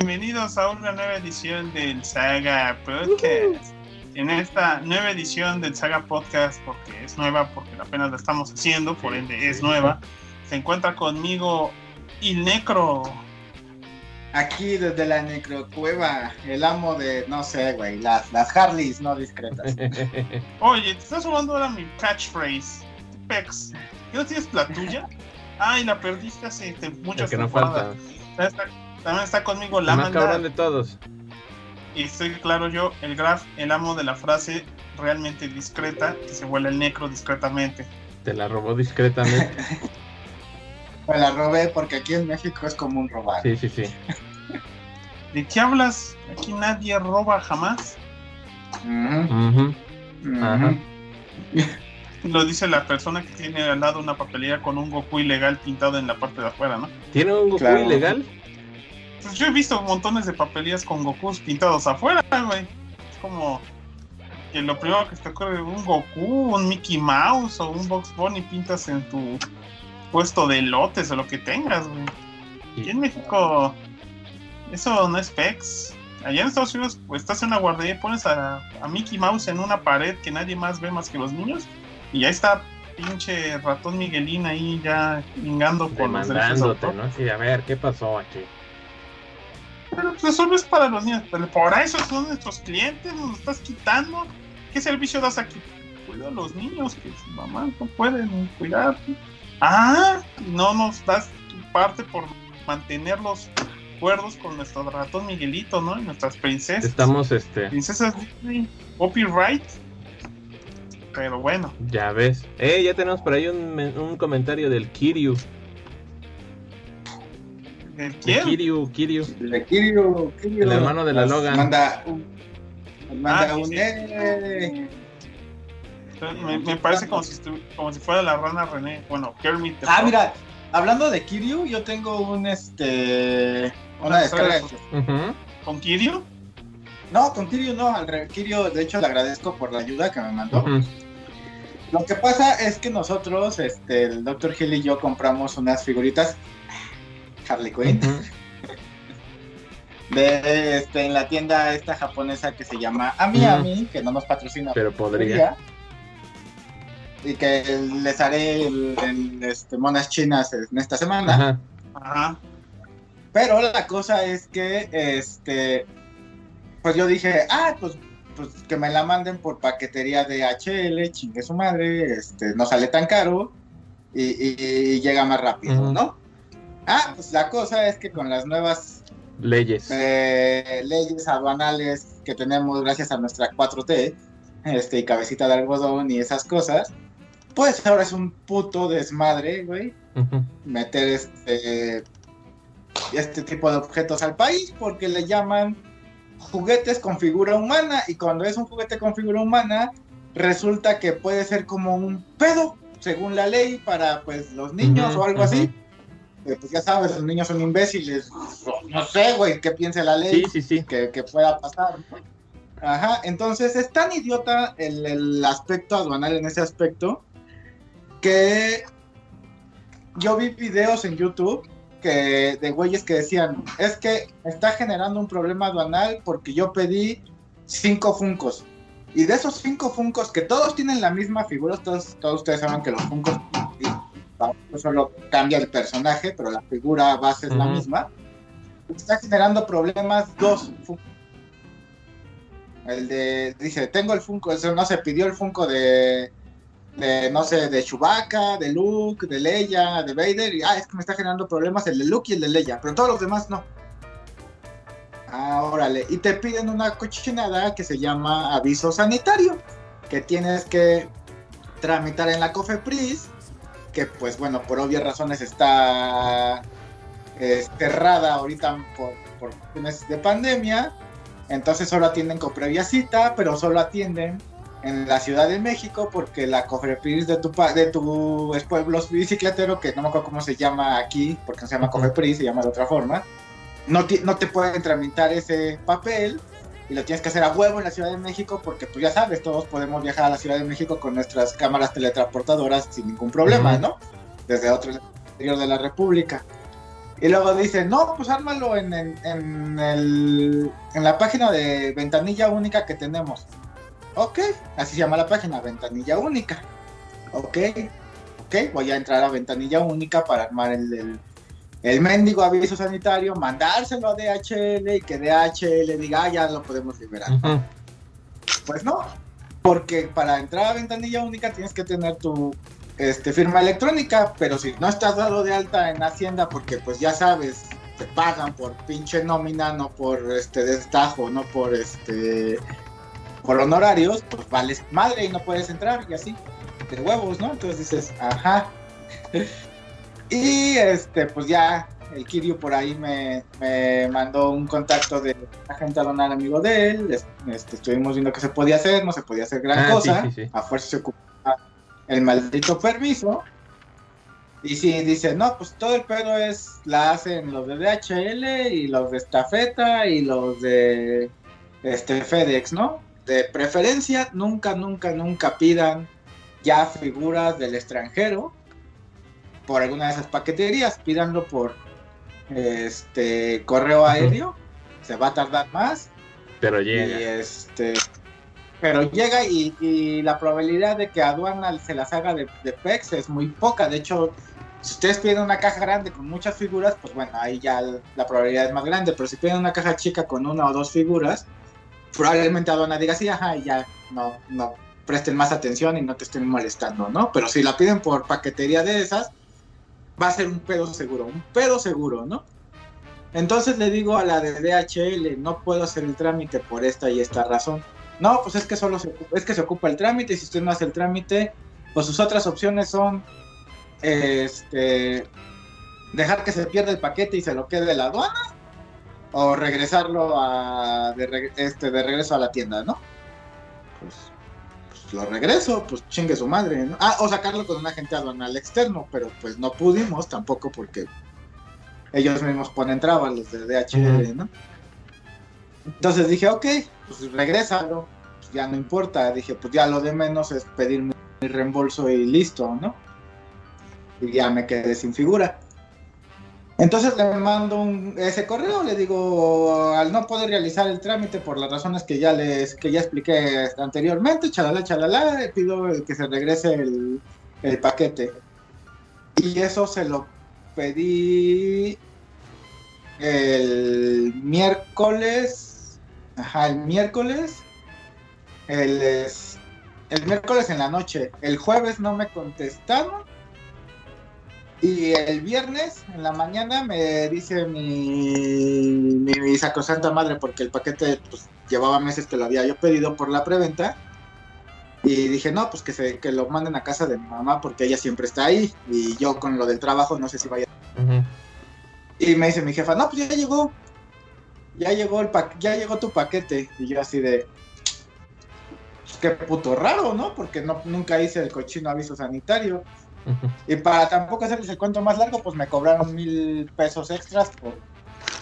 Bienvenidos. A una nueva edición del Saga Podcast. En esta nueva edición del Saga Podcast, porque es nueva, porque apenas la estamos haciendo, por ende es nueva, se encuentra conmigo Il Necro. Aquí desde la necrocueva, el amo de, no sé, güey, las, las Harleys no discretas. Oye, te estás robando ahora mi catchphrase. Pex, ¿qué no tienes la tuya? Ay, la perdiste hace el muchas que no temporadas. falta. También está conmigo la más cabrón de todos. Y estoy claro yo, el Graf, el amo de la frase realmente discreta, que se vuela el necro discretamente. Te la robó discretamente. Me la robé porque aquí en México es común robar. Sí, sí, sí. ¿De qué hablas? Aquí nadie roba jamás. Lo dice la persona que tiene al lado una papelería con un Goku ilegal pintado en la parte de afuera, ¿no? ¿Tiene un Goku Claro. ilegal? Pues yo he visto montones de papelerías con Gokus pintados afuera, güey. Es como que lo primero que te ocurre un Goku, un Mickey Mouse o un Box Bunny pintas en tu puesto de lotes o lo que tengas, güey. Aquí en México eso no es pex. Allá en Estados Unidos, pues estás en una guardería y pones a, a Mickey Mouse en una pared que nadie más ve más que los niños. Y ya está pinche ratón Miguelín ahí ya ingando por los derechos. ¿no? Sí, a ver, ¿qué pasó aquí? Pero pues eso no es para los niños. Pero por eso son nuestros clientes, nos estás quitando. ¿Qué servicio das aquí? Cuida a los niños que su mamá no pueden cuidar. Ah, no nos das tu parte por mantenerlos cuerdos con nuestro ratón Miguelito, ¿no? Y nuestras princesas. Estamos, este, Princesas Disney, copyright. Pero bueno, ya ves. Eh, ya tenemos por ahí un, un comentario del Kiryu. ¿De De quién? Kiryu, Kiryu. De Kiryu, Kiryu. El hermano de la Logan. Manda un. nos Manda Ah, un. sí. eh. Me, me parece como si, estu- como si fuera la rana René. Bueno, Kermit. Ah, mira, hablando de Kiryu, yo tengo un este. Una descarga. ¿Con Kiryu? No, con Kiryu no, al re- Kiryu, de hecho, le agradezco por la ayuda que me mandó. Lo que pasa es que nosotros, este, el Dr. Hill y yo compramos unas figuritas Harley Quinn de este, en la tienda esta japonesa que se llama Amiami, que no nos patrocina, Pero podría. Y que les haré el- el, este, monas chinas en esta semana. Ajá. Ajá. Pero la cosa es que, este, pues yo dije, ah, pues, pues que me la manden por paquetería de HL, chingue su madre, este, no sale tan caro y, y- y llega más rápido. ¿no? Ah, pues la cosa es que con las nuevas Leyes. eh, leyes aduanales que tenemos gracias a nuestra 4T, este, y cabecita de algodón y esas cosas, pues ahora es un puto desmadre, güey, meter este, este tipo de objetos al país porque le llaman juguetes con figura humana y cuando es un juguete con figura humana resulta que puede ser como un pedo según la ley para pues los niños o algo así. Eh, pues ya sabes, los niños son imbéciles. No sé, güey, qué piense la ley Sí, sí, sí. que, que pueda pasar. ¿no? Ajá, entonces es tan idiota el, el aspecto aduanal en ese aspecto que yo vi videos en YouTube que de güeyes que decían, es que está generando un problema aduanal porque yo pedí cinco funcos. Y de esos cinco funcos que todos tienen la misma figura, todos, todos ustedes saben que los funcos solo cambia el personaje, pero la figura base es la misma. Está generando problemas dos. El de, dice, tengo el Funko, eso no se pidió el Funko de, de, no sé, de Chewbacca, de Luke, de Leia, de Vader, y ah, es que me está generando problemas el de Luke y el de Leia, pero todos los demás no. Ah, órale, y te piden una cochinada que se llama aviso sanitario, que tienes que tramitar en la COFEPRIS, que pues bueno, por obvias razones está eh, cerrada ahorita por, por cuestiones de pandemia, entonces solo atienden con previa cita, pero solo atienden en la Ciudad de México porque la Cofepris de tu de tu es pueblo bicicletero, que no me acuerdo cómo se llama aquí, porque no se llama Ujú. Cofepris, se llama de otra forma, no, no te pueden tramitar ese papel y lo tienes que hacer a huevo en la Ciudad de México porque tú ya sabes, todos podemos viajar a la Ciudad de México con nuestras cámaras teletransportadoras sin ningún problema. ¿no? Desde otro interior de la República. Y luego dice, no, pues ármalo en, en, en, el, en la página de ventanilla única que tenemos. Ok, así se llama la página, ventanilla única. Ok, ok, voy a entrar a ventanilla única para armar el, el, el mendigo aviso sanitario, mandárselo a DHL y que DHL diga, ah, ya lo podemos liberar. Pues no, porque para entrar a ventanilla única tienes que tener tu este, firma electrónica, pero si no estás dado de alta en Hacienda, porque pues ya sabes, te pagan por pinche nómina, no por este destajo, no por este por honorarios, pues vales madre y no puedes entrar y así, de huevos, ¿no? Entonces dices, ajá. Y este, pues ya el Kiryu por ahí me, me mandó un contacto de agente aduanal amigo de él. es- Este, estuvimos viendo qué se podía hacer, no se podía hacer gran Ah, sí, cosa. sí, sí. A fuerza se ocupaba el maldito permiso. Y si dice, no, pues todo el pedo es, la hacen los de DHL y los de Estafeta y los de este FedEx, ¿no? De preferencia, nunca, nunca, nunca pidan ya figuras del extranjero por alguna de esas paqueterías, pídanlo por este correo aéreo, se va a tardar más Pero y llega. este pero llega y, y la probabilidad de que aduana se las haga de, de PEX es muy poca. De hecho, si ustedes piden una caja grande con muchas figuras, pues bueno, ahí ya la probabilidad es más grande. Pero si piden una caja chica con una o dos figuras, probablemente aduana diga sí, ajá, y ya no, no presten más atención y no te estén molestando, ¿no? Pero si la piden por paquetería de esas, va a ser un pedo seguro, un pedo seguro, ¿no? Entonces le digo a la de DHL, no puedo hacer el trámite por esta y esta razón. No, pues es que solo se es que se ocupa el trámite y si usted no hace el trámite, pues sus otras opciones son este dejar que se pierda el paquete y se lo quede la aduana o regresarlo a este, de regreso a la tienda, ¿no? Pues lo regreso, pues chingue su madre, ¿no? Ah, o sacarlo con un agente aduanal externo, pero pues no pudimos tampoco porque ellos mismos ponen trabas los de DHL, ¿no? Entonces dije, ok, pues regrésalo, pues ya no importa. Dije, pues ya lo de menos es pedir mi mi reembolso y listo, ¿no? Y ya me quedé sin figura. Entonces le mando un- ese correo, le digo, al no poder realizar el trámite por las razones que ya les que ya expliqué anteriormente, chalala, chalala, pido que se regrese el, el paquete. Y eso se lo pedí el miércoles, ajá, el miércoles, el, el miércoles en la noche, el jueves no me contestaron y el viernes en la mañana me dice mi, mi, mi sacrosanta madre porque el paquete pues, llevaba meses que lo había yo pedido por la preventa y dije no pues que se que lo manden a casa de mi mamá porque ella siempre está ahí y yo con lo del trabajo no sé si vaya Ujú. y me dice mi jefa, no, pues ya llegó. Ya llegó el pa ya llegó tu paquete. Y yo así de. Qué puto raro, ¿no? Porque no, nunca hice el cochino aviso sanitario. Y para tampoco hacerles el cuento más largo, pues me cobraron mil pesos extras por,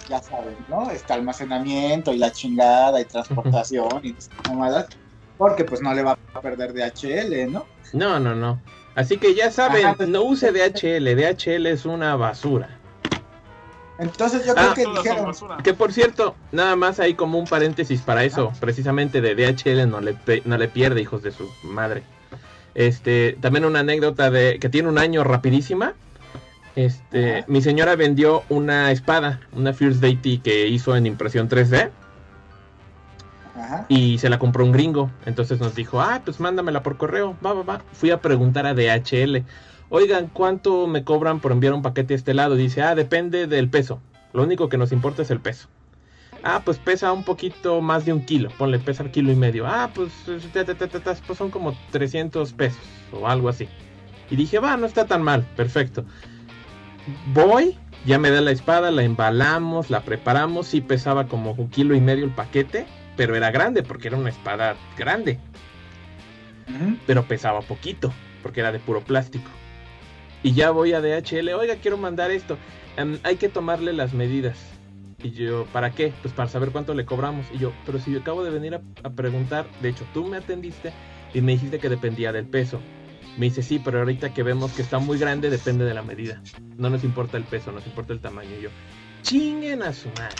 ya saben, ¿no? Este almacenamiento y la chingada y transportación y esas mamadas. Porque pues no le va a perder DHL, ¿no? No, no, no. Así que ya saben, Ajá, pues- no use DHL. DHL es una basura. Entonces yo Ah, creo que Todas son dijeron. Que por cierto, nada más hay como un paréntesis para eso, precisamente de DHL no le, pe- no le pierde, hijos de su madre. Este, también una anécdota de que tiene un año rapidísima. Este, mi señora vendió una espada, una First Deity que hizo en impresión 3D ajá, y se la compró un gringo. Entonces nos dijo, ah, pues mándamela por correo, va, va, va. Fui a preguntar a DHL, oigan, ¿cuánto me cobran por enviar un paquete a este lado? Dice, ah, depende del peso. Lo único que nos importa es el peso. Ah, pues pesa un poquito más de un kilo. Ponle, pesa un kilo y medio. Ah, pues, ta, ta, ta, ta, ta, pues son como 300 pesos o algo así. Y dije, va, no está tan mal, perfecto. Voy, ya me da la espada, la embalamos, la preparamos. Sí pesaba como un kilo y medio el paquete, pero era grande porque era una espada grande. Pero pesaba poquito porque era de puro plástico. Y ya voy a DHL, oiga, quiero mandar esto. Hay que tomarle las medidas. Y yo, ¿para qué? Pues para saber cuánto le cobramos. Y yo, pero si yo acabo de venir a, a preguntar, de hecho tú me atendiste y me dijiste que dependía del peso. Me dice, sí, pero ahorita que vemos que está muy grande, depende de la medida. No nos importa el peso, nos importa el tamaño. Y yo, chinguen a su madre.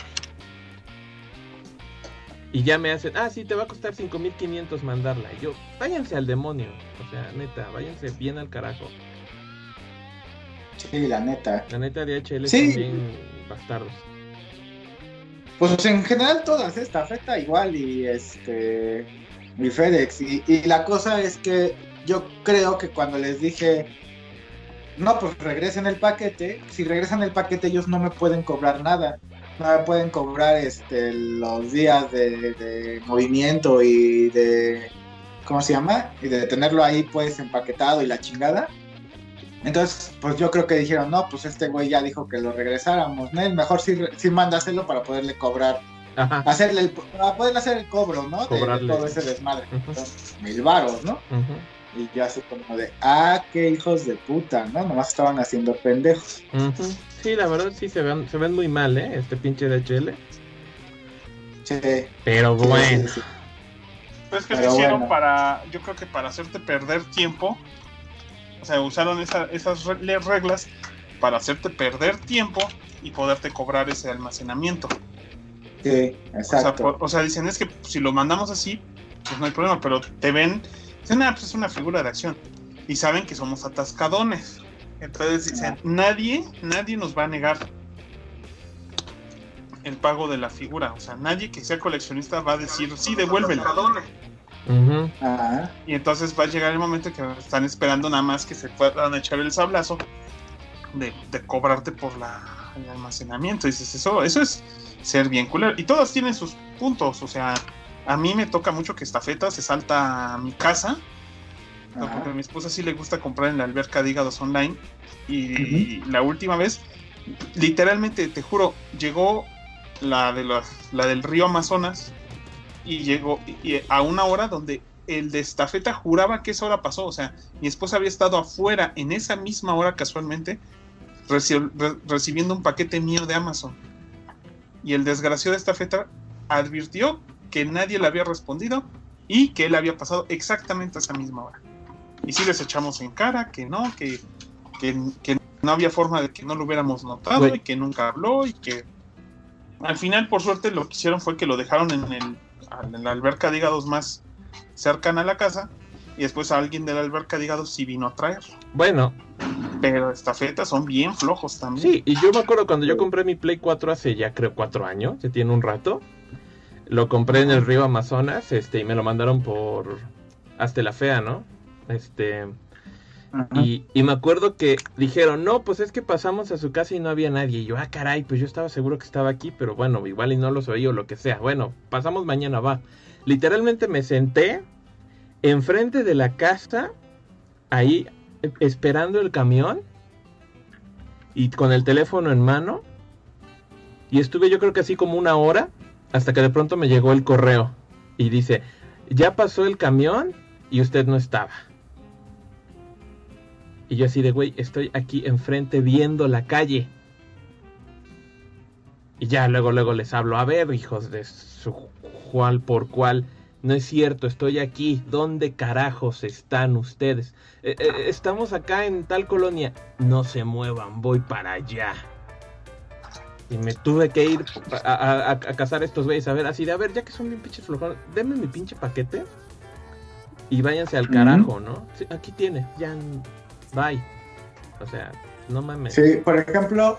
Y ya me hacen, ah, sí, te va a costar 5500 mandarla. Y yo, váyanse al demonio. O sea, neta, váyanse bien al carajo. Sí, la neta. La neta DHL Sí. son bien bastardos. Pues en general todas, esta feta igual y este y FedEx. Y, y la cosa es que yo creo que cuando les dije no, pues regresen el paquete, si regresan el paquete ellos no me pueden cobrar nada. No me pueden cobrar este los días de, de movimiento y de ¿cómo se llama? Y de tenerlo ahí pues empaquetado y la chingada. Entonces, pues yo creo que dijeron, no, pues este güey ya dijo que lo regresáramos, ¿no? Mejor sí, sí mándaselo para poderle cobrar Ajá. hacerle el, para poder hacer el cobro, ¿no? De- todo ese desmadre. Entonces, mil varos, ¿no? Ujú, Y yo así como de, ah, qué hijos de puta, ¿no? Nomás estaban haciendo pendejos. Sí, la verdad sí se ven, se ven muy mal, ¿eh? Este pinche DHL. Sí, Pero bueno. sí, sí. Pero es que Pero lo hicieron bueno. para, yo creo que para hacerte perder tiempo. O sea, usaron esa- esas reglas para hacerte perder tiempo y poderte cobrar ese almacenamiento. Sí, O sea, exacto. por- o sea, dicen, es que si lo mandamos así, pues no hay problema, pero te ven, dicen, ah, pues es una figura de acción. Y saben que somos atascadones. Entonces dicen, Ah. nadie, nadie nos va a negar el pago de la figura. O sea, nadie que sea coleccionista va a decir, sí, devuélvela. Y entonces va a llegar el momento que están esperando nada más que se puedan echar el sablazo de, de cobrarte por la, el almacenamiento. Dices, eso, eso es ser bien culero. Y todas tienen sus puntos. O sea, a mí me toca mucho que esta feta se salta a mi casa. Porque a mi esposa sí le gusta comprar en la alberca de hígados online. Y la última vez, literalmente, te juro, llegó la, de los- la del río Amazonas y llegó y- a una hora donde el de estafeta juraba que esa hora pasó. O sea, mi esposa había estado afuera en esa misma hora casualmente reci- re- recibiendo un paquete mío de Amazon. Y el desgraciado de estafeta advirtió que nadie le había respondido y que él había pasado exactamente a esa misma hora. Y sí les echamos en cara que no, que, que, que no había forma de que no lo hubiéramos notado y que nunca habló y que al final por suerte lo que hicieron fue que lo dejaron en, el, en la alberca de hígados más cercana a la casa y después alguien de la alberca de hígados sí vino a traerlo. Bueno, Pero estafetas son bien flojos también. sí, y yo me acuerdo cuando yo compré mi Play 4 hace ya creo cuatro años, ya tiene un rato. Lo compré en el río Amazonas, este, y me lo mandaron por hasta la fea, ¿no? Este. Y, me acuerdo que dijeron, no, pues es que pasamos a su casa y no había nadie. Y yo, ah, caray, pues yo estaba seguro que estaba aquí, pero bueno, igual y no los oí o lo que sea. Bueno, pasamos mañana, va. Literalmente me senté enfrente de la casa, ahí eh, esperando el camión y con el teléfono en mano. Y estuve yo creo que así como una hora hasta que de pronto me llegó el correo y dice, ya pasó el camión y usted no estaba. Y yo así de, güey, estoy aquí enfrente viendo la calle. Y ya luego, luego les hablo, a ver, hijos de su cual por cual. No es cierto, estoy aquí. ¿Dónde carajos están ustedes? "Eh, eh, estamos acá en tal colonia. No se muevan, voy para allá. Y me tuve que ir a, a- a- a cazar estos güeyes. A ver, así de, a ver, ya que son bien pinches flojones, denme mi pinche paquete. Y váyanse al carajo, ¿no? Sí, aquí tiene, ya. Bye. O sea, no mames. Sí, por ejemplo,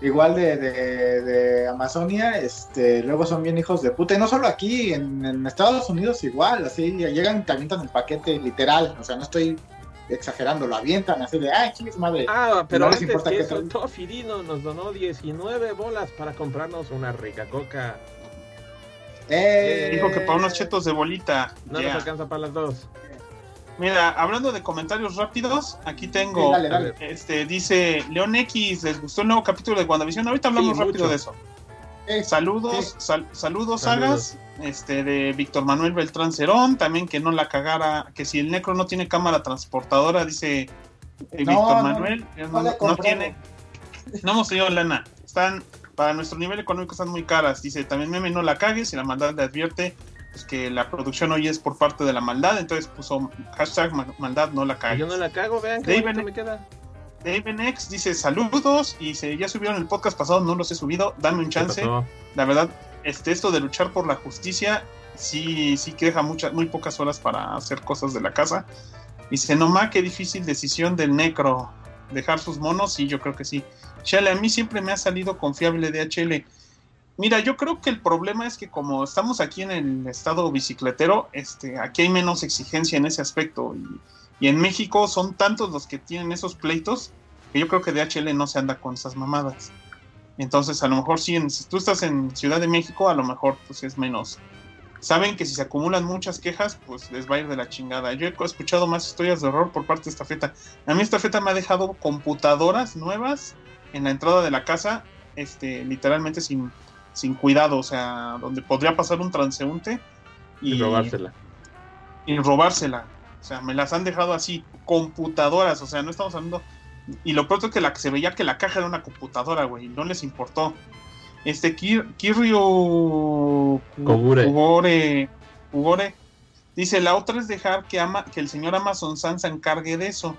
igual de, de, de Amazonia, este, luego son bien hijos de puta. Y no solo aquí, en, en Estados Unidos igual, así, llegan y te avientan el paquete literal. O sea, no estoy exagerando, lo avientan así de, ay, chingue su madre. Ah, pero No les antes importa que qué eso. Tofirino nos donó 19 bolas para comprarnos una rica coca. Eh, Dijo que para unos chetos de bolita. No Yeah. nos alcanza para las dos. Mira, hablando de comentarios rápidos, aquí tengo. Sí, dale, dale. Este dice León X, ¿les gustó el nuevo capítulo de WandaVision? Ahorita hablamos Sí, rápido de eso. Eh, Saludos, sal- saludos, sagas, este de Víctor Manuel Beltrán Cerón, también que no la cagara, que si el Necro no tiene cámara transportadora, dice eh, No, Víctor no, Manuel, no, tiene, no hemos tenido lana, están, para nuestro nivel económico están muy caras, dice también Meme no la cagues, y la maldad le advierte, pues, que la producción hoy es por parte de la maldad, entonces puso hashtag maldad, no la cago. Yo no la cago, vean que me queda. David X dice saludos y se, ya subieron el podcast pasado, no los he subido, dame un chance. La verdad, este, esto de luchar por la justicia sí, sí que deja muchas, muy pocas horas para hacer cosas de la casa. Dice, no más qué difícil decisión del necro, dejar sus monos, y yo creo que sí. Chale, a mí siempre me ha salido confiable de HL. Mira, yo creo que el problema es que como estamos aquí en el estado bicicletero, este, aquí hay menos exigencia en ese aspecto. Y, en México son tantos los que tienen esos pleitos que yo creo que DHL no se anda con esas mamadas. Entonces, a lo mejor si, si tú estás en Ciudad de México, a lo mejor pues es menos. Saben que si se acumulan muchas quejas, pues les va a ir de la chingada. Yo he escuchado más historias de horror por parte de esta feta. A mí esta feta me ha dejado computadoras nuevas en la entrada de la casa, este, literalmente sin, sin cuidado, o sea, donde podría pasar un transeúnte y, y robársela. Y robársela. O sea, me las han dejado así, computadoras, o sea, no estamos hablando. Y lo pronto es que la, se veía que la caja era una computadora, güey, no les importó. Este Kir, Kiryu Kogure. dice: La otra es dejar que, ama, que el señor Amazon San se encargue de eso.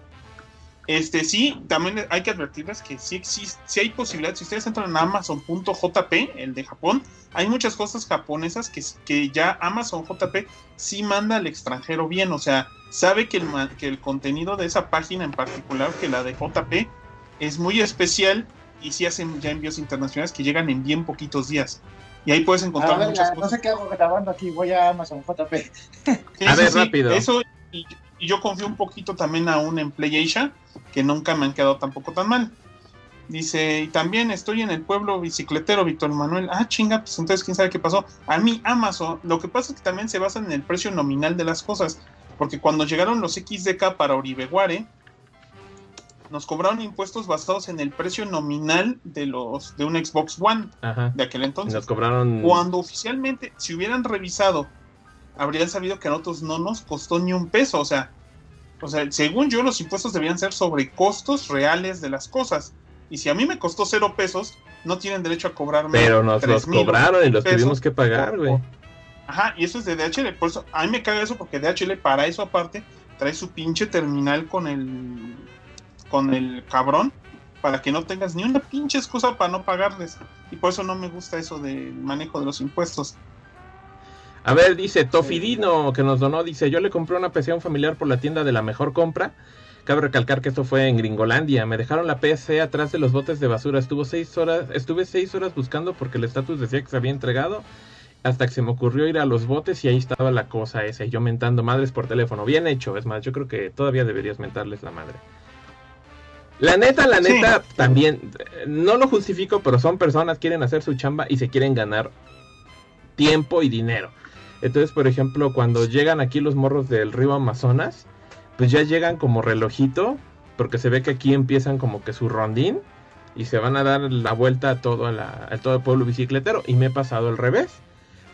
Este sí, también hay que advertirles que sí existe, sí hay posibilidad. Si ustedes entran en Amazon.jp, el de Japón, hay muchas cosas japonesas que, que ya Amazon JP sí manda al extranjero bien. O sea, sabe que el, que el contenido de esa página en particular, que la de JP, es muy especial y sí hacen ya envíos internacionales que llegan en bien poquitos días. Y ahí puedes encontrar muchas cosas. No sé qué hago grabando aquí, voy a Amazon JP. a ver, rápido. Eso, y, yo confío un poquito también aún en PlayAsia, que nunca me han quedado tampoco tan mal. Dice, y también estoy en el pueblo bicicletero, Víctor Manuel. Ah, chinga, pues entonces quién sabe qué pasó. A mí, Amazon, lo que pasa es que también se basan en el precio nominal de las cosas. Porque cuando llegaron los XDK para Oribeguare, nos cobraron impuestos basados en el precio nominal de los de un Xbox One de aquel entonces. Nos cobraron. Cuando oficialmente, si hubieran revisado, habrían sabido que a nosotros no nos costó ni un peso. O sea, o sea, según yo, los impuestos debían ser sobre costos reales de las cosas. Y si a mí me costó cero pesos, no tienen derecho a cobrarme. Pero nos los cobraron y los tuvimos que pagar, güey. Ajá, y eso es de DHL. Por eso, a mí me caga eso porque DHL, para eso aparte, trae su pinche terminal con el. con el cabrón. Para que no tengas ni una pinche excusa para no pagarles. Y por eso no me gusta eso del manejo de los impuestos. A ver, dice Tofidino, que nos donó, dice, yo le compré una PC a un familiar por la tienda de la mejor compra. Cabe recalcar que esto fue en Gringolandia. Me dejaron la PC atrás de los botes de basura. Estuvo seis horas, estuve seis horas buscando porque el estatus decía que se había entregado hasta que se me ocurrió ir a los botes y ahí estaba la cosa esa, y yo mentando madres por teléfono. Bien hecho, es más, yo creo que todavía deberías mentarles la madre. La neta, la neta, también, no lo justifico, pero son personas, quieren hacer su chamba y se quieren ganar tiempo y dinero. Entonces, por ejemplo, cuando llegan aquí los morros del río Amazonas, pues ya llegan como relojito, porque se ve que aquí empiezan como que su rondín y se van a dar la vuelta a todo, a todo el pueblo bicicletero. Y me he pasado al revés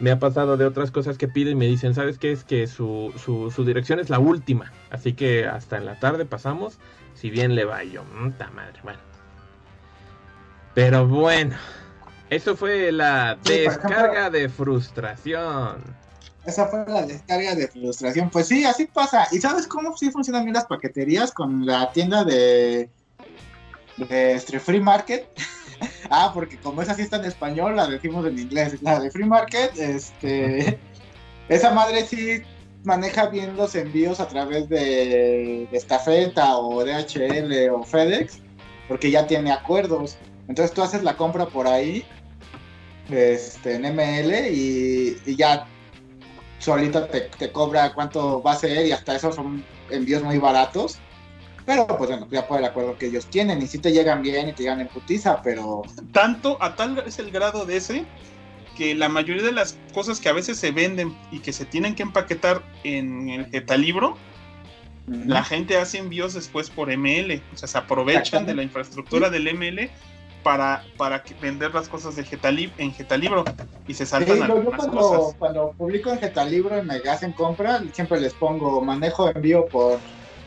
me ha pasado de otras cosas que piden y me dicen, ¿sabes qué? Es que su, su, dirección es la última. Así que hasta en la tarde pasamos, si bien le va yo. Puta madre, bueno. Pero bueno, eso fue la descarga de frustración. Esa fue la descarga de frustración. Pues sí, así pasa. ¿Y sabes cómo sí funcionan bien las paqueterías con la tienda de, de Street Free Market? ah, porque como esa sí está en español, la decimos en inglés. La de Free Market, este. esa madre sí maneja bien los envíos a través de, Estafeta o DHL o FedEx, porque ya tiene acuerdos. Entonces tú haces la compra por ahí, este, en ML, y, ya solito te, te, cobra cuánto va a ser, y hasta eso son envíos muy baratos. Pero pues bueno, ya por el acuerdo que ellos tienen, y si te llegan bien y te llegan en putiza, pero. Tanto, a tal es el grado de ese, que la mayoría de las cosas que a veces se venden y que se tienen que empaquetar en el Getalibro, la gente hace envíos después por ML. O sea, se aprovechan de la infraestructura del ML para, para vender las cosas de Getalib en Getalibro y se saltan sí, yo, cuando, cosas. cuando publico en Getalibro y me hacen compra, siempre les pongo manejo envío por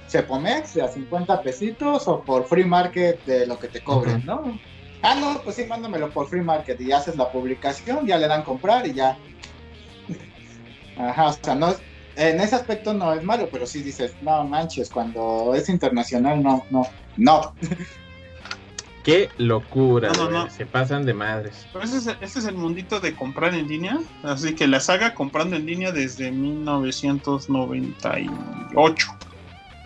Cepomex a 50 pesitos o por free market de lo que te cobren, ¿no? Ah, no, pues sí, mándamelo por free market y haces la publicación, ya le dan comprar y ya. Ajá, o sea, no es, en ese aspecto no es malo, pero sí dices, no manches, cuando es internacional, no, no, no. Qué locura, No, no, de no. veras, se pasan de madres. Pero ese es, el mundito de comprar en línea. Así que la saga comprando en línea desde 1998.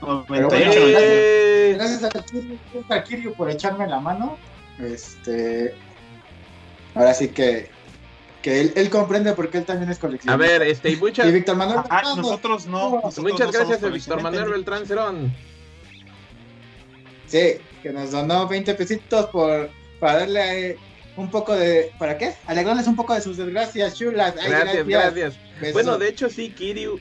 98, ¡Eh! Gracias a Kiryu, a Kiryu por echarme la mano. Este. Ahora sí que. Que él, él comprende porque él también es A coleccionista. ver, este, y muchas, Y Víctor Manuel. Ah, no, nosotros no. nosotros muchas no gracias a Víctor Manuel. Beltrán Cerón. Sí, que nos donó 20 pesitos por, para darle eh, un poco de. ¿Para qué? Alegrarles un poco de sus desgracias, chulas. Ay, Gracias, gracias. Besos. Bueno, de hecho sí, Kiryu,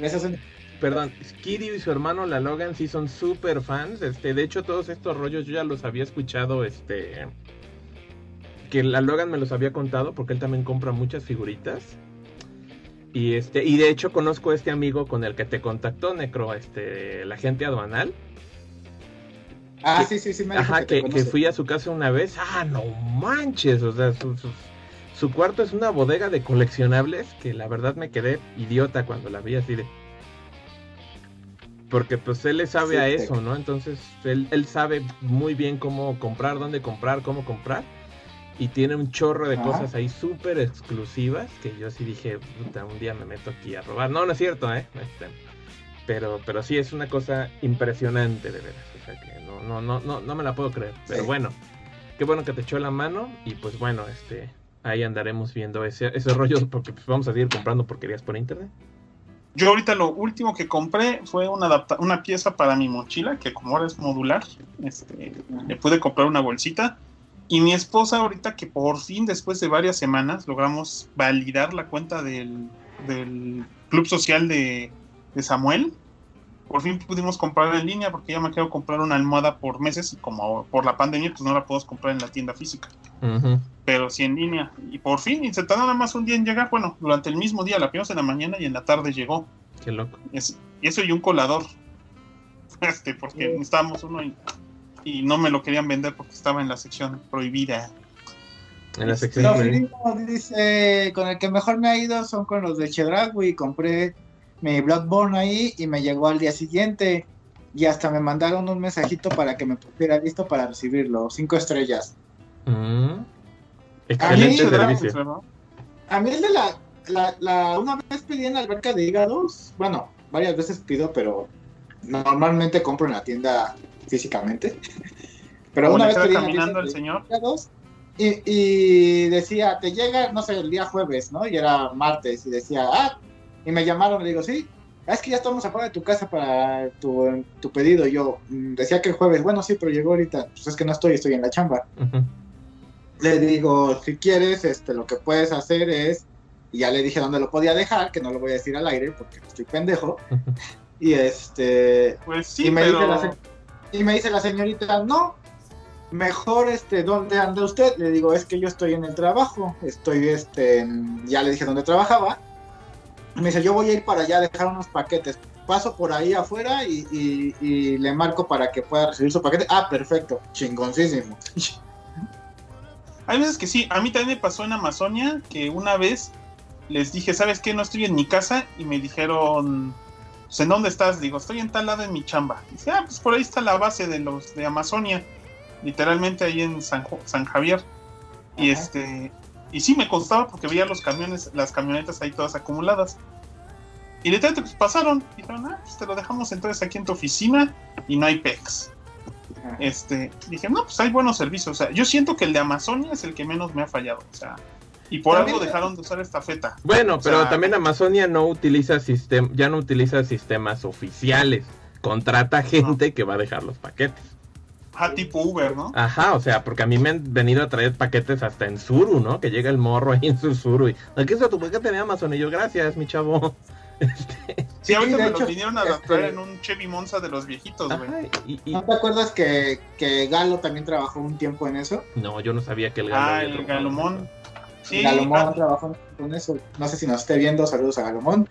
perdón, Kiryu y su hermano la Logan sí son súper fans. Este, de hecho todos estos rollos yo ya los había escuchado, este, que la Logan me los había contado porque él también compra muchas figuritas. Y este, y de hecho conozco a este amigo con el que te contactó, Necro, este, la gente aduanal. Ah, que- sí, sí, sí, me Ajá, que, que conoce. fui a su casa una vez. Ah, no manches. O sea, su, su- su cuarto es una bodega de coleccionables que la verdad me quedé idiota cuando la vi así de. Porque pues él le sabe Sí, a eso, ¿no? Entonces él, él sabe muy bien cómo comprar, dónde comprar, cómo comprar. Y tiene un chorro de Ajá. cosas ahí súper exclusivas que yo sí dije, puta, un día me meto aquí a robar. No, no es cierto, ¿eh? Este, pero, pero sí es una cosa impresionante de veras. No, no, no, no, no me la puedo creer. Pero Sí. bueno, qué bueno que te echó la mano. Y pues bueno, este, ahí andaremos viendo ese, ese rollo porque pues vamos a seguir comprando porquerías por internet. Yo ahorita lo último que compré fue una, adapta- una pieza para mi mochila, que como ahora es modular, este, le pude comprar una bolsita. Y mi esposa ahorita que por fin, después de varias semanas, logramos validar la cuenta del, del club social de, de Samuel. Por fin pudimos comprar en línea porque ya me quiero comprar una almohada por meses y como por la pandemia pues no la podemos comprar en la tienda física pero sí en línea. Y por fin, y se tardó nada más un día en llegar. Bueno, durante el mismo día, la primera en la mañana y en la tarde llegó. Qué loco. Es- y eso y un colador. Este, porque necesitábamos uno y, y no me lo querían vender porque estaba en la sección prohibida. En la Este, sección. Los libros, dice, con el que mejor me ha ido son con los de Chedragui. Compré mi Bloodborne ahí y me llegó al día siguiente. Y hasta me mandaron un mensajito para que me pusiera listo para recibirlo. Cinco estrellas. Mm. A Excelente mí, servicio. ¿verdad? A mí el de la, la, la- Una vez pedí en la alberca de hígados. Bueno, varias veces pido, pero normalmente compro en la tienda físicamente. Pero una vez estaba pedí en la caminando el tienda de señor. hígados y, y decía, te llega, no sé, el día jueves, ¿no? Y era martes y decía, ah, y me llamaron, le digo, sí, "Ah, es que ya estamos afuera de tu casa para tu, tu pedido. Y yo "Mm, decía que el jueves, bueno, sí, pero llegó ahorita, pues es que no estoy, estoy en la chamba. Le digo, si quieres, este, lo que puedes hacer es, y ya le dije dónde lo podía dejar, que no lo voy a decir al aire porque estoy pendejo. Y este, Pues sí, y me pero. dice la y me dice la señorita, no, mejor este, ¿dónde anda usted? Le digo, es que yo estoy en el trabajo, estoy este, en- ya le dije dónde trabajaba. Me dice, yo voy a ir para allá a dejar unos paquetes. Paso por ahí afuera y, y- y le marco para que pueda recibir su paquete. Ah, perfecto, chingoncísimo. Hay veces que sí. A mí también me pasó en Amazonia que una vez les dije, ¿sabes qué? No estoy en mi casa. Y me dijeron, pues, ¿en dónde estás? Digo, estoy en tal lado en mi chamba. Dice, ah, pues por ahí está la base de los de Amazonia. Literalmente ahí en San, San Javier. Y este. Y sí me costaba porque veía los camiones, las camionetas ahí todas acumuladas. Y literalmente pues pasaron. Dijeron, ah, pues te lo dejamos entonces aquí en tu oficina y no hay PEX. Este, dije, no, pues hay buenos servicios. O sea, yo siento que el de Amazonia es el que menos me ha fallado. O sea, y por También- algo dejaron de usar esta feta. Bueno, O pero sea- también Amazonia no utiliza sistem ya no utiliza sistemas oficiales. Contrata gente que va a dejar los paquetes. Ah, tipo Uber, ¿no? Ajá, o sea, porque a mí me han venido a traer paquetes hasta en Suru, ¿no? Que llega el morro ahí en su Suru y aquí está tu paquete de Amazon y yo, gracias, mi chavo. Este, Sí, ahorita me hecho, los vinieron a este- traer en un Chevy Monza de los viejitos, güey. ajá, y, y- ¿No te acuerdas que, que Galo también trabajó un tiempo en eso? no, yo no sabía que el galo Ah, el en Galomón. Sí, Galomón ah, trabajó con eso. No sé si nos esté viendo, saludos a Galomón.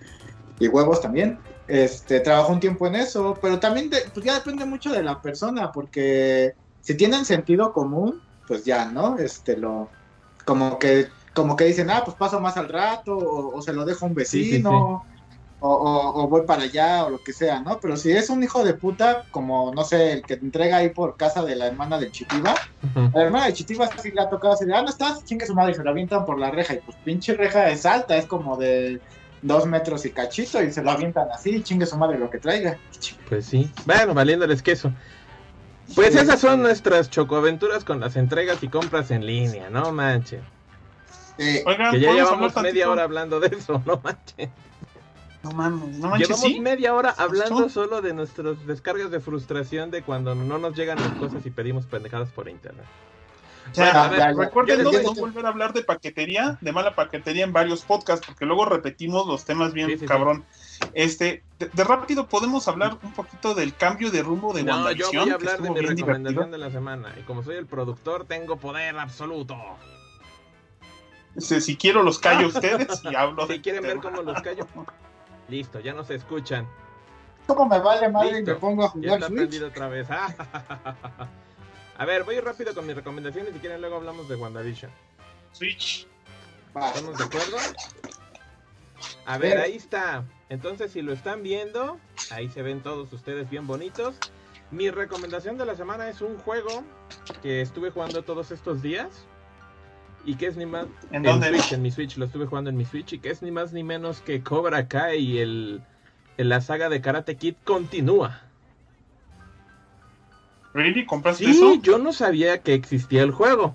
Y huevos también. Este, trabajó un tiempo en eso, pero también de- pues ya depende mucho de la persona, porque si tienen sentido común, pues ya, ¿no? Este, lo, como que, como que dicen, ah, pues paso más al rato, o, o se lo dejo a un Sí, sí, vecino, o, o- o voy para allá o lo que sea, ¿no? Pero si es un hijo de puta, como, no sé, el que te entrega ahí por casa de la hermana del Chitiba, la hermana de Chitiba sí le ha tocado así de, ah, no estás, chingue su madre, y se lo avientan por la reja, y pues pinche reja es alta, es como de dos metros y cachito, y se lo avientan así, chingue su madre lo que traiga. Pues sí. Bueno, valiéndoles queso. Pues esas son nuestras chocoaventuras con las entregas y compras en línea, no manches. Eh, Oigan, Que ya ¿podemos llevamos media tantito? hora hablando de eso, no manches. No mames, no manches, Llevamos sí. media hora hablando solo de nuestras descargas de frustración de cuando no nos llegan las cosas y pedimos pendejadas por internet. Ya, Bueno, a ver, ya, ya. Recuerden yo no, volver a hablar de paquetería, de mala paquetería en varios podcasts, porque luego repetimos los temas bien Sí, sí, sí. cabrón. Este, de, de rápido podemos hablar un poquito del cambio de rumbo de No, yo WandaVision, voy a que hablar de mi recomendación divertido. de la semana. Y como soy el productor, tengo poder absoluto. Este, si quiero los callo a ustedes y hablo Si quieren ver tema. cómo los callo. Listo, ya no se escuchan. ¿Cómo me vale madre y me pongo a Ya jugar está Switch? otra vez. A ver, voy rápido con mis recomendaciones. Si quieren, luego hablamos de WandaVision. Switch. ¿Estamos de acuerdo? A ver, ahí está. Entonces, si lo están viendo, ahí se ven todos ustedes bien bonitos. Mi recomendación de la semana es un juego que estuve jugando todos estos días. Y que es ni más. ¿En En dónde? Switch, en mi Switch, lo estuve jugando en mi Switch. Y que es ni más ni menos que Cobra Kai y el. la saga de Karate Kid continúa. ¿Really? ¿Compraste Sí, eso? yo no sabía que existía el juego.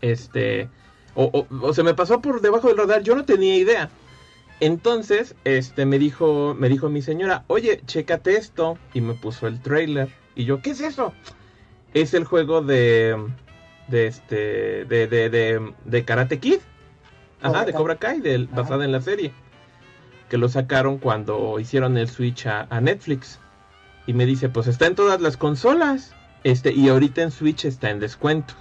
Este, o, o- o se me pasó por debajo del radar, yo no tenía idea. Entonces, este, me dijo, me dijo mi señora, oye, chécate esto, y me puso el trailer. Y yo, ¿qué es eso? Es el juego de, de este, de, de, de, de Karate Kid. Ajá, Cobra de. Cobra Kai, del, basada en la serie. Que lo sacaron cuando hicieron el switch a, a Netflix. Y me dice, pues está en todas las consolas. Este, y ahorita en Switch está en descuento.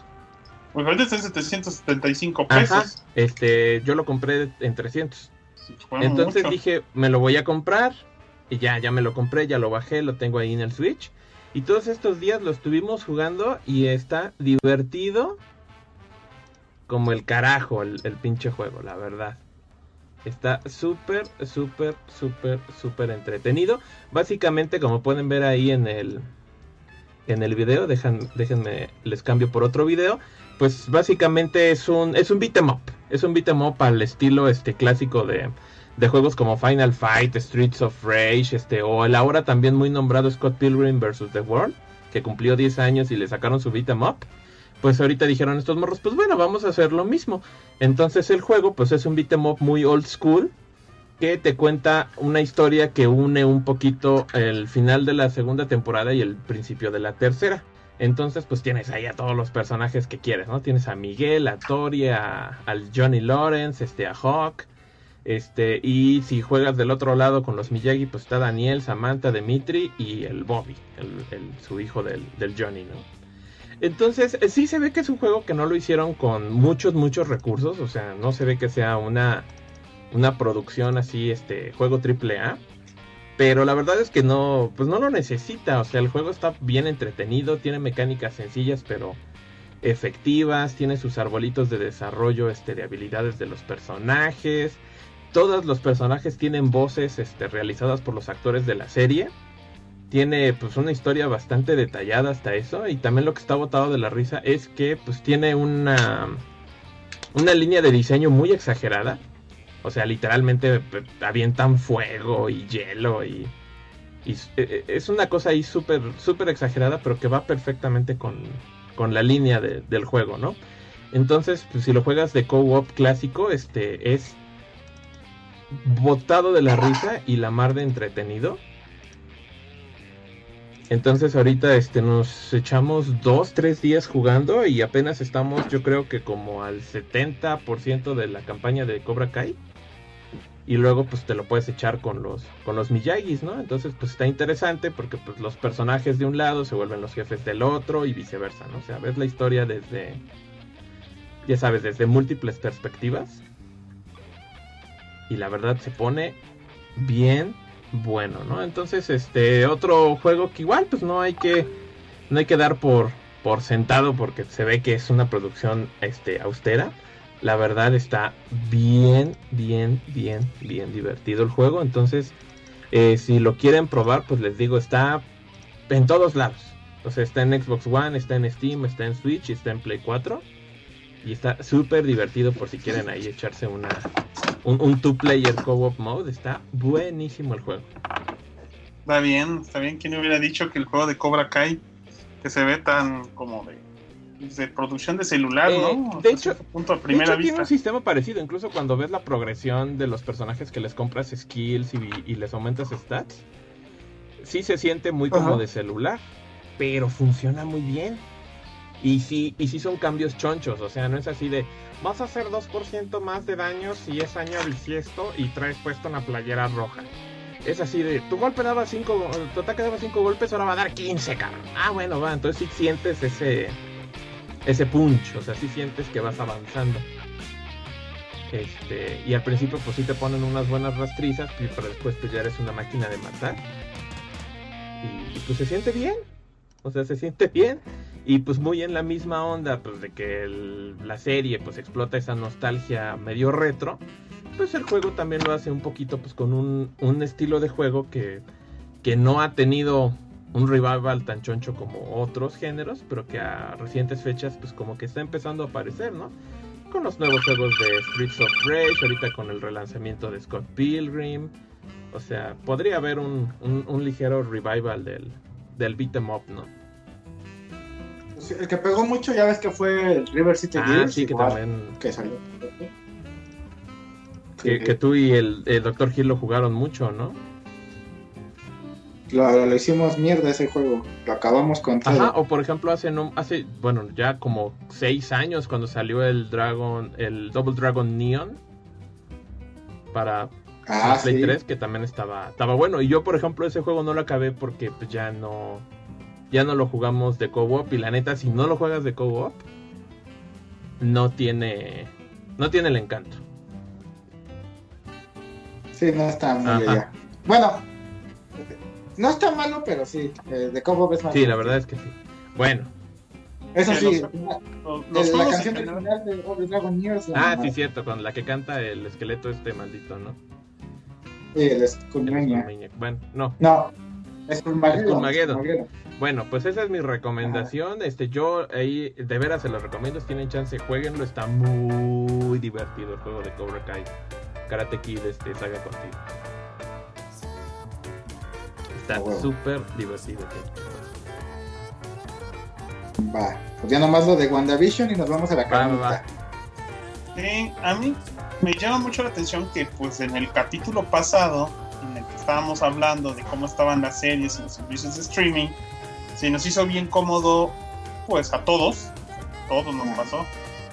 Pues ahorita está en 775 pesos. Ajá. Este, yo lo compré en 300. Sí, fue Entonces mucho. dije, me lo voy a comprar. Y ya, ya me lo compré, ya lo bajé, lo tengo ahí en el Switch. Y todos estos días lo estuvimos jugando y está divertido como el carajo el, el pinche juego, la verdad. Está súper, súper, súper, súper entretenido. Básicamente, como pueden ver ahí en el, en el video, dejan, déjenme, les cambio por otro video. Pues básicamente es un, es un beat up. Es un beat 'em up al estilo este clásico de, de juegos como Final Fight, Streets of Rage, este, o el ahora también muy nombrado Scott Pilgrim vs. The World, que cumplió 10 años y le sacaron su beat 'em up. Pues ahorita dijeron estos morros, pues bueno, vamos a hacer lo mismo. Entonces el juego pues es un beat 'em up muy old school que te cuenta una historia que une un poquito el final de la segunda temporada y el principio de la tercera. Entonces, pues tienes ahí a todos los personajes que quieres, ¿no? Tienes a Miguel, a Tori, a, al Johnny Lawrence, este, a Hawk. Este, y si juegas del otro lado con los Miyagi, pues está Daniel, Samantha, Dimitri y el Bobby, el- su hijo del, del Johnny, ¿no? Entonces, eh, sí se ve que es un juego que no lo hicieron con muchos, muchos recursos. O sea, no se ve que sea una, una producción así, este, juego triple A. Pero la verdad es que no, pues no lo necesita. O sea, el juego está bien entretenido, tiene mecánicas sencillas, pero efectivas, tiene sus arbolitos de desarrollo este, de habilidades de los personajes. Todos los personajes tienen voces este, realizadas por los actores de la serie. Tiene pues una historia bastante detallada hasta eso. Y también lo que está botado de la risa es que pues tiene una, una línea de diseño muy exagerada. O sea, literalmente p- avientan fuego y hielo y... y s- e- e- es una cosa ahí súper súper exagerada, pero que va perfectamente con, con la línea de- del juego, ¿no? Entonces, pues, si lo juegas de co-op clásico, este es botado de la risa y la mar de entretenido. Entonces ahorita este nos echamos dos, tres días jugando y apenas estamos yo creo que como al 70% de la campaña de Cobra Kai. Y luego pues te lo puedes echar con los con los Miyagis, ¿no? Entonces pues está interesante porque pues los personajes de un lado se vuelven los jefes del otro y viceversa, ¿no? O sea, ves la historia desde ya sabes, desde múltiples perspectivas. Y la verdad se pone bien bueno, ¿no? Entonces, este otro juego que igual pues no hay que no hay que dar por por sentado porque se ve que es una producción este austera. La verdad está bien, bien, bien, bien divertido el juego. Entonces, eh, si lo quieren probar, pues les digo, está en todos lados. O sea, está en Xbox One, está en Steam, está en Switch, está en Play 4. Y está súper divertido por si quieren ahí echarse una un, un two-player co-op mode. Está buenísimo el juego. Está bien, está bien. ¿Quién hubiera dicho que el juego de Cobra Kai, que se ve tan como de de producción de celular, Eh, ¿no? de hecho- punto a De primera hecho, tiene vista. un sistema parecido. Incluso cuando ves la progresión de los personajes que les compras skills y, y les aumentas stats, sí se siente muy como de celular, pero funciona muy bien. Y sí, y sí son cambios chonchos, o sea, no es así de vas a hacer 2% más de daño si es año bisiesto y traes puesto una playera roja. Es así de, tu golpe daba 5, tu ataque daba 5 golpes, ahora va a dar 15, cabrón. Ah, bueno, va, entonces sí sientes ese ese punch, o sea, sí sientes que vas avanzando. Este, y al principio pues sí te ponen unas buenas rastrizas, pero después pues ya eres una máquina de matar. Y, y, pues se siente bien. O sea, se siente bien. Y pues muy en la misma onda, pues de que la serie pues explota esa nostalgia medio retro. Pues el juego también lo hace un poquito pues con un, un estilo de juego que, que no ha tenido un revival tan choncho como otros géneros, pero que a recientes fechas pues como que está empezando a aparecer, ¿no? Con los nuevos juegos de Streets of Rage, ahorita con el relanzamiento de Scott Pilgrim. O sea, podría haber un, un- un ligero revival del, del beat 'em up, ¿no? Sí, El que pegó mucho, ya ves que fue el River City Ah, Gears, sí, que igual, también. que salió. Que, tú y el, el Dr. Hill lo jugaron mucho, ¿no? Lo, hicimos mierda ese juego. Lo acabamos con todo. Ajá, o por ejemplo hace no, hace, bueno, ya como seis años cuando salió el Dragon, el Double Dragon Neon para ah, Play sí. 3, que también estaba, estaba bueno. Y yo, por ejemplo, ese juego no lo acabé porque pues, ya no, ya no lo jugamos de co-op. Y la neta, si no lo juegas de co-op, no tiene, no tiene el encanto. Sí, no está muy allá. Bueno, no está malo, pero sí. eh, de Cobo es más. Sí, la verdad es que sí. Bueno, Eso sí, los- la, Los, de- los la juegos canción final de Dragon News. la ah, sí, cierto, con la que canta el esqueleto este maldito, ¿no? Sí, el. Skullmaniac. Bueno, no. No, es. Skullmageddon. Skullmageddon. Bueno, pues esa es mi recomendación. Este, yo ahí de veras se los recomiendo. Si tienen chance, jueguenlo. Está muy divertido el juego de Cobra Kai. Karate Kid, este, saga contigo. Está huevo. súper divertido. sí. Va, pues ya nomás lo de WandaVision y nos vamos a la Va, va, carnita. va. Sí, a mí me llama mucho la atención que pues en el capítulo pasado, estábamos hablando de cómo estaban las series y los servicios de streaming, se nos hizo bien cómodo pues a todos, todos nos pasó,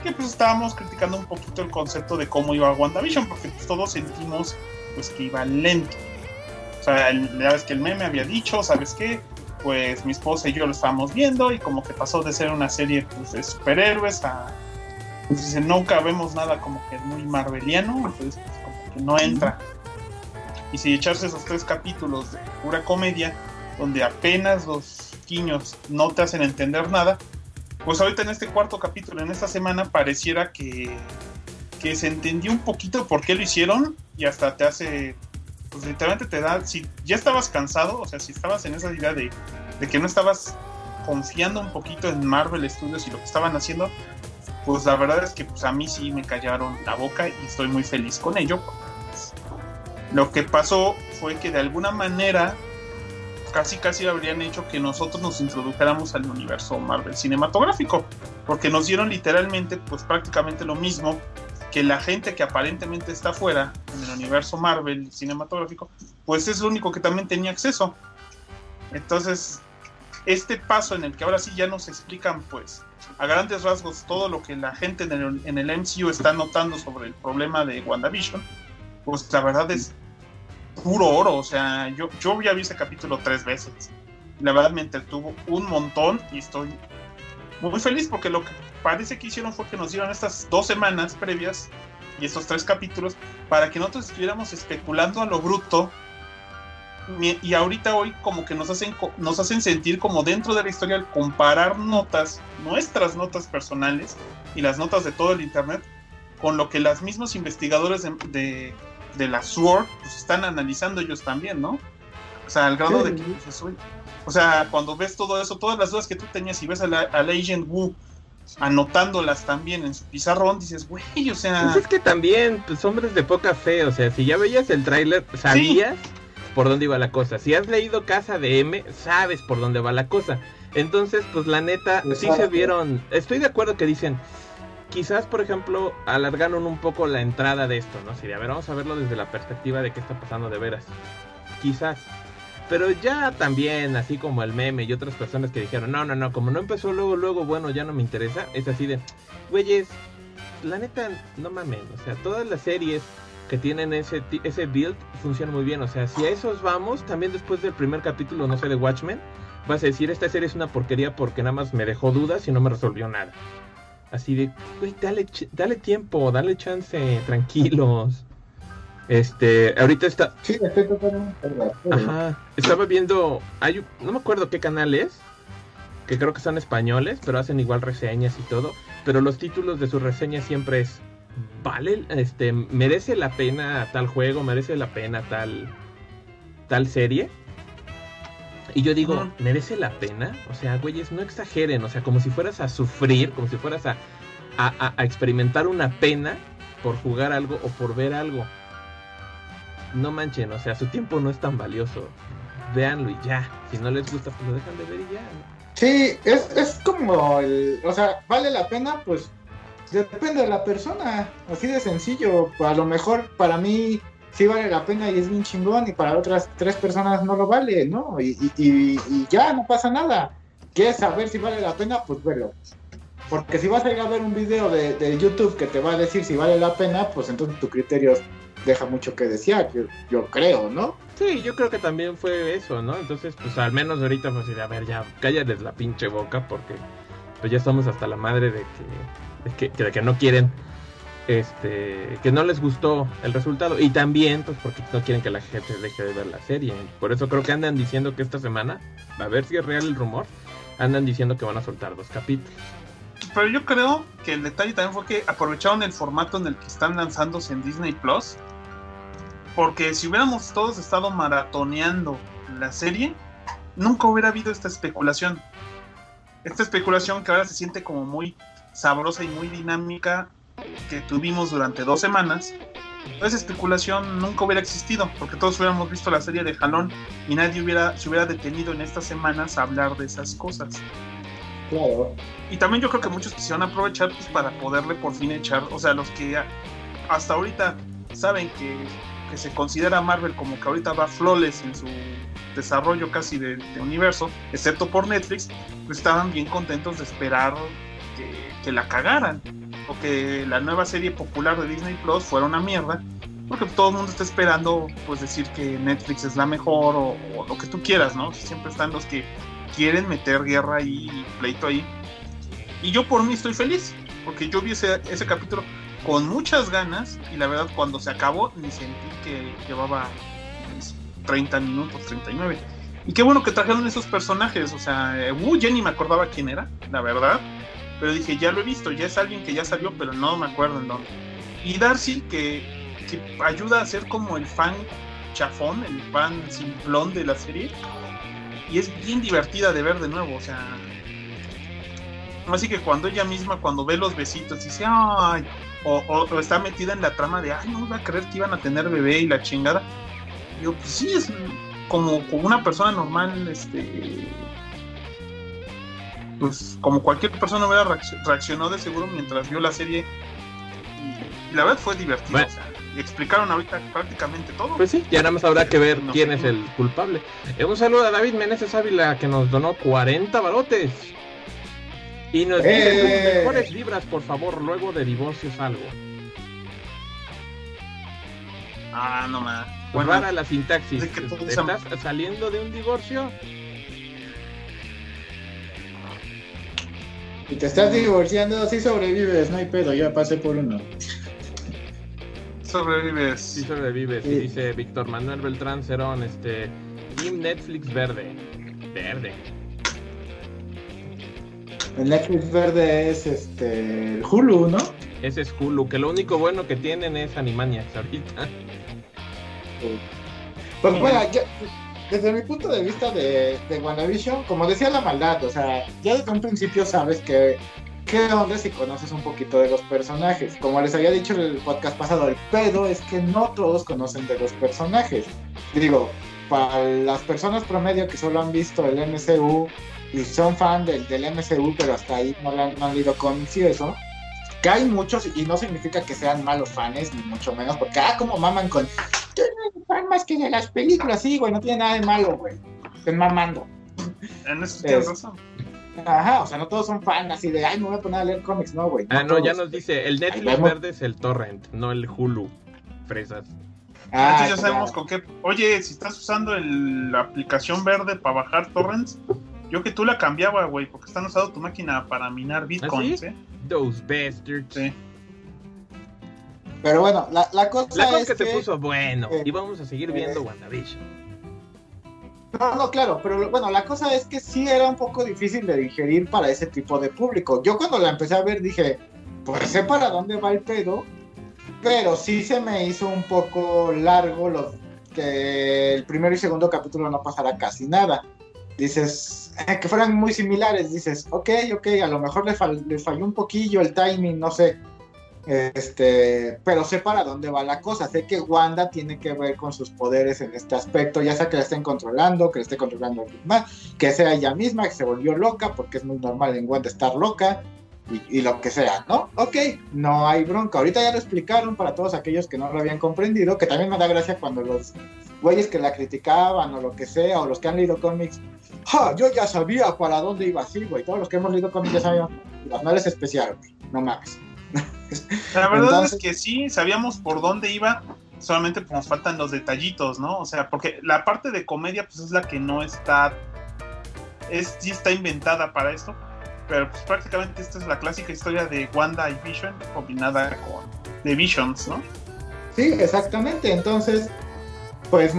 que pues estábamos criticando un poquito el concepto de cómo iba WandaVision, porque pues, todos sentimos pues que iba lento. O sea, el- ya que el meme había dicho, ¿sabes qué? Pues mi esposa y yo lo estábamos viendo y como que pasó de ser una serie pues, de superhéroes a pues dice, nunca vemos nada como que muy marveliano, entonces pues, como que no entra. Y si echarse esos tres capítulos de pura comedia, donde apenas los guiños no te hacen entender nada, pues ahorita en este cuarto capítulo, en esta semana, pareciera que, que se entendió un poquito por qué lo hicieron y hasta te hace, pues literalmente te da, si ya estabas cansado, o sea, si estabas en esa idea de, de que no estabas confiando un poquito en Marvel Studios y lo que estaban haciendo, pues la verdad es que pues, a mí sí me callaron la boca y estoy muy feliz con ello. Lo que pasó fue que de alguna manera casi casi habrían hecho que nosotros nos introdujéramos al universo Marvel cinematográfico, porque nos dieron literalmente pues prácticamente lo mismo que la gente que aparentemente está afuera en el universo Marvel cinematográfico, pues es lo único que también tenía acceso. Entonces, este paso en el que ahora sí ya nos explican pues a grandes rasgos todo lo que la gente en el, en el MCU está notando sobre el problema de WandaVision, pues la verdad es puro oro. O sea, yo, yo ya vi ese capítulo tres veces. La verdad me entretuvo un montón y estoy muy feliz porque lo que parece que hicieron fue que nos dieron estas dos semanas previas y estos tres capítulos para que nosotros estuviéramos especulando a lo bruto y ahorita hoy como que nos hacen nos hacen sentir como dentro de la historia al comparar notas nuestras notas personales y las notas de todo el internet con lo que los mismos investigadores de, de, de la SWORD pues, están analizando ellos también, ¿no? O sea, al grado Sí. de que dices, "Uy". o sea, cuando ves todo eso, todas las dudas que tú tenías y ves a la, a la Agent Wu anotándolas también en su pizarrón, dices, güey, o sea, Pues es que también, pues hombres de poca fe, o sea, si ya veías el tráiler, sabías por dónde iba la cosa. Si has leído Casa de M, sabes por dónde va la cosa. Entonces, pues la neta, sí se Exacto. vieron. Estoy de acuerdo que dicen, quizás, por ejemplo, alargaron un poco la entrada de esto, ¿no? De, a ver, vamos a verlo desde la perspectiva de qué está pasando de veras. Quizás. Pero ya también, así como el meme y otras personas que dijeron, no, no, no, como no empezó luego, luego, bueno, ya no me interesa, es así de, güeyes, la neta, no mamen, o sea, todas las series que tienen ese, ese build funcionan muy bien, o sea, si a esos vamos, también después del primer capítulo, no sé, de Watchmen, vas a decir, esta serie es una porquería porque nada más me dejó dudas y no me resolvió nada. Así de, güey, dale, dale tiempo, dale chance, tranquilos. Este, ahorita está, Sí, estoy totalmente. Ajá, estaba viendo, hay, no me acuerdo qué canal es, que creo que son españoles, pero hacen igual reseñas y todo, pero los títulos de sus reseñas siempre es, vale, este, merece la pena tal juego, merece la pena tal, tal serie. Y yo digo. ¿merece la pena? O sea, güeyes, no exageren, o sea, como si fueras a sufrir, como si fueras a, a, a- a experimentar una pena por jugar algo o por ver algo no manchen, o sea, su tiempo no es tan valioso. Véanlo y ya. Si no les gusta, pues lo dejan de ver y ya. ¿no? Sí, es, es como el, o sea, vale la pena, pues depende de la persona, así de sencillo. A lo mejor para mí sí vale la pena y es bien chingón y para otras tres personas no lo vale, ¿no? Y, y, y- ya, no pasa nada. ¿Quieres saber si vale la pena? Pues velo. Porque si vas a ir a ver un video de, de YouTube que te va a decir si vale la pena, pues entonces tu criterio deja mucho que desear, yo, yo creo, ¿no? Sí, yo creo que también fue eso, ¿no? Entonces, pues al menos ahorita, pues, de, a ver, ya, cállales la pinche boca, porque pues ya estamos hasta la madre de que, de que no quieren, este, que no les gustó el resultado. Y también, pues, porque no quieren que la gente deje de ver la serie. Por eso creo que andan diciendo que esta semana, a ver si es real el rumor, andan diciendo que van a soltar dos capítulos. pero yo creo que el detalle también fue que aprovecharon el formato en el que están lanzándose en Disney Plus. Porque si hubiéramos todos estado maratoneando la serie, nunca hubiera habido esta especulación. Esta especulación que ahora se siente como muy sabrosa y muy dinámica que tuvimos durante dos semanas. Esa especulación nunca hubiera existido, porque todos hubiéramos visto la serie de Jalón y nadie hubiera, se hubiera detenido en estas semanas a hablar de esas cosas. Claro. Y también yo creo que muchos quisieron aprovechar pues, para poderle por fin echar, o sea, los que hasta ahorita saben que, que se considera Marvel como que ahorita va flawless en su desarrollo casi de, de universo, excepto por Netflix, pues estaban bien contentos de esperar que, la cagaran, o que la nueva serie popular de Disney Plus fuera una mierda, porque todo el mundo está esperando pues decir que Netflix es la mejor o, lo que tú quieras, ¿no? Siempre están los que quieren meter guerra y pleito ahí. Y yo por mí estoy feliz, porque yo vi ese, ese capítulo con muchas ganas y la verdad cuando se acabó ni sentí que llevaba pues, 30 minutos, 39. Y qué bueno que trajeron esos personajes, o sea, eh, ya ni me acordaba quién era, la verdad. Pero dije, ya lo he visto, ya es alguien que ya salió, pero no me acuerdo en dónde. Y Darcy, que, que ayuda a ser como el fan chafón, el fan simplón de la serie. Y es bien divertida de ver de nuevo, o sea, Así que cuando ella misma, cuando ve los besitos, dice, ay, o está metida en la trama de, ay, no iba a creer que iban a tener bebé y la chingada. Yo, pues sí, es como, como una persona normal, este. Pues como cualquier persona hubiera reacc- reaccionado de seguro mientras vio la serie. Y, la verdad fue divertido, Bueno. o sea, y explicaron ahorita prácticamente todo. Pues sí, ya nada más habrá que ver No. quién es el culpable. Eh, un saludo a David Meneses Ávila que nos donó 40 barotes. Y nos dice sus ¡Eh! mejores vibras, por favor, luego de divorcios algo. Ah, no más. Pues Bueno, rara la sintaxis. que ¿Estás saliendo de un divorcio? Si te estás divorciando, sí sobrevives, no hay pedo, yo pasé por uno. sobrevives. Sí sobrevives. Y dice Víctor Manuel Beltrán Cerón, este... Team Netflix verde. Verde. El Netflix verde es este el Hulu, ¿no? Ese es Hulu, que lo único bueno que tienen es Animaniacs ahorita. Pues bueno, desde mi punto de vista de, de WandaVision, como decía la maldad, o sea, ya desde un principio sabes que qué onda si conoces un poquito de los personajes. Como les había dicho en el podcast pasado, el pedo es que no todos conocen de los personajes. Digo, para las personas promedio que solo han visto el MCU y son fan del, del MCU, pero hasta ahí no, no han leído cómics y eso, que hay muchos y no significa que sean malos fans, ni mucho menos, porque, ah, como maman con, fan más que de las películas, sí, güey, no tiene nada de malo, güey, estén mamando. En eso tienes razón. Ajá, o sea, no todos son fans así de, ay, me voy a poner a leer cómics, no, güey. ah, no, ya nos dice, el Netflix verde es el torrent, no el Hulu, fresas. Ah, ya sabemos con qué. Oye, si estás usando la aplicación verde para bajar torrents, yo que tú la cambiaba, güey, porque están usando tu máquina para minar bitcoins, ¿Ah, ¿eh? Those bastards. Sí. Pero bueno, la, la cosa La cosa es que, se puso bueno. y vamos a seguir viendo eh, WandaVision. No, no, claro, pero bueno, la cosa es que sí era un poco difícil de digerir para ese tipo de público. Yo cuando la empecé a ver dije, pues sé para dónde va el pedo, pero sí se me hizo un poco largo lo, que el primero y segundo capítulo no pasara casi nada. Dices, eh, que fueran muy similares, dices, ok, ok, a lo mejor le, le falló un poquillo el timing, no sé. Este, pero sé para dónde va la cosa. Sé que Wanda tiene que ver con sus poderes en este aspecto, ya sea que la estén controlando, que la esté controlando más, que sea ella misma, que se volvió loca, porque es muy normal en Wanda estar loca, y, lo que sea, ¿no? Ok, no hay bronca. Ahorita ya lo explicaron para todos aquellos que no lo habían comprendido, que también me da gracia cuando los güeyes que la criticaban o lo que sea, o los que han leído cómics, ¡ja! Yo ya sabía para dónde iba así, güey. Todos los que hemos leído cómics ya sabíamos. No es especial, güey. No mames. La verdad es que sí, sabíamos por dónde iba, solamente pues, nos faltan los detallitos, ¿no? O sea, porque la parte de comedia pues es la que no está, es, sí está inventada para esto, pero pues prácticamente esta es la clásica historia de Wanda y Vision combinada con The Visions, ¿no? Sí, exactamente, entonces, pues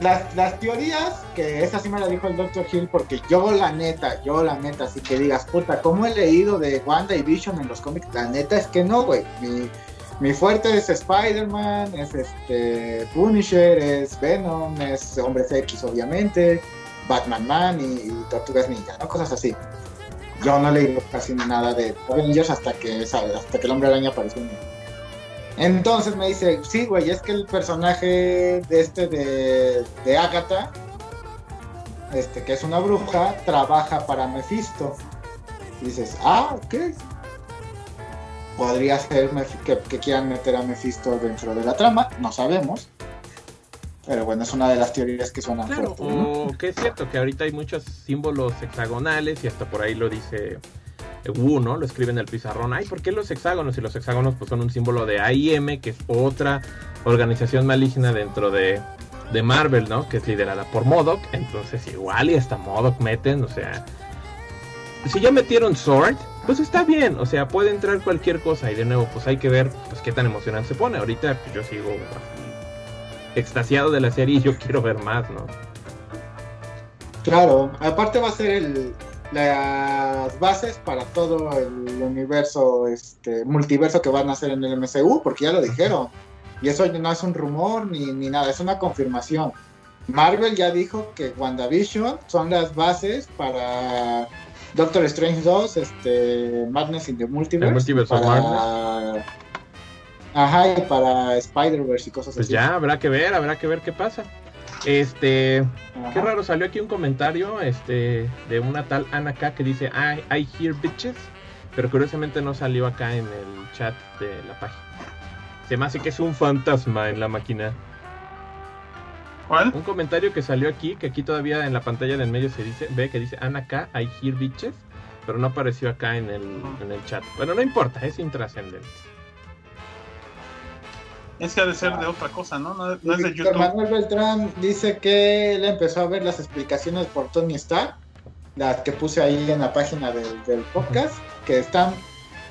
las, las, teorías, que esa sí me la dijo el Dr. Hill, porque yo la neta, yo la neta, así que digas, puta, ¿cómo he leído de Wanda y Vision en los cómics? La neta es que no, güey. Mi, mi fuerte es Spider-Man, es este Punisher, es Venom, es Hombres X, obviamente, Batman Man y, Tortugas Ninja, ¿no? Cosas así. Yo no leído casi nada de Avengers hasta que, ¿sabes? Hasta que el Hombre Araña apareció en entonces me dice, sí, güey, es que el personaje de este de, de Agatha, este, que es una bruja, trabaja para Mephisto. Y dices, ah, ok. Podría ser que, quieran meter a Mephisto dentro de la trama, no sabemos. Pero bueno, es una de las teorías que suenan claro, O que es cierto que ahorita hay muchos símbolos hexagonales y hasta por ahí lo dice Wu, ¿no? Lo escribe en el pizarrón. Ay, ¿por qué los hexágonos? Y los hexágonos pues son un símbolo de AIM, que es otra organización maligna dentro de, de Marvel, ¿no? Que es liderada por Modoc. Entonces igual y hasta Modoc meten, o sea... Si ya metieron Sword, pues está bien, o sea, puede entrar cualquier cosa y de nuevo pues hay que ver pues qué tan emocionante se pone. Ahorita pues, yo sigo extasiado de la serie y yo quiero ver más, ¿no? Claro, aparte va a ser el, las bases para todo el universo, este multiverso que van a hacer en el MCU, porque ya lo dijeron. Y eso no es un rumor ni, ni nada, es una confirmación. Marvel ya dijo que WandaVision son las bases para Doctor Strange 2, este, Madness in the Multiverse. para... Ajá, y para Spider-Verse y cosas pues así. Pues ya, habrá que ver, habrá que ver qué pasa. Este, qué raro, salió aquí un comentario este, de una tal Ana K que dice I, I hear bitches, pero curiosamente no salió acá en el chat de la página. Se me hace que es un fantasma en la máquina. ¿Cuál? Un comentario que salió aquí, que aquí todavía en la pantalla del medio se dice, ve que dice Ana K, I hear bitches, pero no apareció acá en el, en el chat. Bueno, no importa, es intrascendente. Es que ha de ser de otra cosa, ¿no? No, es de YouTube. Manuel Beltrán dice que él empezó a ver las explicaciones por Tony Stark, las que puse ahí en la página del, podcast, que están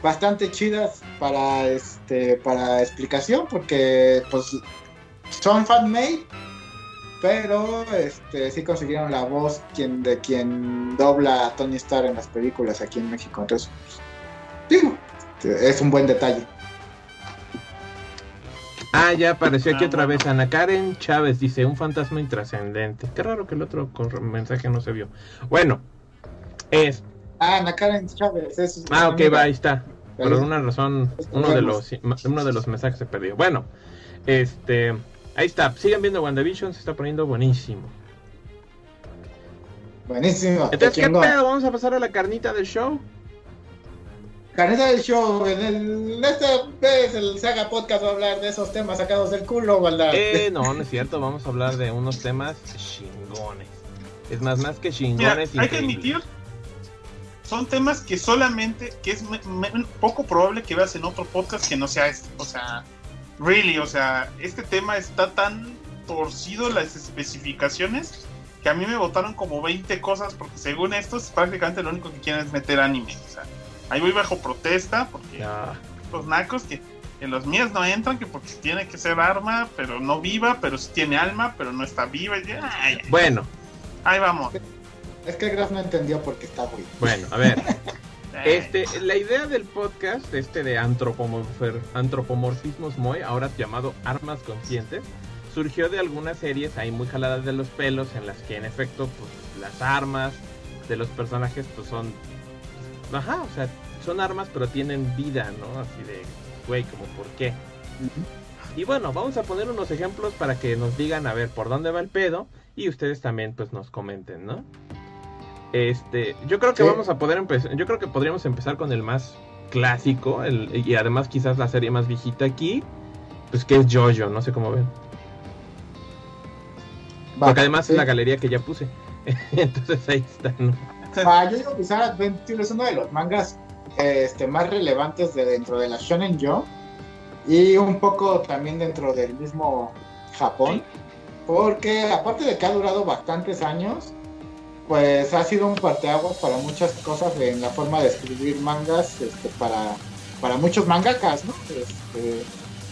bastante chidas para este para explicación porque pues son fan-made pero este sí consiguieron la voz quien de quien dobla a Tony Stark en las películas aquí en México entonces digo es un buen detalle. Ah, ya apareció aquí Ah, otra bueno. vez. Ana Karen Chávez dice: Un fantasma intrascendente. Qué raro que el otro mensaje no se vio. Bueno, es. Ah, Ana Karen Chávez. Es, Ah, ok, va, ahí está. Por alguna razón, uno de los uno de los mensajes se perdió. Bueno, este. Ahí está. Sigan viendo WandaVision. Se está poniendo buenísimo. Buenísimo. Entonces, ¿qué pedo? Vamos a pasar a la carnita del show. Carneta del show, en el, esta vez el Saga Podcast va a hablar de esos temas sacados del culo, ¿verdad? Eh, no, no es cierto. Vamos a hablar de unos temas chingones. Es más, más que Mira, chingones. hay que admitir, son temas que solamente, que es me- me- poco probable que veas en otro podcast que no sea este. O sea, really, o sea, este tema está tan torcido las especificaciones que a mí me votaron como 20 cosas porque según estos prácticamente lo único que quieren es meter anime. O sea, ahí voy bajo protesta porque los nacos que en los míos no entran, que porque tiene que ser arma, pero no viva, pero sí tiene alma, pero no está viva. y ya, ay, Bueno, ahí vamos. Es que Graf no entendió porque está muy. bueno, a ver. Eh, Este, la idea del podcast, este de antropomorfer- antropomorfismos Moe, ahora llamado Armas Conscientes, surgió de algunas series ahí muy jaladas de los pelos, en las que en efecto, pues las armas de los personajes, pues son. Ajá, o sea, son armas, pero tienen vida, ¿no? Así de, güey, como por qué. Y bueno, vamos a poner unos ejemplos para que nos digan a ver por dónde va el pedo y ustedes también pues nos comenten, ¿no? Este, yo creo que Sí. vamos a poder empezar, yo creo que podríamos empezar con el más clásico el, y además quizás la serie más viejita aquí, pues que es Jojo, no sé cómo ven. Va, Porque además sí. es la galería que ya puse. Entonces ahí está, ¿no? Ah, yo digo Bizarre Adventure es uno de los mangas este, más relevantes de dentro de la Shonen Jump y un poco también dentro del mismo Japón, porque aparte de que ha durado bastantes años, pues ha sido un parteaguas para muchas cosas en la forma de escribir mangas este, para, para muchos mangakas, ¿no? Este,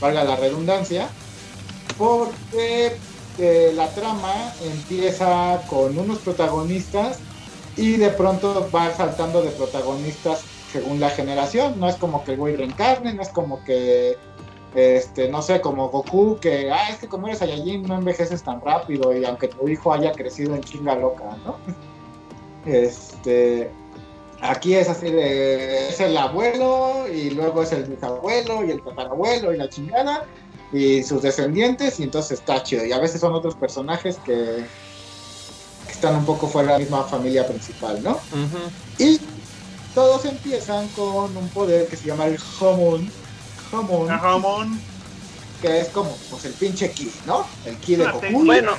valga la redundancia, porque eh, la trama empieza con unos protagonistas y de pronto va saltando de protagonistas según la generación. No es como que el güey reencarne, no es como que, este, no sé, como Goku, que, ah, es que como eres Saiyajin no envejeces tan rápido y aunque tu hijo haya crecido en chinga loca, ¿no? Este, aquí es así de, es el abuelo y luego es el bisabuelo y el tatarabuelo y la chingada y sus descendientes y entonces está chido. Y a veces son otros personajes que, están un poco fuera de la misma familia principal, ¿no? Ujú. Y todos empiezan con un poder que se llama el Homon. Homon, jamón, que es como pues, el pinche ki, ¿no? El ki de una Goku. Bueno.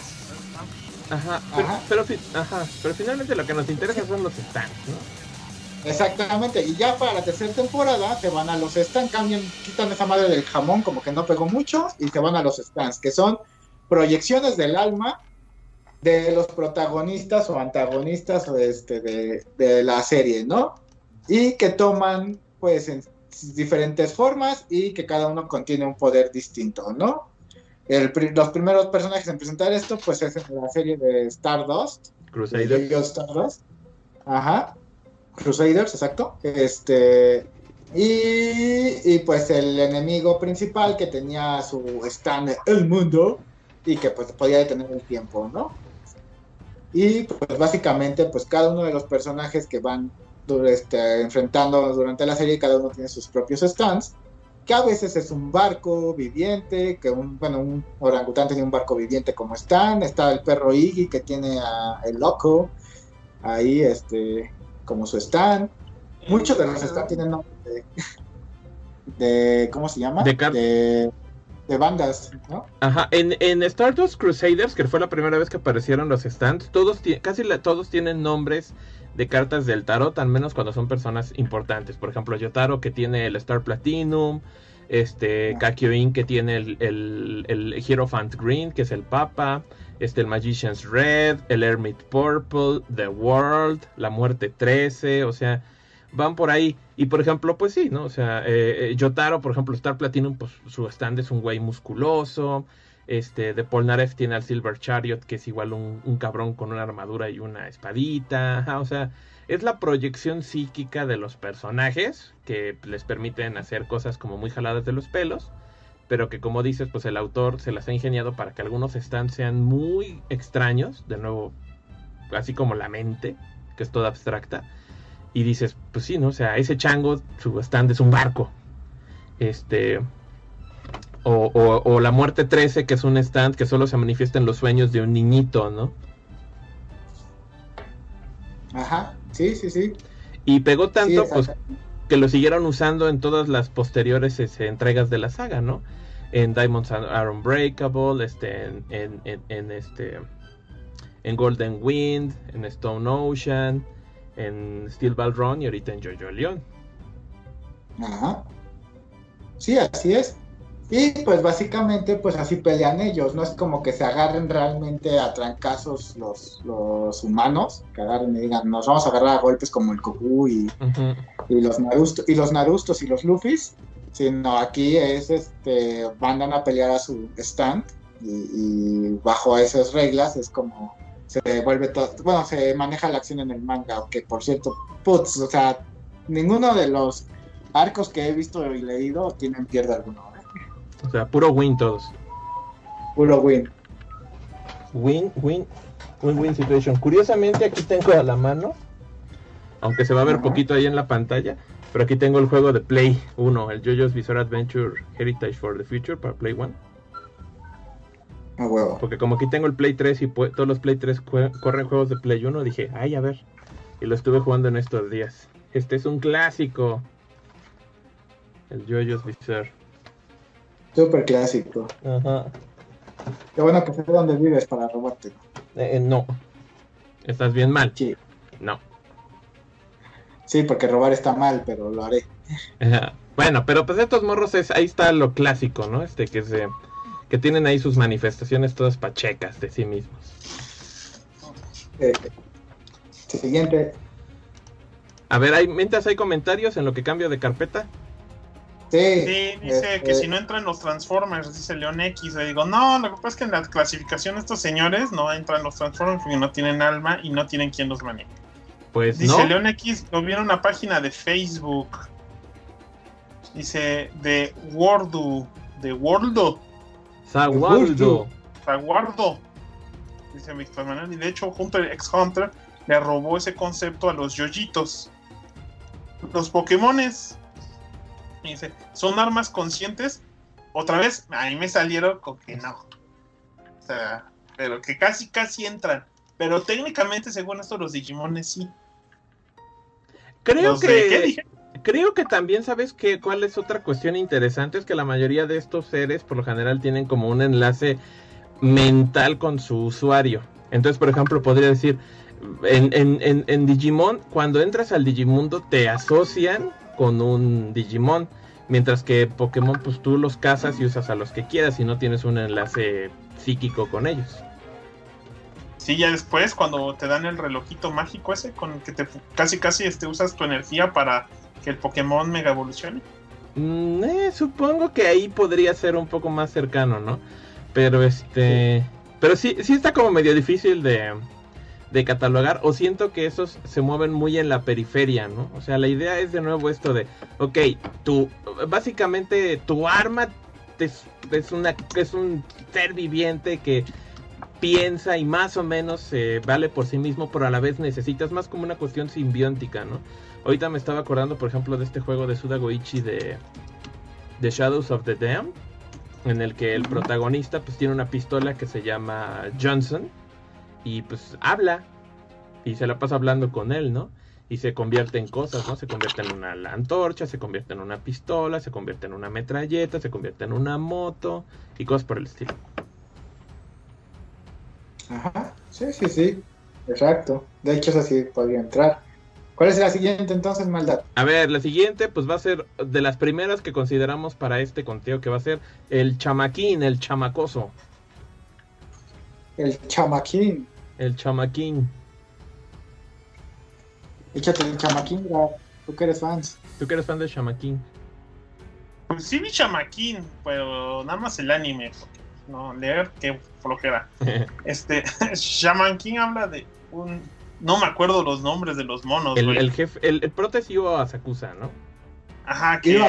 Ajá, pero, Ajá. pero, fi- ajá, pero finalmente lo que nos interesa son los stands, ¿no? Exactamente. Y ya para la tercera temporada se van a los stands, cambian, quitan esa madre del jamón como que no pegó mucho y se van a los stands, que son proyecciones del alma de los protagonistas o antagonistas o este, de, de la serie, ¿no? Y que toman pues en diferentes formas y que cada uno contiene un poder distinto, ¿no? El los primeros personajes en presentar esto pues es en la serie de Stardust, Crusader. Yo-Yo Stardust. Ajá. Crusaders, exacto. Este. Y, y pues el enemigo principal que tenía su stand el mundo y que pues podía detener el tiempo, ¿no? Y pues básicamente pues cada uno de los personajes que van este, enfrentando durante la serie, cada uno tiene sus propios stands, que a veces es un barco viviente, que un, bueno, un orangután tiene un barco viviente como stand, está el perro Iggy que tiene a el loco ahí este como su stand. Muchos de los stands tienen nombre de, de ¿cómo se llama? De car- de, de bandas, ¿no? Ajá, en, en Stardust Crusaders, que fue la primera vez que aparecieron los stands, todos casi la- todos tienen nombres de cartas del tarot, al menos cuando son personas importantes. Por ejemplo, Yotaro que tiene el Star Platinum, este. Kakyoin que tiene el, el, el Hierophant Green, que es el Papa, este el Magician's Red, el Hermit Purple, The World, la Muerte 13, o sea, van por ahí. Y por ejemplo, pues sí, ¿no? O sea, eh, eh, Yotaro, por ejemplo, Star Platinum, pues su stand es un güey musculoso. Este, de Polnareff tiene al Silver Chariot, que es igual un, un cabrón con una armadura y una espadita. ajá, o sea, es la proyección psíquica de los personajes que les permiten hacer cosas como muy jaladas de los pelos, pero que como dices, pues el autor se las ha ingeniado para que algunos stands sean muy extraños, de nuevo, así como la mente, que es toda abstracta, y dices, pues sí, ¿no? O sea, ese chango, su stand es un barco. Este. O, o, la muerte 13, que es un stand que solo se manifiesta en los sueños de un niñito, ¿no? Ajá, sí, sí, sí. Y pegó tanto, pues, que lo siguieron usando en todas las posteriores este, entregas de la saga, ¿no? En Diamonds Are Unbreakable, este, en, en, en, este, en Golden Wind, en Stone Ocean, en Steel Ball Run y ahorita en Jojo León. Ajá. Sí, así es. Y pues básicamente pues así pelean ellos, no es como que se agarren realmente a trancazos los, los humanos, que agarren y digan, nos vamos a agarrar a golpes como el Goku y, y los Naruto, y los Narustos y los Luffys, sino aquí es este mandan a pelear a su stand y, bajo esas reglas es como se vuelve todo, bueno, se maneja la acción en el manga, que por cierto, putz, o sea, ninguno de los arcos que he visto y leído tienen pierde alguno. O sea, puro win todos. Puro win. Win, win, win, win situation. Curiosamente aquí tengo a la mano, aunque se va a ver poquito ahí en la pantalla, pero aquí tengo el juego de Play 1, el JoJo's Bizarre Adventure Heritage for the Future para Play 1. Huevo. Porque como aquí tengo el Play 3 y todos los Play 3 corren juegos de Play 1, dije, ay, a ver. Y lo estuve jugando en estos días. Este es un clásico. El JoJo's Bizarre. Súper clásico. Ajá. Qué bueno que sé dónde vives para robarte. Eh, eh, no. Estás bien mal. Sí. No. Sí, porque robar está mal, pero lo haré. Bueno, pero pues estos morros es, ahí está lo clásico, ¿no? Este que se que tienen ahí sus manifestaciones todas pachecas de sí mismos. Eh, siguiente. A ver, ¿hay, mientras hay comentarios en lo que cambio de carpeta. Sí, dice que si no entran los Transformers, dice León X. Le digo, no, lo que pasa es que en la clasificación estos señores no entran los Transformers porque no tienen alma y no tienen quien los maneje. Pues dice León X, lo vieron una página de Facebook. Dice de Wordu, de Worldo. Zaguardo. Zaguardo. Dice Víctor Manuel. Y de hecho, junto al ex Hunter le robó ese concepto a los yoyitos. Los Pokémones dice, ¿son armas conscientes? Otra vez, ahí me salieron con que no. O sea, pero que casi, casi entran. Pero técnicamente, según esto, los Digimones sí. Creo que. Creo que también sabes que cuál es otra cuestión interesante es que la mayoría de estos seres por lo general tienen como un enlace mental con su usuario. Entonces, por ejemplo, podría decir, en, en, en Digimon, cuando entras al Digimundo te asocian con un Digimon. Mientras que Pokémon, pues tú los cazas y usas a los que quieras y no tienes un enlace psíquico con ellos. Sí, ya después, cuando te dan el relojito mágico ese, con el que te casi casi este, usas tu energía para que el Pokémon mega evolucione. Mm, eh, supongo que ahí podría ser un poco más cercano, ¿no? Pero este. Pero sí, sí está como medio difícil de, de catalogar o siento que esos se mueven muy en la periferia, ¿no? O sea, la idea es de nuevo esto de, ok, tú, básicamente tu arma es, es, una, es un ser viviente que piensa y más o menos se vale por sí mismo, pero a la vez necesitas más como una cuestión simbiótica, ¿no? Ahorita me estaba acordando, por ejemplo, de este juego de Sudagoichi de, de Shadows of the Dam, en el que el protagonista pues tiene una pistola que se llama Johnson y pues habla y se la pasa hablando con él, ¿no? Y se convierte en cosas, ¿no? Se convierte en una antorcha, se convierte en una pistola, se convierte en una metralleta, se convierte en una moto y cosas por el estilo. Ajá, sí, sí, sí, exacto. De hecho, eso sí podría entrar. ¿Cuál es la siguiente entonces, maldad? A ver, la siguiente pues va a ser de las primeras que consideramos para este conteo, que va a ser el chamaquín, el chamacoso. El chamaquín. El chamaquín. Échate el chamaquín, bro. Tú que eres fan. Tú que eres fan del chamaquín. Pues sí vi chamaquín, pero nada más el anime. no, leer, qué flojera. este, Shaman King habla de un No me acuerdo los nombres de los monos, El, güey. el jefe, el, el prota es Asakusa, ¿no? Ajá, que,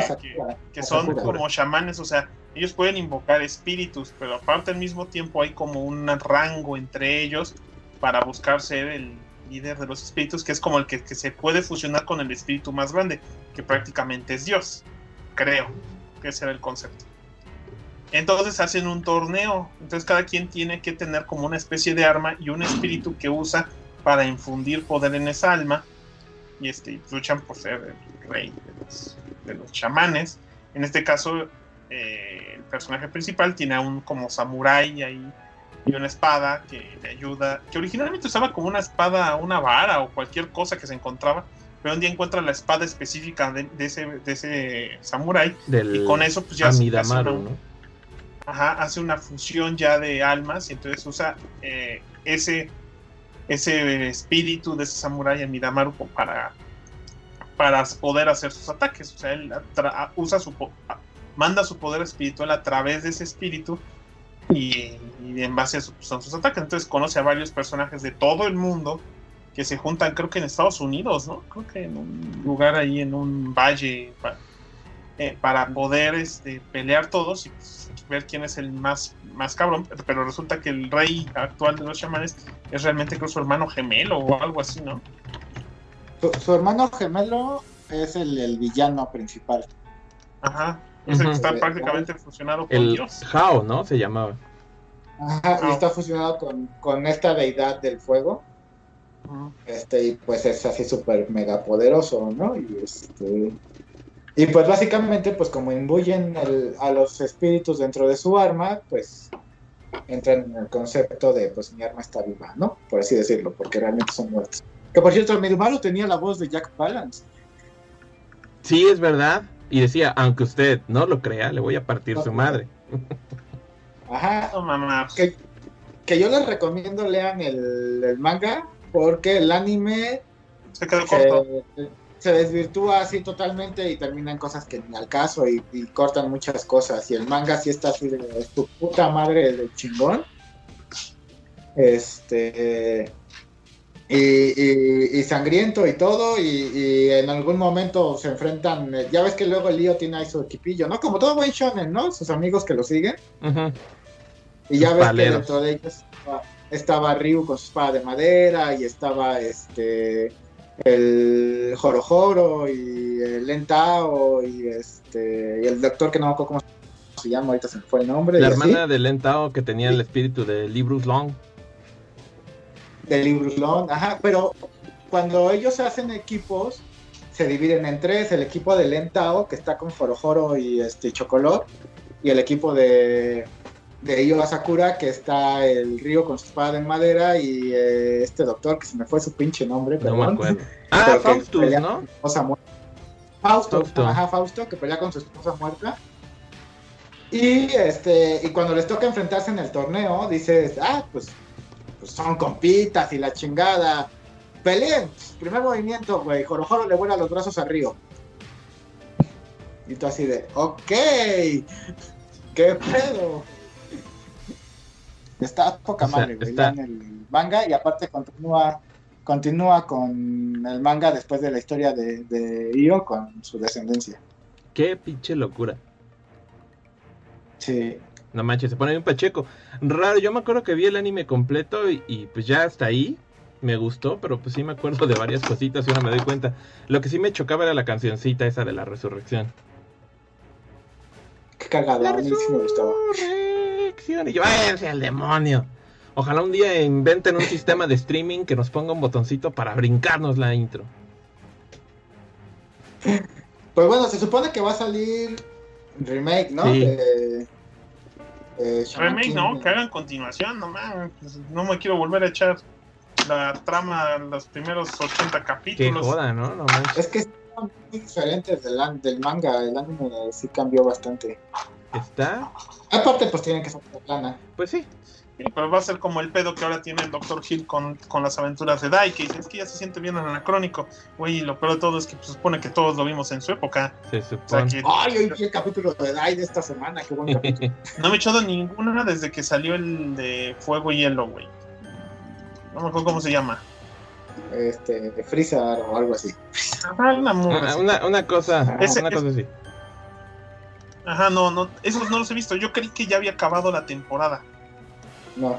que, son Sakura. como chamanes, o sea, ellos pueden invocar espíritus, pero aparte al mismo tiempo hay como un rango entre ellos para buscar ser el líder de los espíritus, que es como el que, que se puede fusionar con el espíritu más grande, que prácticamente es Dios, creo, que ese era el concepto. Entonces hacen un torneo, entonces cada quien tiene que tener como una especie de arma y un espíritu que usa para infundir poder en esa alma y este, luchan por ser el rey de los, de los chamanes. En este caso, eh, el personaje principal tiene a un como samurái ahí y una espada que le ayuda, que originalmente usaba como una espada, una vara o cualquier cosa que se encontraba, pero un día encuentra la espada específica de, de ese, de ese samurái y con eso pues ya se- hace Amidamaru, una- ¿no? Ajá, hace una fusión ya de almas y entonces usa eh, ese, ese espíritu de ese samurái Amidamaru po- para, para poder hacer sus ataques. O sea, él usa su manda su poder espiritual a través de ese espíritu y, en base a pues, son sus ataques. Entonces conoce a varios personajes de todo el mundo que se juntan, creo que en Estados Unidos, ¿no? Creo que en un lugar ahí, en un valle, pa- eh, para poder este, pelear todos y pues, ver quién es el más, más cabrón. Pero resulta que el rey actual de los chamanes es realmente creo su hermano gemelo o algo así, ¿no? Su, su hermano gemelo es el, el villano principal. Ajá. Es el que está prácticamente fusionado con El Dios. Hao, ¿no? Se llamaba. Ajá, y está fusionado con, con esta deidad del fuego. Este, y pues es así súper mega poderoso, ¿no? Y este. Y pues básicamente, pues como imbuyen el- a los espíritus dentro de su arma, pues entran en el concepto de pues mi arma está viva, ¿no? Por así decirlo, porque realmente son muertos. Que por cierto, Midmaru tenía la voz de Jack Palance. Sí, es verdad. Y decía, aunque usted no lo crea, le voy a partir su madre. Ajá. No mamás. Que, que yo les recomiendo lean el, el manga, porque el anime Se quedó corto. se, se desvirtúa así totalmente y terminan cosas que ni al caso y, y cortan muchas cosas. Y el manga sí está así de "Es tu puta madre de chingón. Este. Y, y- y sangriento y todo, y, y en algún momento se enfrentan. eh, Ya ves que luego el lío tiene ahí su equipillo, ¿no? Como todo buen shonen, ¿no? Sus amigos que lo siguen. Ujú. Y ya ves que dentro de ellos estaba, estaba Ryu con su espada de madera y estaba este el Jorojoro y el Lentao y este y el doctor que no me acuerdo cómo se llama, ahorita se me fue el nombre. La y así, hermana de Lentao que tenía el espíritu de Librus Long. de Librus Long, ajá, pero cuando ellos hacen equipos se dividen en tres, el equipo de Lentao que está con Jorojoro y este Chocolor y el equipo de de Io Asakura, que está el río con su espada de madera y eh, este doctor que se me fue su pinche nombre, No me acuerdo. Ah, Pero Faustus, pelea ¿no? Fausto, Fausto. ajá, Fausto, que pelea con su esposa muerta. Y este, y cuando les toca enfrentarse en el torneo, dices, ah, pues, pues son compitas y la chingada. Peleen, primer movimiento, güey. Jorojoro le vuela los brazos a Río. Y tú así de, ok, qué pedo. Está poca O sea, madre, güey. está- lean el manga y aparte continúa continúa con el manga después de la historia de, de Io con su descendencia. Qué pinche locura. Sí. No manches, se pone bien pacheco. Raro, yo me acuerdo que vi el anime completo y, y, pues ya hasta ahí me gustó, pero pues sí me acuerdo de varias cositas y ahora me doy cuenta. Lo que sí me chocaba era la cancioncita esa de la resurrección. Qué cagado, a mí sí me gustaba. Y yo, váyanse al demonio. Ojalá un día inventen un sistema de streaming que nos ponga un botoncito para brincarnos la intro. Pues bueno, se supone que va a salir remake, ¿no? Sí. De, de Shaman Remake, King. no, que hagan continuación, no mames. pues, No me quiero volver a echar la trama los primeros 80 Qué capítulos. joda, ¿no? No. Es que son muy diferentes del, del manga. El anime sí cambió bastante. Está, Aparte, pues tienen que sacar plana. pues sí. Sí, pero va a ser como el pedo que ahora tiene el Dr. Hill con, con las aventuras de Dai, que dice, es que ya se siente bien anacrónico. Güey, y lo peor de todo es que pues, se supone que todos lo vimos en su época. Se O sea supone. que Ay, hoy vi el capítulo de Dai de esta semana. Qué buen capítulo. no me he echado ninguna desde que salió el de Fuego y Hielo, güey. No me acuerdo cómo se llama. este, Freezer o algo así. Ah, una morra, Una, sí. una, una cosa, Ese- una cosa así. Ajá, no, no, esos no los he visto. Yo creí que ya había acabado la temporada. No.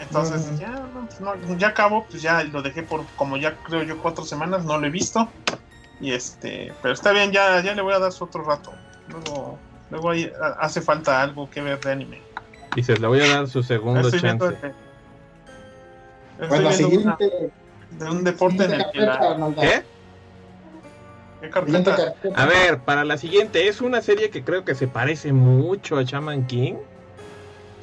Entonces, ya, no, pues no, ya acabó, pues ya lo dejé por como ya creo yo cuatro semanas, no lo he visto. Y este, pero está bien, ya, ya le voy a dar su otro rato. Luego, luego ahí hace falta algo que ver de anime. Dices, le voy a dar su segundo Estoy viendo, chance. este- estoy Bueno, viendo una siguiente. de un deporte en el que la. ¿Qué? A ver, para la siguiente, es una serie que creo que se parece mucho a Shaman King.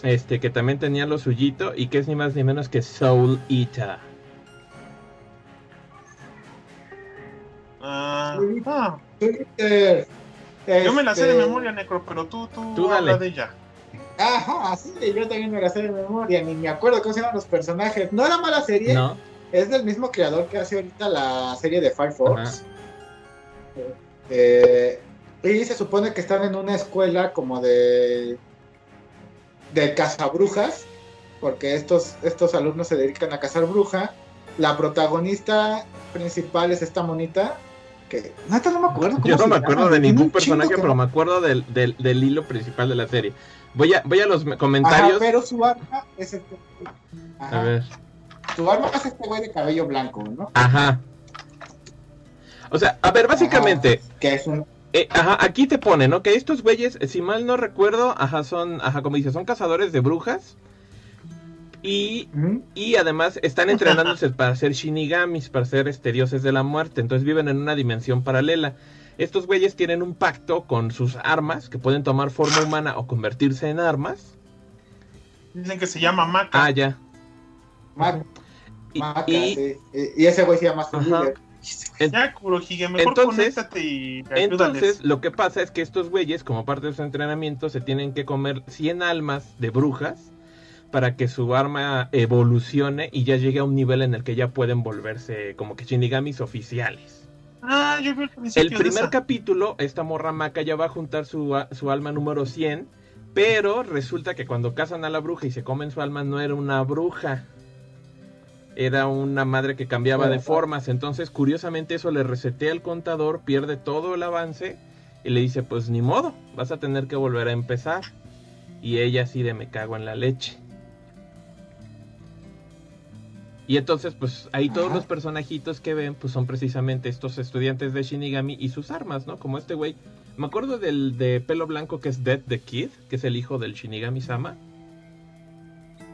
Este, que también tenía lo suyito y que es ni más ni menos que Soul Eater. Ah, ah, Twitter. yo me la sé de Este, memoria, Necro, pero tú, tú, Tú habla dale. de ella. Ajá, sí, yo también me la sé de memoria, ni me acuerdo cómo se llaman los personajes. No era mala serie, ¿No? es del mismo creador que hace ahorita la serie de Fire Ajá. Eh, y se supone que están en una escuela como de de cazabrujas, porque estos, estos alumnos se dedican a cazar bruja. La protagonista principal es esta monita, que neta no me acuerdo. cómo Yo no me llama, acuerdo de ningún personaje, que pero me acuerdo del, del, del hilo principal de la serie. Voy a, voy a los Ajá, comentarios. pero su arma es este. Ajá. A ver. Su arma es este güey de cabello blanco, ¿no? Ajá. O sea, a ver, básicamente, Ajá, que es un. Eh, ajá, aquí te ponen, ¿no? Que estos güeyes, si mal no recuerdo, ajá, son, ajá, como dices, son cazadores de brujas. Y, y además están entrenándose para ser shinigamis, para ser este, dioses de la muerte. Entonces viven en una dimensión paralela. Estos güeyes tienen un pacto con sus armas, que pueden tomar forma humana o convertirse en armas. Dicen que se llama Maca. Ah, ya. Maca, Y, Maca, y- sí. Y, y ese güey se llama su. Ya, Kurohige, mejor Entonces- conéctate y Entonces, lo que pasa es que estos güeyes, como parte de su entrenamiento, se tienen que comer 100 almas de brujas para que su arma evolucione y ya llegue a un nivel en el que ya pueden volverse como que shinigamis oficiales. Ah, yo vi el El primer capítulo, esta morra maca ya va a juntar su, su alma número 100, pero resulta que cuando cazan a la bruja y se comen su alma no era una bruja. Era una madre que cambiaba de formas, entonces curiosamente eso le resetea el contador, pierde todo el avance y le dice, pues ni modo, vas a tener que volver a empezar. Y ella así de me cago en la leche. Y entonces, pues ahí todos Ajá. los personajitos que ven, pues son precisamente estos estudiantes de Shinigami y sus armas, ¿no? Como este güey. Me acuerdo del de pelo blanco que es Dead the Kid, que es el hijo del Shinigami Sama.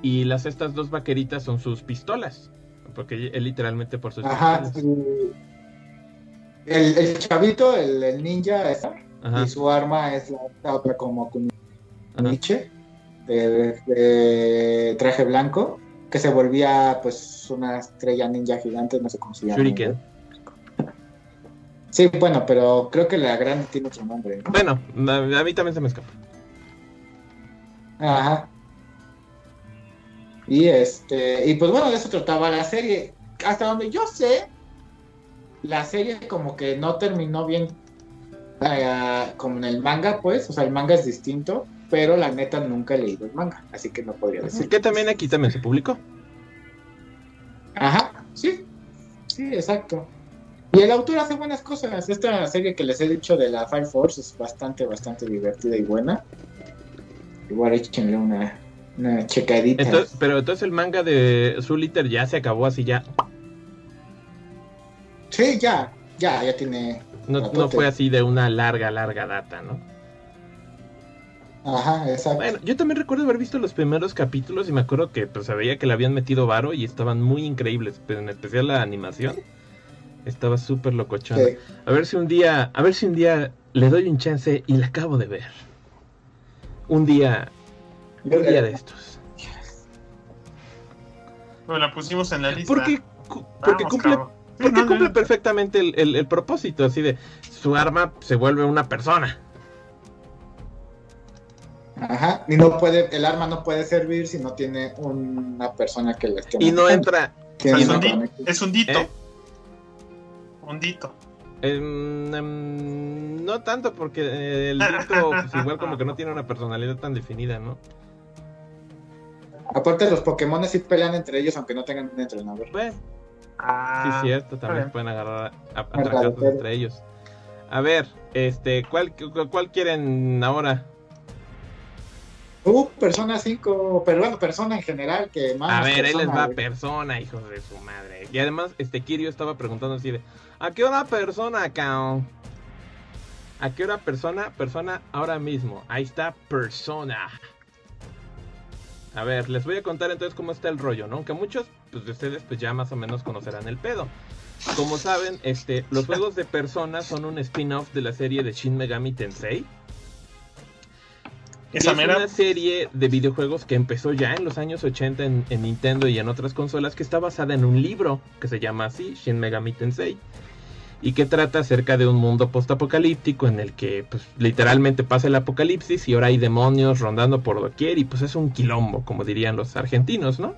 Y las estas dos vaqueritas son sus pistolas. Porque él literalmente por sus Ajá. pistolas. su- El, el chavito, el, el ninja, esa, Ajá, y su arma es la, la otra como. Nietzsche, de, de traje blanco, que se volvía pues una estrella ninja gigante, no sé cómo se llama. Shuriken. Sí, bueno, pero creo que la grande tiene otro nombre. ¿no? Bueno, a, a mí también se me escapa. Ajá. Y este, y pues bueno, de eso trataba la serie. Hasta donde yo sé, la serie como que no terminó bien eh, como en el manga, pues. O sea, el manga es distinto, pero la neta nunca he leído el manga, así que no podría decir. Que también aquí también se publicó. Ajá, sí, sí, exacto. Y el autor hace buenas cosas. Esta serie que les he dicho de la Fire Force es bastante, bastante divertida y buena. Igual échenle una, una checadita. Entonces, pero entonces el manga de Soul Eater ya se acabó así ya. Sí, ya, ya, ya tiene. No, no fue así de una larga, larga data, ¿no? Ajá, exacto. Bueno, yo también recuerdo haber visto los primeros capítulos y me acuerdo que pues se veía que le habían metido varo y estaban muy increíbles, pero en especial la animación estaba súper locochona. Sí. A ver si un día, a ver si un día le doy un chance y la acabo de ver. Un día, Yo- un día de estos. La pusimos en la lista. Porque, cu- porque Vamos, cumple, porque cumple perfectamente el, el- el propósito, así de su arma se vuelve una persona. Ajá. Y no puede, el arma no puede servir si no tiene una persona que le esté Y no entra, Es un, es dito. ¿Eh? Un dito. Em, em, no tanto porque el dito pues, igual como que no tiene una personalidad tan definida, ¿no? Aparte, los Pokémon sí pelean entre ellos aunque no tengan un entrenador. Bueno, sí, cierto, también pueden agarrar a, a, entre ellos. A ver, este, ¿cuál, cuál quieren ahora? Uh, Persona 5, pero bueno, Persona en general, que más. A ver, él les va Persona, hijos de su madre. Y además, este Kirio estaba preguntando así de: ¿A qué hora Persona, acá? ¿A qué hora Persona? Persona ahora mismo. Ahí está Persona. A ver, les voy a contar entonces cómo está el rollo, ¿no? Aunque muchos pues, de ustedes pues ya más o menos conocerán el pedo. Como saben, este, los juegos de Persona son un spin-off de la serie de Shin Megami Tensei es una serie de videojuegos que empezó ya en los años 80 en, Nintendo y en otras consolas que está basada en un libro que se llama así, Shin Megami Tensei. Y que trata acerca de un mundo postapocalíptico en el que pues, literalmente pasa el apocalipsis y ahora hay demonios rondando por doquier y pues es un quilombo, como dirían los argentinos, ¿no?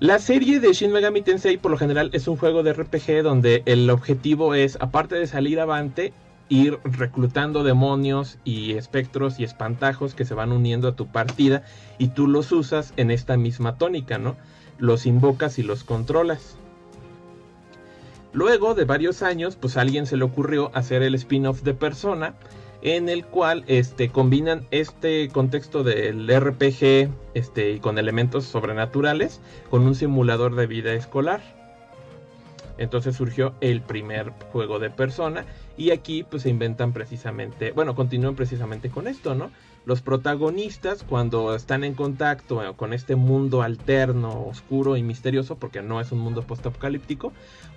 La serie de Shin Megami Tensei por lo general es un juego de RPG donde el objetivo es, aparte de salir avante, ir reclutando demonios y espectros y espantajos que se van uniendo a tu partida y tú los usas en esta misma tónica, ¿no? Los invocas y los controlas. Luego de varios años, pues a alguien se le ocurrió hacer el spin-off de Persona, en el cual este, combinan este contexto del RPG este, y con elementos sobrenaturales con un simulador de vida escolar. Entonces surgió el primer juego de persona y aquí pues se inventan precisamente, bueno, continúan precisamente con esto, ¿no? Los protagonistas cuando están en contacto eh, con este mundo alterno, oscuro y misterioso, porque no es un mundo postapocalíptico,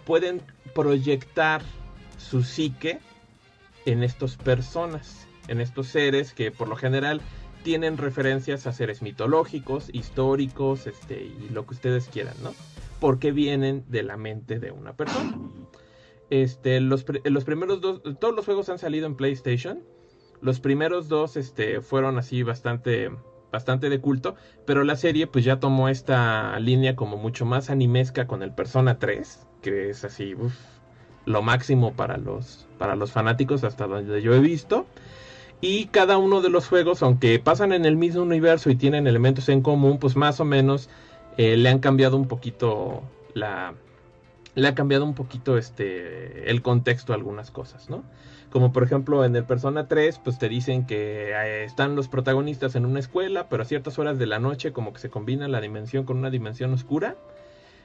pueden proyectar su psique en estas personas, en estos seres que por lo general tienen referencias a seres mitológicos, históricos, este, y lo que ustedes quieran, ¿no? porque vienen de la mente de una persona. Este, los, los primeros dos, todos los juegos han salido en PlayStation. Los primeros dos este, fueron así bastante, bastante de culto, pero la serie pues ya tomó esta línea como mucho más animesca con el Persona 3, que es así lo máximo para los, para los fanáticos hasta donde yo he visto. Y cada uno de los juegos, aunque pasan en el mismo universo y tienen elementos en común, pues más o menos eh, le han cambiado un poquito la le ha cambiado un poquito este el contexto a algunas cosas, ¿no? Como por ejemplo en el Persona 3, pues te dicen que eh, están los protagonistas en una escuela, pero a ciertas horas de la noche como que se combina la dimensión con una dimensión oscura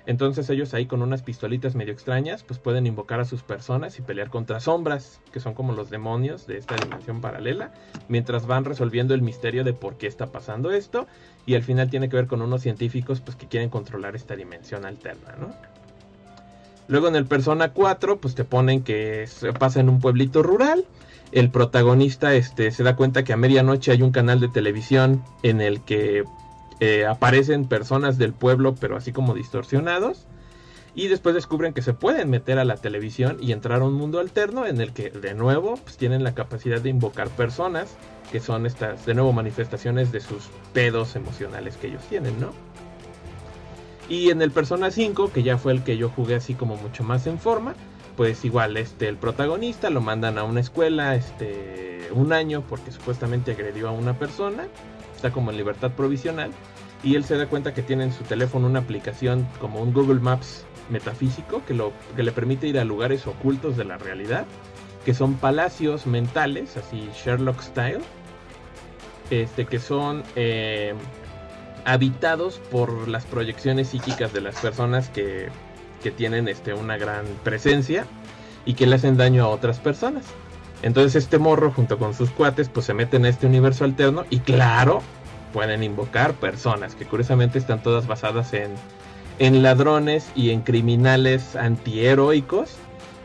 entonces ellos ahí con unas pistolitas medio extrañas, pues pueden invocar a sus personas y pelear contra sombras, que son como los demonios de esta dimensión paralela, mientras van resolviendo el misterio de por qué está pasando esto, y al final tiene que ver con unos científicos pues que quieren controlar esta dimensión alterna, ¿no? Luego en el Persona 4, pues te ponen que pasa en un pueblito rural. El protagonista este, se da cuenta que a medianoche hay un canal de televisión en el que eh, aparecen personas del pueblo, pero así como distorsionados. Y después descubren que se pueden meter a la televisión y entrar a un mundo alterno en el que de nuevo pues, tienen la capacidad de invocar personas que son estas de nuevo manifestaciones de sus pedos emocionales que ellos tienen, ¿no? Y en el Persona 5, que ya fue el que yo jugué así como mucho más en forma, pues igual este el protagonista lo mandan a una escuela este un año porque supuestamente agredió a una persona, está como en libertad provisional y él se da cuenta que tiene en su teléfono una aplicación como un Google Maps metafísico que, lo, que le permite ir a lugares ocultos de la realidad, que son palacios mentales, así Sherlock style, este, que son eh, habitados por las proyecciones psíquicas de las personas que, que tienen este, una gran presencia y que le hacen daño a otras personas. Entonces este morro junto con sus cuates pues se meten en este universo alterno y claro, pueden invocar personas que curiosamente están todas basadas en, en ladrones y en criminales antiheroicos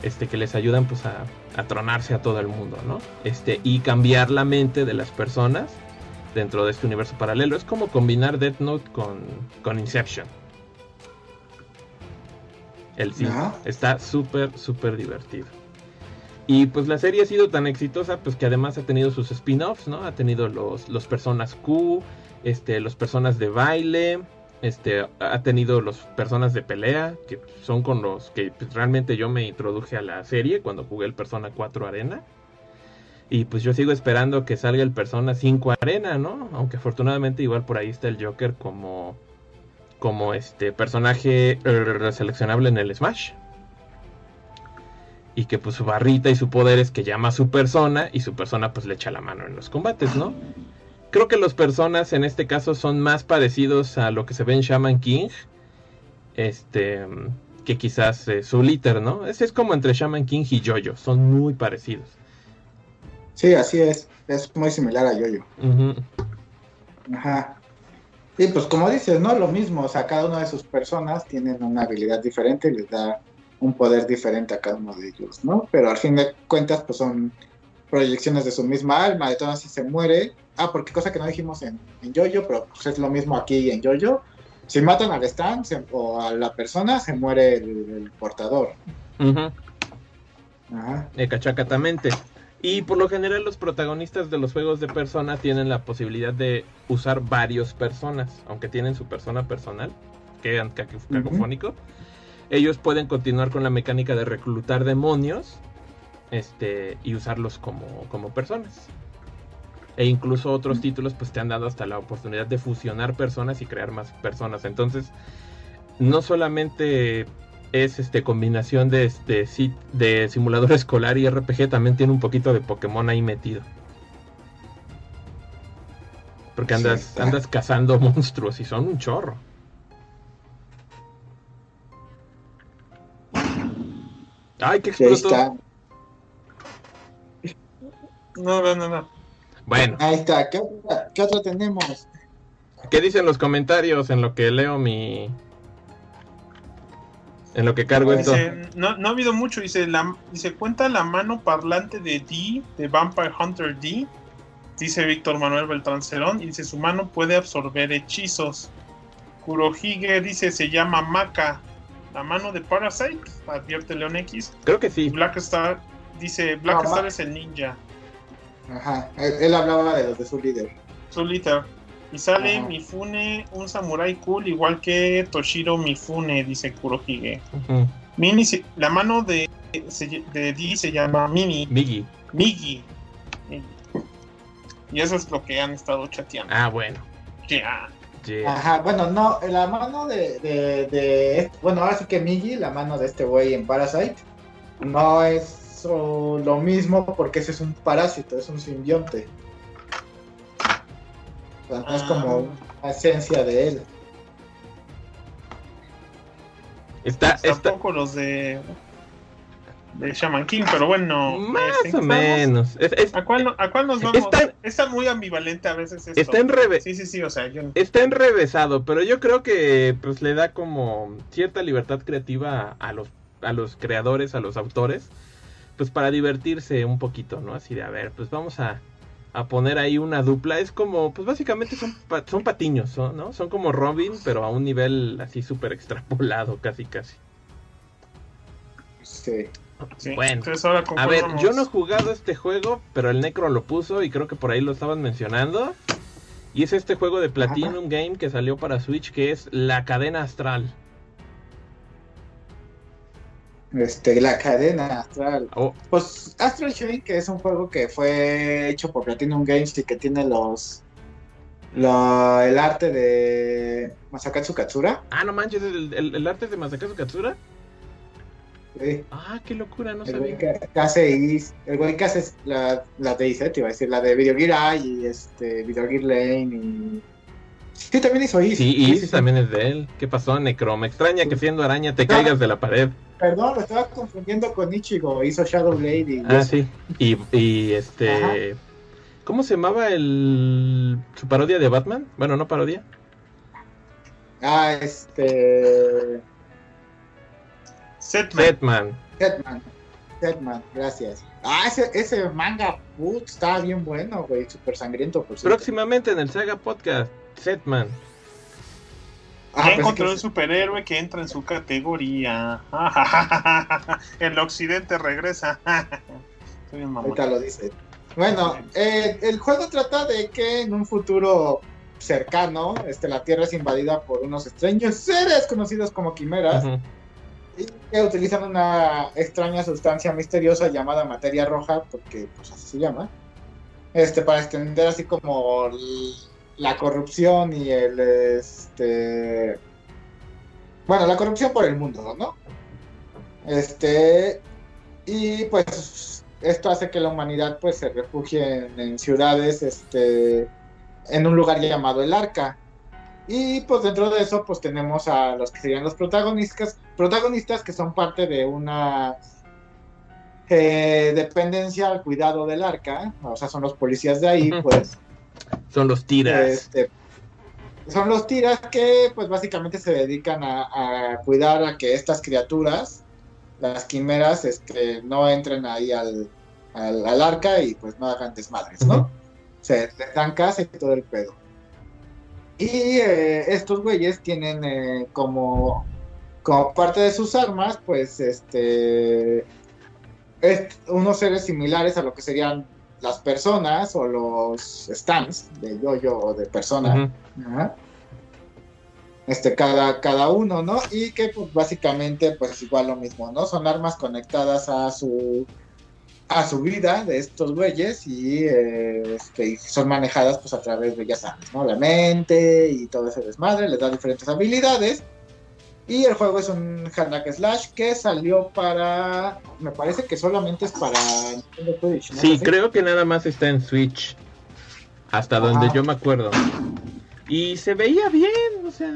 este, que les ayudan pues a, a, tronarse a todo el mundo, ¿no? Este, y cambiar la mente de las personas dentro de este universo paralelo. Es como combinar Death Note con, con Inception. El sí, está súper, súper divertido. Y pues la serie ha sido tan exitosa, pues que además ha tenido sus spin-offs, ¿no? Ha tenido los, los personas Q, este, los personas de baile, este, ha tenido los personas de pelea, que son con los que pues, realmente yo me introduje a la serie cuando jugué el Persona 4 Arena. Y pues yo sigo esperando que salga el Persona 5 Arena, ¿no? Aunque afortunadamente igual por ahí está el Joker como como este personaje eh, seleccionable en el Smash. Y que pues su barrita y su poder es que llama a su persona y su persona pues le echa la mano en los combates, ¿no? Creo que los personas en este caso son más parecidos a lo que se ve en Shaman King. Este que quizás eh, su liter, ¿no? Ese es como entre Shaman King y Jojo, son muy parecidos. Sí, así es, es muy similar a Jojo. Ajá. Y pues como dices, ¿no? Lo mismo, o sea, cada una de sus personas tienen una habilidad diferente y les da un poder diferente a cada uno de ellos, ¿no? Pero al fin de cuentas, pues son proyecciones de su misma alma, de todas si se muere. Ah, porque cosa que no dijimos en, en Jojo, pero pues es lo mismo aquí en Jojo. Si matan al stand o a la persona, se muere el, portador. Ajá. Cachacatamente. Y por lo general los protagonistas de los juegos de persona tienen la posibilidad de usar varios personas, aunque tienen su persona personal, que es cacofónico. Ellos pueden continuar con la mecánica de reclutar demonios este, y usarlos como, como personas. E incluso otros títulos pues te han dado hasta la oportunidad de fusionar personas y crear más personas. Entonces, no solamente es este combinación de este de simulador escolar y RPG también tiene un poquito de Pokémon ahí metido. Porque andas andas cazando monstruos y son un chorro. Ay, que explotó. No, no, no, no. Bueno. Ahí está. ¿Qué, ¿Qué otro tenemos? ¿Qué dicen los comentarios en lo que leo mi, en lo que cargo esto. No, no ha habido mucho, dice, la, dice, cuenta la mano parlante de D, de Vampire Hunter D, dice Víctor Manuel Beltrán Cerón, y dice, su mano puede absorber hechizos. Kurohige dice, se llama Maka, la mano de Parasite, advierte Leon X. Creo que sí. Black Star, dice, Black Star es el ninja. Ajá, él, hablaba de los de su líder. Su líder. Y sale Mifune, un samurai cool, igual que Toshiro Mifune, dice Kurohige. Mini, la mano de, de Di se llama Mimi. Migi. Migi. Y eso es lo que han estado chateando. Ah, bueno. Ya. Ajá, bueno, no, la mano de, de, de, Bueno, ahora sí que Migi, la mano de este güey en Parasite, no es lo mismo porque ese es un parásito, es un simbionte es como la esencia de él. Está, pues Tampoco los de de Shaman King, pero bueno. Más este, o menos. ¿A, cuál, ¿A, cuál, nos vamos? Está, muy ambivalente a veces esto. Está, enreve sí, sí, sí, o sea, está enrevesado, pero yo creo que pues le da como cierta libertad creativa a los, a los creadores, a los autores, pues para divertirse un poquito, ¿no? Así de, a ver, pues vamos a, a poner ahí una dupla. Es como, pues básicamente son, son patiños, ¿no? Son como Robin, pero a un nivel así súper extrapolado, casi, casi. Sí. bueno, a ver, yo no he jugado este juego, pero el Necro lo puso y creo que por ahí lo estaban mencionando. Y es este juego de Platinum Game que salió para Switch que es La Cadena Astral. Este, la cadena Astral. Oh. Pues Astral Chain, que es un juego que fue hecho por Platinum Games y que tiene los. el arte de Masakatsu Katsura. Ah, no manches, ¿el, arte de Masakatsu Katsura? Sí. Ah, qué locura, no el sabía. Que, hace el güey que hace la, la de IZ, iba a decir, la de Video Gear Eye y este, Video Gear Lane y Sí, también hizo Is. Sí, Is también es de él. ¿Qué pasó, Necro? Me extraña que siendo araña te caigas de la pared. Perdón, lo estaba confundiendo con Ichigo. Hizo Shadow Blade Ah, sí. Y, y este. ¿Cómo se llamaba el. su parodia de Batman? Bueno, no parodia. Ah, este. Setman. Setman. Setman. Setman, gracias. Ah, ese, ese manga, put, está bien bueno, güey. Súper sangriento, por Próximamente en el Saga Podcast. Setman. Ah, encontró un superhéroe que entra en su categoría. el occidente regresa. Ahorita lo dice. Bueno, eh, el juego trata de que en un futuro cercano, este, la Tierra es invadida por unos extraños seres conocidos como quimeras. Y que utilizan una extraña sustancia misteriosa llamada materia roja, porque pues así se llama. Este, para extender así como la corrupción y el este bueno, la corrupción por el mundo, ¿no? Este, y pues esto hace que la humanidad pues se refugie en, en ciudades, este, en un lugar llamado el Arca. Y pues dentro de eso pues tenemos a los que serían los protagonistas, protagonistas que son parte de una eh, dependencia al cuidado del arca, o sea, son los policías de ahí, pues. Son los tiras. Este, son los tiras que pues básicamente se dedican a, a, cuidar a que estas criaturas, las quimeras, este, no entren ahí al, al, al arca y pues no hagan desmadres, ¿no? Uh -huh. Se les dan casa y todo el pedo. Y eh, estos güeyes tienen eh, como, como parte de sus armas, pues, este, es unos seres similares a lo que serían las personas o los stands de yo-yo o de persona. Uh -huh. Este, cada, cada uno, ¿no? Y que pues básicamente pues es igual lo mismo, ¿no? Son armas conectadas a su a su vida de estos güeyes y eh, este, son manejadas pues a través de, ya sabes, ¿no? La mente y todo ese desmadre, les da diferentes habilidades. Y el juego es un hack slash que salió para, me parece que solamente es para Nintendo Switch. ¿no? Sí, creo que nada más está en Switch, hasta donde yo me acuerdo. Y se veía bien, o sea...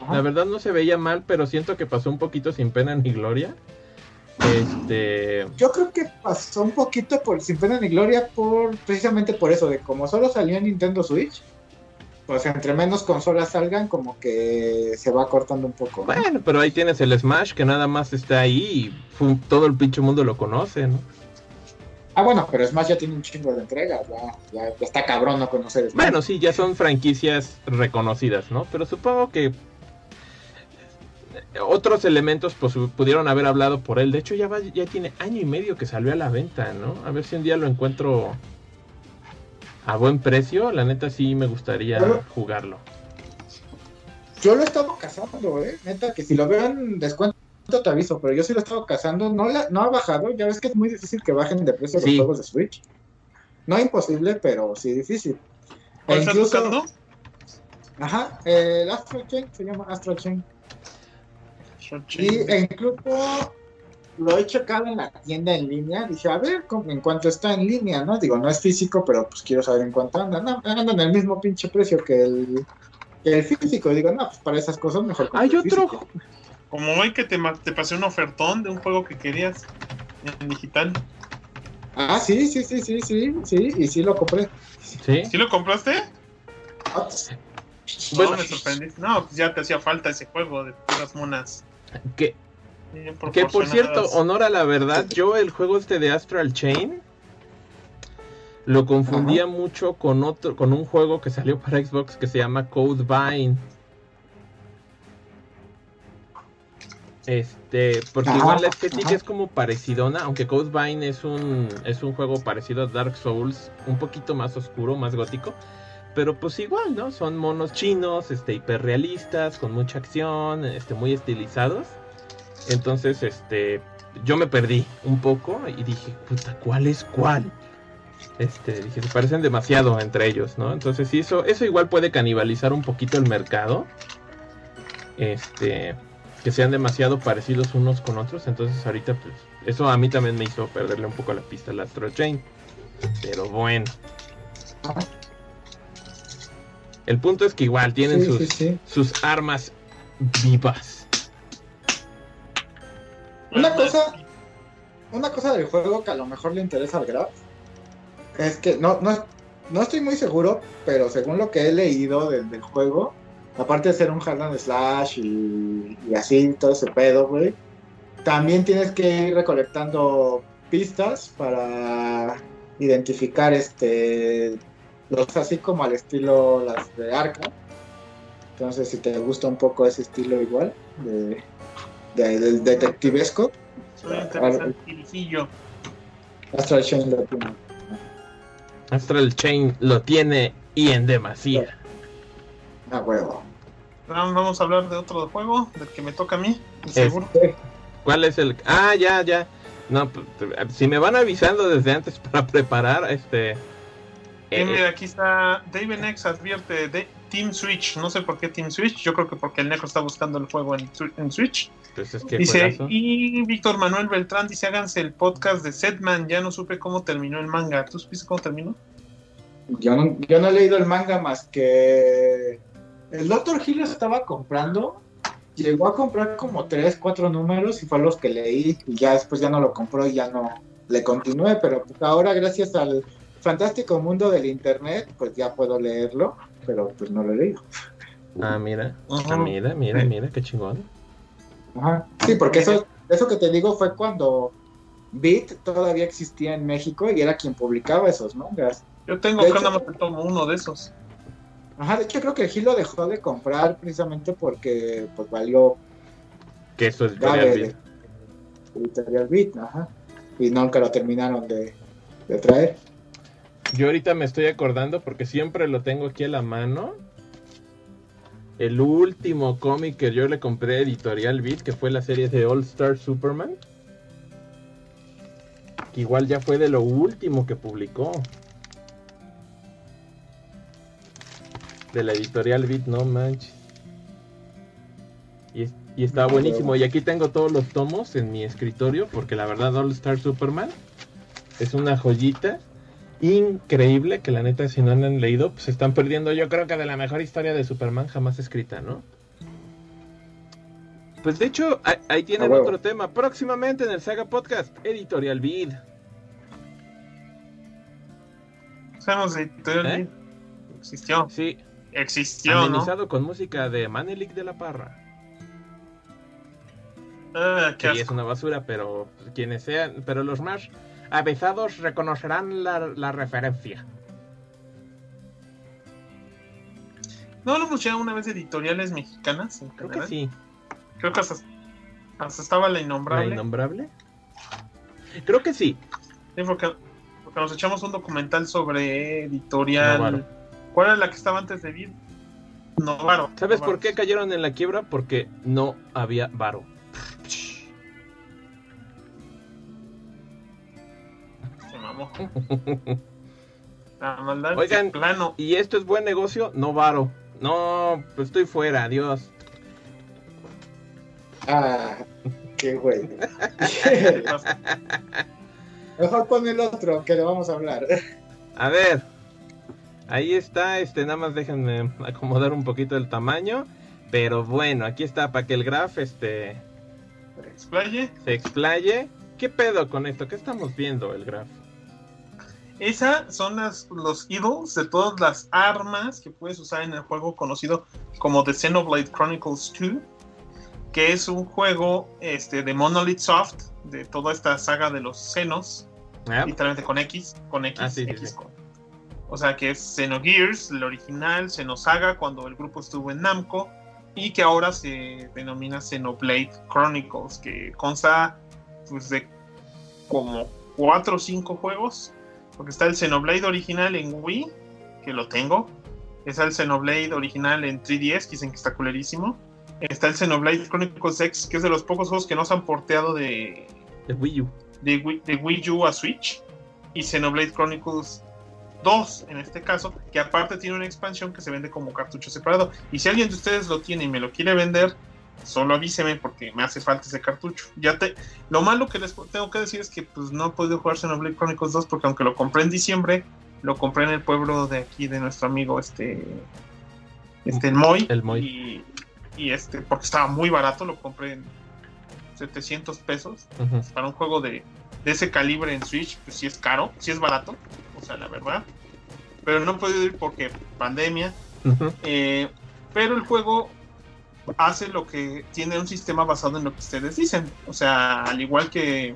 Ajá. La verdad no se veía mal, pero siento que pasó un poquito sin pena ni gloria. Este. Yo creo que pasó un poquito por sin pena ni gloria por precisamente por eso de como solo salió en Nintendo Switch. Pues entre menos consolas salgan, como que se va cortando un poco. ¿no? Bueno, pero ahí tienes el Smash que nada más está ahí y todo el pinche mundo lo conoce, ¿no? Ah, bueno, pero Smash ya tiene un chingo de entregas, ya, ya, ya está cabrón no conocer Smash. Bueno, sí, ya son franquicias reconocidas, ¿no? Pero supongo que otros elementos pues pudieron haber hablado por él. De hecho ya va, ya tiene año y medio que salió a la venta, ¿no? A ver si un día lo encuentro a buen precio. La neta sí me gustaría jugarlo. Yo lo he estado cazando, eh. Neta que si lo veo en descuento te aviso, pero yo sí lo he estado cazando. No, la, no ha bajado. Ya ves que es muy difícil que bajen de precio sí. los juegos de Switch. No imposible, pero sí difícil. ¿Cuál e incluso, buscando? Ajá, el Astro Chain se llama Astro Chain. Y e incluso lo he checado en la tienda en línea. Dije, a ver, en cuanto está en línea, ¿no? Digo, no es físico, pero pues quiero saber en cuánto anda. No, andan en el mismo pinche precio que el, que el físico. Digo, no, pues para esas cosas mejor. Hay otro. Físico. Como hoy que te, te pasé un ofertón de un juego que querías en digital. Ah, sí, sí, sí, sí, sí, sí, y sí lo compré. ¿Sí? ¿Sí lo compraste? Ah, no, bueno, me sorprendiste. No, pues ya te hacía falta ese juego de puras monas. Que, que por cierto, honor a la verdad, yo el juego este de Astral Chain lo confundía Ajá. mucho con otro, con un juego que salió para Xbox que se llama Codevine. Este, porque Ajá. igual la estética Ajá. es como parecidona, aunque Codevine es un es un juego parecido a Dark Souls, un poquito más oscuro, más gótico pero pues igual, ¿no? Son monos chinos, este, hiperrealistas, con mucha acción, este, muy estilizados. Entonces, este, yo me perdí un poco y dije, puta, ¿cuál es cuál? Este, dije, se parecen demasiado entre ellos, ¿no? Entonces, sí, eso, eso igual puede canibalizar un poquito el mercado. Este, que sean demasiado parecidos unos con otros. Entonces, ahorita, pues, eso a mí también me hizo perderle un poco la pista al Astro Chain. Pero bueno. El punto es que igual tienen sí, sus, sí, sí. sus armas vivas. Una cosa, una cosa del juego que a lo mejor le interesa al Graf es que no, no, no estoy muy seguro, pero según lo que he leído del, del juego, aparte de ser un hard and slash y, y así, todo ese pedo, güey, también tienes que ir recolectando pistas para identificar este los así como al estilo las de Arca. Entonces, si te gusta un poco ese estilo igual, de, de, del detectivesco. Astral Chain lo tiene. Astral Chain lo tiene y en demasía. A huevo. Vamos a hablar de otro juego, del que me toca a mí, seguro. Este. ¿Cuál es el? Ah, ya, ya. No, si me van avisando desde antes para preparar, este, Eh, Eh, mira, aquí está David X advierte de Team Switch. No sé por qué Team Switch. Yo creo que porque el Necro está buscando el juego en, Swi- en Switch. pues es que Dice, juegazo. y Víctor Manuel Beltrán dice, háganse el podcast de Setman. Ya no supe cómo terminó el manga. ¿Tú supiste cómo terminó? Yo no, yo no he leído el manga más que el Doctor Hill estaba comprando. Llegó a comprar como tres, cuatro números y fue los que leí. Y ya después ya no lo compró y ya no le continué. Pero pues ahora, gracias al fantástico mundo del internet, pues ya puedo leerlo. Pero pues no lo he leído. Ah, mira. Ah, mira, mira, Sí. mira, qué chingón. Ajá. Sí, porque eso, eso que te digo fue cuando Beat todavía existía en México y era quien publicaba esos mangas. Yo tengo De acá hecho- nada más que tomo uno de esos. Ajá, de hecho creo que el Gil lo dejó de comprar precisamente porque pues valió Que eso es Editorial de Beat. Editorial Beat, ajá. Y nunca lo terminaron de, de traer. Yo ahorita me estoy acordando porque siempre lo tengo aquí a la mano. El último cómic que yo le compré a Editorial Beat, que fue la serie de All Star Superman. Que igual ya fue de lo último que publicó. De la Editorial Beat, no manches. Y, es- y está buenísimo. Y aquí tengo todos los tomos en mi escritorio, porque la verdad All Star Superman es una joyita increíble que la neta si no la han leído pues están perdiendo yo creo que de la mejor historia de Superman jamás escrita, ¿no? Pues de hecho ahí, ahí tienen otro tema próximamente en el Saga Podcast Editorial Vid. Editorial ¿Eh? Existió. Sí, Existió, ¿no? amenizado con música de Manelik de la Parra. Ah, qué es una basura, pero quienes sean, pero los más avezados reconocerán la, la referencia. ¿No hablamos ya una vez de editoriales mexicanas en Creo que sí. Creo que hasta, hasta estaba la ¿La innombrable. innombrable? Creo que sí. Sí, porque, porque nos echamos un documental sobre editorial. Novaro. ¿Cuál era la que estaba antes de Vid? Novaro. ¿Sabes Novaro. por qué cayeron en la quiebra? Porque no había varo. La maldad Oigan, plano. ¿Y esto es buen negocio? No varo. No, pues estoy fuera, adiós. Ah, qué güey. Mejor pon el otro que le vamos a hablar. A ver. Ahí está, este, nada más déjenme acomodar un poquito el tamaño. Pero bueno, aquí está para que el graph este, Explaye. se explaye. ¿Qué pedo con esto? ¿Qué estamos viendo el graph? Esas son las, los idols de todas las armas que puedes usar en el juego conocido como The Xenoblade Chronicles 2, que es un juego este, de Monolith Soft, de toda esta saga de los Xenos, Ah, literalmente con X, con X, Ah, sí, X sí. con- O sea que es Xenogears, el original, Xenosaga, cuando el grupo estuvo en Namco, y que ahora se denomina Xenoblade Chronicles, que consta pues, de como 4 o 5 juegos, porque está el Xenoblade original en Wii, que lo tengo, está el Xenoblade original en 3DS, que dicen que está culerísimo, está el Xenoblade Chronicles X, que es de los pocos juegos que no se han porteado de, de Wii U. de Wii, de Wii U a Switch y Xenoblade Chronicles 2 en este caso, que aparte tiene una expansión que se vende como cartucho separado. Y si alguien de ustedes lo tiene y me lo quiere vender, solo avíseme porque me hace falta ese cartucho. Ya te, lo malo que les tengo que decir es que pues no he podido jugar Xenoblade Chronicles 2 porque aunque lo compré en diciembre, lo compré en el pueblo de aquí de nuestro amigo este este el Moy, El Moy. Y, y este porque estaba muy barato, lo compré en 700 pesos para un juego de, de ese calibre en Switch, pues sí es caro, sí es barato, o sea, la verdad. Pero no he podido ir porque pandemia. Eh, pero el juego hace lo que tiene un sistema basado en lo que ustedes dicen. O sea, al igual que,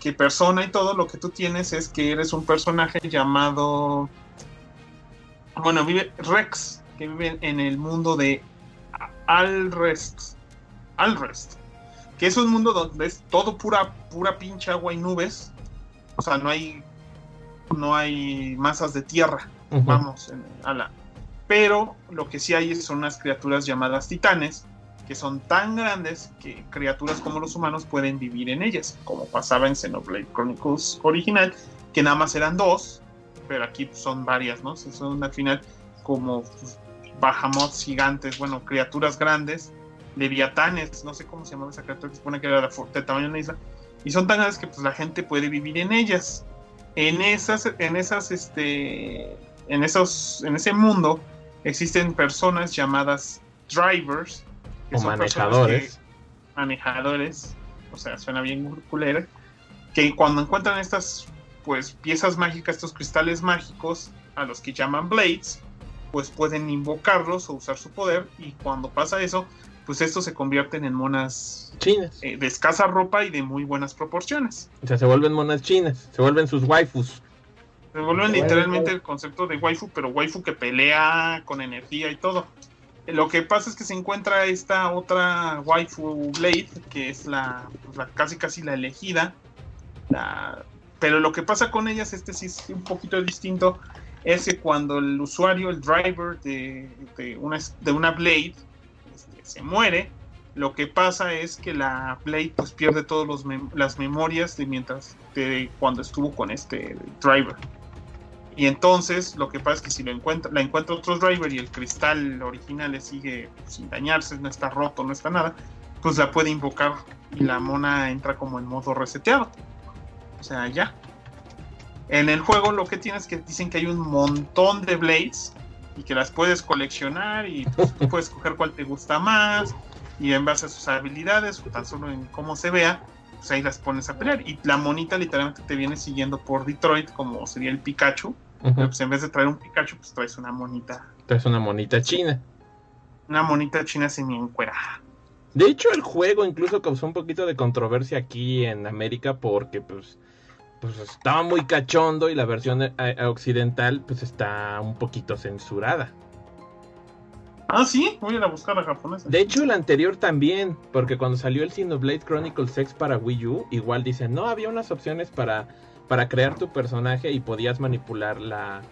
que persona y todo, lo que tú tienes es que eres un personaje llamado. Bueno, vive Rex, que vive en el mundo de Alrest. Alrest. Que es un mundo donde es todo pura, pura pinche agua y nubes. O sea, no hay. No hay masas de tierra vamos en- a la pero lo que sí hay son unas criaturas llamadas titanes que son tan grandes que criaturas como los humanos pueden vivir en ellas como pasaba en Xenoblade Chronicles original que nada más eran dos pero aquí son varias, ¿no? Son al final como pues, bajamots gigantes, bueno, criaturas grandes, leviatanes, no sé cómo se llama esa criatura que se supone que era de tamaño de una isla, y son tan grandes que pues la gente puede vivir en ellas. En esas, en esas, este, en esos, en ese mundo existen personas llamadas drivers, que o son manejadores. manejadores, o sea, suena bien culera, que cuando encuentran estas pues piezas mágicas, estos cristales mágicos, a los que llaman blades, pues pueden invocarlos o usar su poder y cuando pasa eso, pues estos se convierten en monas chinas eh, de escasa ropa y de muy buenas proporciones. O sea, se vuelven monas chinas, se vuelven sus waifus. Se vuelven literalmente el concepto de waifu, pero waifu que pelea con energía y todo. Lo que pasa es que se encuentra esta otra waifu Blade, que es la, pues, la casi casi la elegida. pero lo que pasa con ellas, este sí es un poquito distinto, es que cuando el usuario, el driver de, una, de una Blade, este, se muere, lo que pasa es que la Blade pues pierde todas las memorias de mientras de cuando estuvo con este driver. Y entonces lo que pasa es que si lo encuentra, la encuentra otro driver y el cristal original le sigue sin dañarse, no está roto, no está nada, pues la puede invocar y la mona entra como en modo reseteado. O sea, ya. En el juego lo que tienes que dicen que hay un montón de blades y que las puedes coleccionar y pues, tú puedes escoger cuál te gusta más y en base a sus habilidades o tan solo en cómo se vea, pues ahí las pones a pelear. Y la monita literalmente te viene siguiendo por Detroit, como sería el Pikachu. Pero pues en vez de traer un Pikachu, pues traes una monita. Traes una monita china. Una monita china semi encuerada. De hecho, el juego incluso causó un poquito de controversia aquí en América porque pues pues estaba muy cachondo y la versión eh, eh, occidental pues está un poquito censurada. Ah, sí, voy a ir a buscar la japonesa. De hecho, el anterior también, porque cuando salió el Xenoblade Chronicles X para Wii U, igual dicen, no, había unas opciones para, para crear tu personaje y podías manipular la...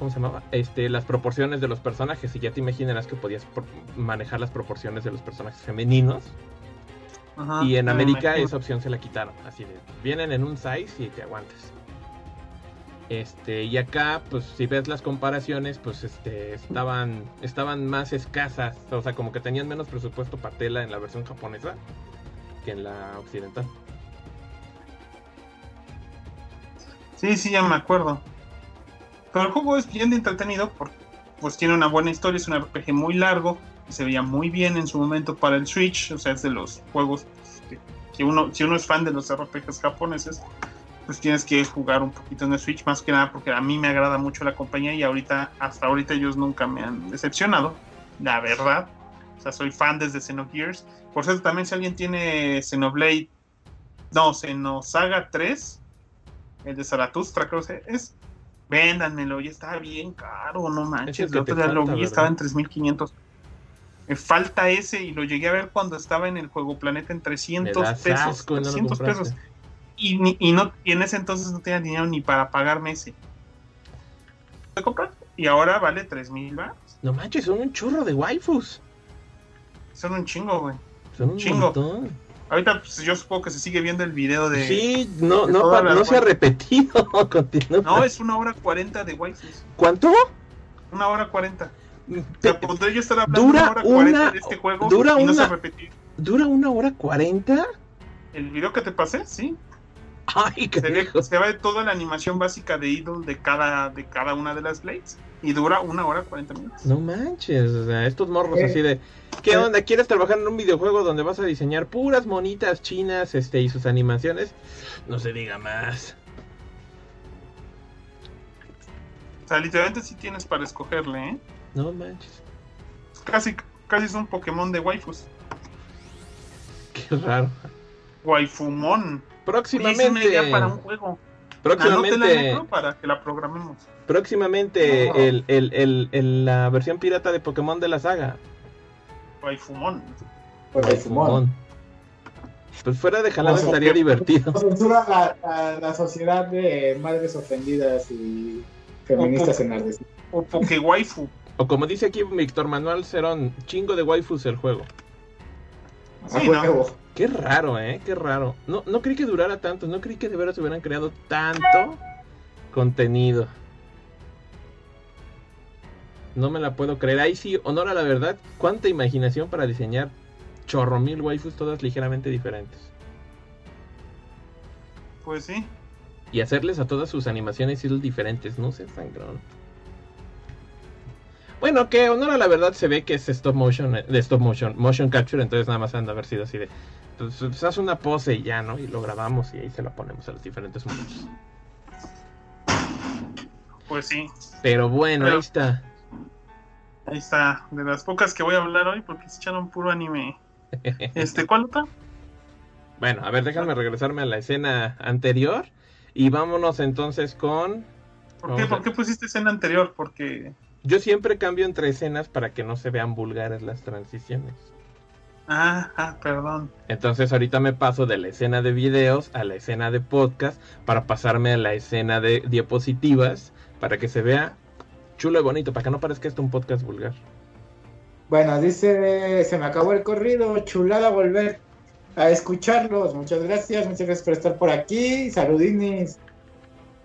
¿Cómo se llamaba? Este, las proporciones de los personajes y ya te imaginarás que podías manejar las proporciones de los personajes femeninos y en América esa opción se la quitaron. Así de, vienen en un size y te aguantes. Este, y acá, pues si ves las comparaciones, pues este, estaban, estaban más escasas. O sea, como que tenían menos presupuesto para tela en la versión japonesa que en la occidental. Sí, sí, ya me acuerdo. Pero el juego es bien entretenido porque pues tiene una buena historia, es un RPG muy largo, se veía muy bien en su momento para el Switch, o sea, es de los juegos que, uno, si uno es fan de los RPGs japoneses, pues tienes que jugar un poquito en el Switch, más que nada porque a mí me agrada mucho la compañía y ahorita, hasta ahorita ellos nunca me han decepcionado, la verdad. O sea, soy fan desde Xenogears. Por cierto, también si alguien tiene Xenoblade, no, Xenosaga 3, el de Zaratustra, creo que es, véndanmelo, ya está bien caro, no manches. El otro día lo vi, estaba en 3500 me falta ese y lo llegué a ver cuando estaba en el juego Planeta en 300 pesos. 300 pesos. Y, y, no, y en ese entonces no tenía dinero ni para pagarme ese. ¿Lo comprar? Y ahora vale 3000 baros. No manches, son un churro de waifus. Son un chingo, güey. Son un chingo. Montón. Ahorita pues, yo supongo que se sigue viendo el video de. Sí, no, no, no se ha repetido. No, es una hora 40 de waifus. ¿Cuánto? Una hora 40 dura una, de este juego dura una, ¿Dura una hora cuarenta? ¿El video que te pasé? Sí. Ay, se ve, se ve, toda la animación básica de Idol de cada, de cada una de las Blades. Y dura una hora cuarenta minutos. No manches, o sea, estos morros eh, así de. ¿Qué eh. onda? ¿Quieres trabajar en un videojuego donde vas a diseñar puras monitas chinas este y sus animaciones? No se diga más. O sea, literalmente sí tienes para escogerle, ¿eh? No manches. Casi, casi es un Pokémon de waifus. Qué raro. Waifumon. Próximamente. Es una idea para un juego. Próximamente. para que la programemos. Próximamente el, el, el, la versión pirata de Pokémon de la saga. Waifumon. Waifumon. Pues fuera de jalada estaría divertido. Censura la, la, sociedad de madres ofendidas y feministas enardecidas. O Pokewaifu. O como dice aquí Víctor Manuel Cerón, chingo de waifus el juego. Sí, no. Qué raro, ¿eh? Qué raro. No, no creí que durara tanto, no creí que de veras hubieran creado tanto contenido. No me la puedo creer. Ahí sí, honor a la verdad, cuánta imaginación para diseñar chorro mil waifus todas ligeramente diferentes. Pues sí. Y hacerles a todas sus animaciones ir diferentes, no sé, sangrón. Bueno, que honor a la verdad se ve que es stop motion, eh, de stop motion, motion capture, entonces nada más han de haber sido así de. Pues, pues, haz una pose y ya, ¿no? Y lo grabamos y ahí se la ponemos a los diferentes mundos. Pues sí. Pero bueno, Pero- ahí está. Ahí está. De las pocas que voy a hablar hoy porque se echaron puro anime. Este, ¿cuál otra? Bueno, a ver, déjame regresarme a la escena anterior. Y vámonos entonces con. ¿Por qué, a- ¿Por qué pusiste escena anterior? Porque. Yo siempre cambio entre escenas para que no se vean vulgares las transiciones. Ah, perdón. Entonces ahorita me paso de la escena de videos a la escena de podcast para pasarme a la escena de diapositivas para que se vea chulo y bonito, para que no parezca esto un podcast vulgar. Bueno, dice, se me acabó el corrido, chulada volver a escucharlos. Muchas gracias, muchas gracias por estar por aquí. Saludines.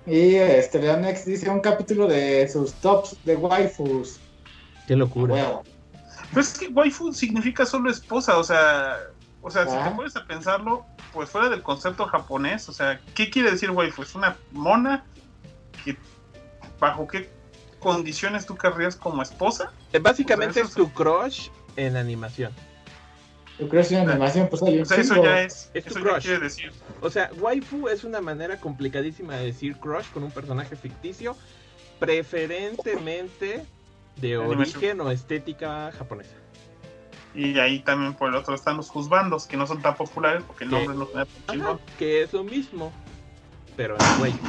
Y este Leonex dice un capítulo de sus tops de waifus. Qué locura. Pero es que waifu significa solo esposa, o sea. O sea, si Ah. te pones a pensarlo, pues fuera del concepto japonés, o sea, ¿qué quiere decir waifu? Es una mona que. ¿Bajo qué condiciones tú querrías como esposa? Eh, Básicamente Pues es tu crush en animación. Que es una animación, pues un O sea, eso ya es. Es tu eso ya crush. quiere decir. O sea, waifu es una manera complicadísima de decir crush con un personaje ficticio, preferentemente de origen o estética japonesa. Y ahí también por el otro están los juzbandos, que no son tan populares porque el nombre no Ajá, chingón. que es lo mismo, pero en waifu.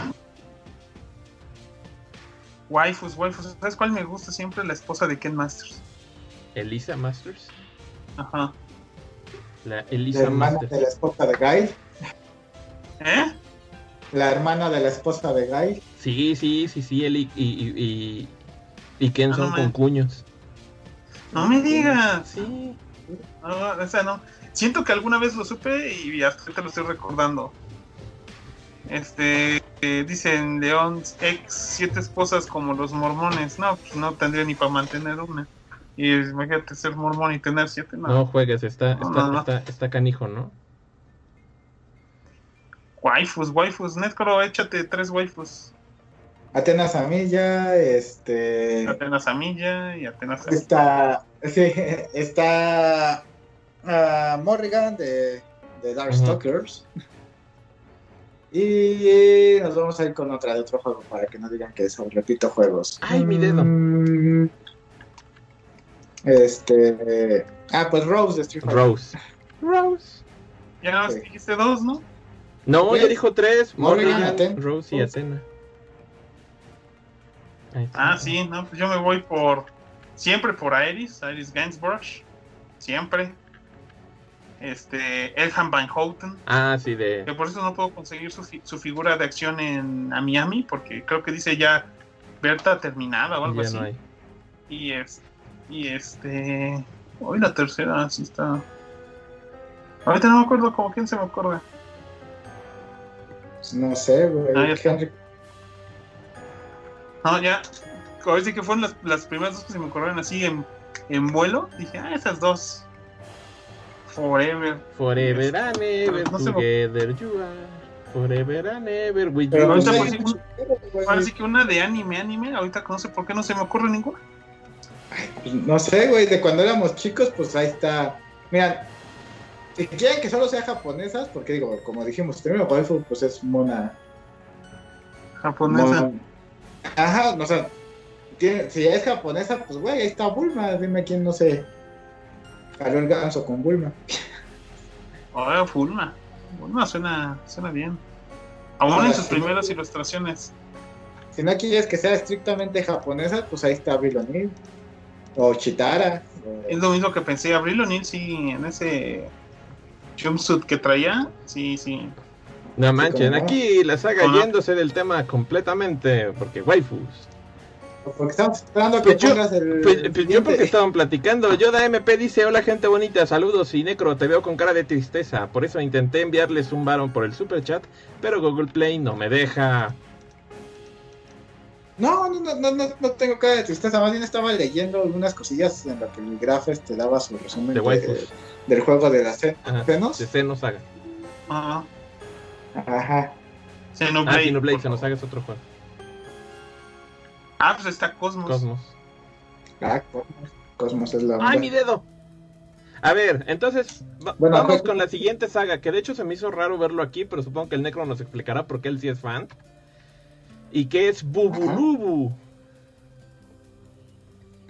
Waifus, waifus. ¿Sabes cuál me gusta siempre? La esposa de Ken Masters. Elisa Masters. Ajá. La La Elisa hermana Masters. de la esposa de Guy. ¿Eh? La hermana de la esposa de Guy. Sí, sí, sí, sí, él y, y, y, y- y Ken Ah, son no con cuños. No me digas. Sí. No, o sea, no. Siento que alguna vez lo supe y hasta ahorita lo estoy recordando. Este, eh, dicen León ex siete esposas como los mormones. No, pues no tendría ni para mantener una. Y imagínate ser mormón y tener siete, no. No juegues, está, No, está, no, no. está, está canijo, ¿no? Waifus, waifus. Netcro, échate tres waifus. Atenas Amilla, este. Atenas Amilla y Atenas Está. Sí, está. ah, Morrigan de, de Darkstalkers. Y nos vamos a ir con otra de otro juego para que no digan que solo repito juegos. Ay, mi dedo. Mm, Este. Ah, pues Rose de Street Fighter. Rose. Rose. Ya nada más Sí. dijiste dos, ¿no? No, Pues, ya dijo tres. Morrigan, Morrigan, Aten- Rose y Atena. Ah, sí, no, pues yo me voy por. Siempre por Iris, Iris Gainsbourg. Siempre. Este. Elham Van Houten. Ah, sí, de. Que por eso no puedo conseguir su, fi- su figura de acción en a Miami, porque creo que dice ya Berta terminada o algo Ya así. no hay. Y es. Y este. Hoy la tercera, sí está. Ahorita no me acuerdo como quién se me acuerda. No sé, güey. Ah. Henry- No, ya. Ahora sí que fueron las, las primeras dos que se me ocurrieron así en, en vuelo. Dije, ah, esas dos. Forever. Forever and ever No together you are. Forever and ever with Pero no ahorita pues, güey. Ahora sí que una de anime, anime. Ahorita no sé por qué no se me ocurre ninguna. Pues, No sé, güey, de cuando éramos chicos, pues ahí está. Mira, si quieren que solo sea japonesas, porque digo, como dijimos, primero waifu, pues es mona. Japonesa. mona- Ajá, no, o sea, tiene- si es japonesa, pues güey, ahí está Bulma. Dime quién no se jaló el ganso con Bulma. Oh, Fulma. Fulma suena, suena bien. Aún Ahora en sus primeras ilustraciones. Si no quieres que sea estrictamente japonesa, pues ahí está Avril O'Neil. O Chitara. o- Es lo mismo que pensé. Abril O'Neil, sí, en ese jumpsuit que traía. Sí, sí. No manchen, aquí la saga yéndose del tema completamente, porque waifus. Porque estamos esperando a que Pues yo- pongas el. Pues, pues yo porque estaban platicando. Yoda MP dice, hola gente bonita, saludos y Necro, te veo con cara de tristeza. Por eso intenté enviarles un varón por el super chat, pero Google Play no me deja. No, no, no, no, no tengo cara de tristeza, más bien estaba leyendo algunas cosillas en las que el Grafes te daba su resumen De waifus. del juego de las Ajá. Xenos. De Xenos Saga. Ajá. Ajá. Xenoblade. Ah, Xenoblade, Xenos Saga es otro juego. Ah, pues está Cosmos. Cosmos. Ah, Cosmos. Cosmos es la onda. ¡Ay, mi dedo! A ver, entonces va- Bueno, vamos pues- con la siguiente saga, que de hecho se me hizo raro verlo aquí, pero supongo que el Necro nos explicará por qué él sí es fan. Y que es Bubulubu.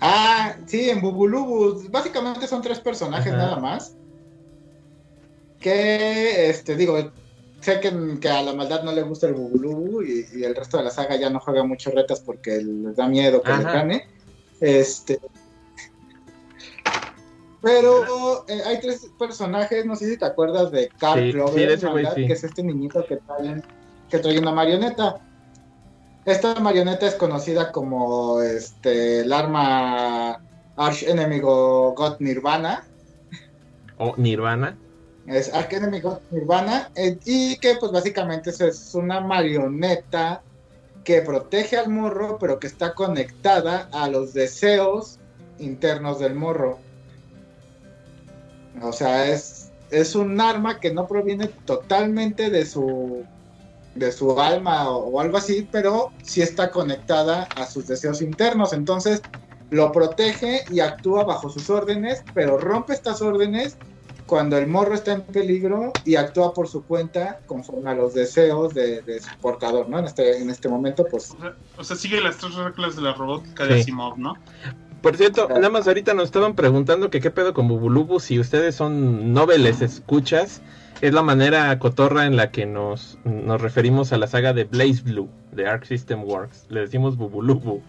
Ah, sí, en Bubulubu. Básicamente son tres personajes Ajá. nada más. Que, este, digo, sé que, que a la maldad no le gusta el Bubulubu y, y el resto de la saga ya no juega mucho retas porque les da miedo que le Ajá. gane. Este. Pero eh, hay tres personajes, no sé si te acuerdas de Carl Sí, Clover, sí, de ese güey, ¿verdad? sí. que es este niñito que trae, que trae una marioneta. Esta marioneta es conocida como este el arma arch enemigo God Nirvana. O Nirvana. Es God Nirvana. eh, y que pues básicamente es- una marioneta que protege al morro, pero que está conectada a los deseos internos del morro. O sea, es, es un arma que no proviene totalmente de su de su alma o algo así, pero sí está conectada a sus deseos internos. Entonces lo protege y actúa bajo sus órdenes, pero rompe estas órdenes cuando el morro está en peligro y actúa por su cuenta conforme a los deseos de, de su portador, ¿no? En este, en este momento, pues O sea, o sea, sigue las tres reglas de la robótica Sí. de Asimov, ¿no? Por cierto, nada más ahorita nos estaban preguntando que qué pedo con Bubulubu, si ustedes son noveles escuchas, es la manera cotorra en la que nos, nos referimos a la saga de Blaze Blue, de Arc System Works. Le decimos Bubulubu.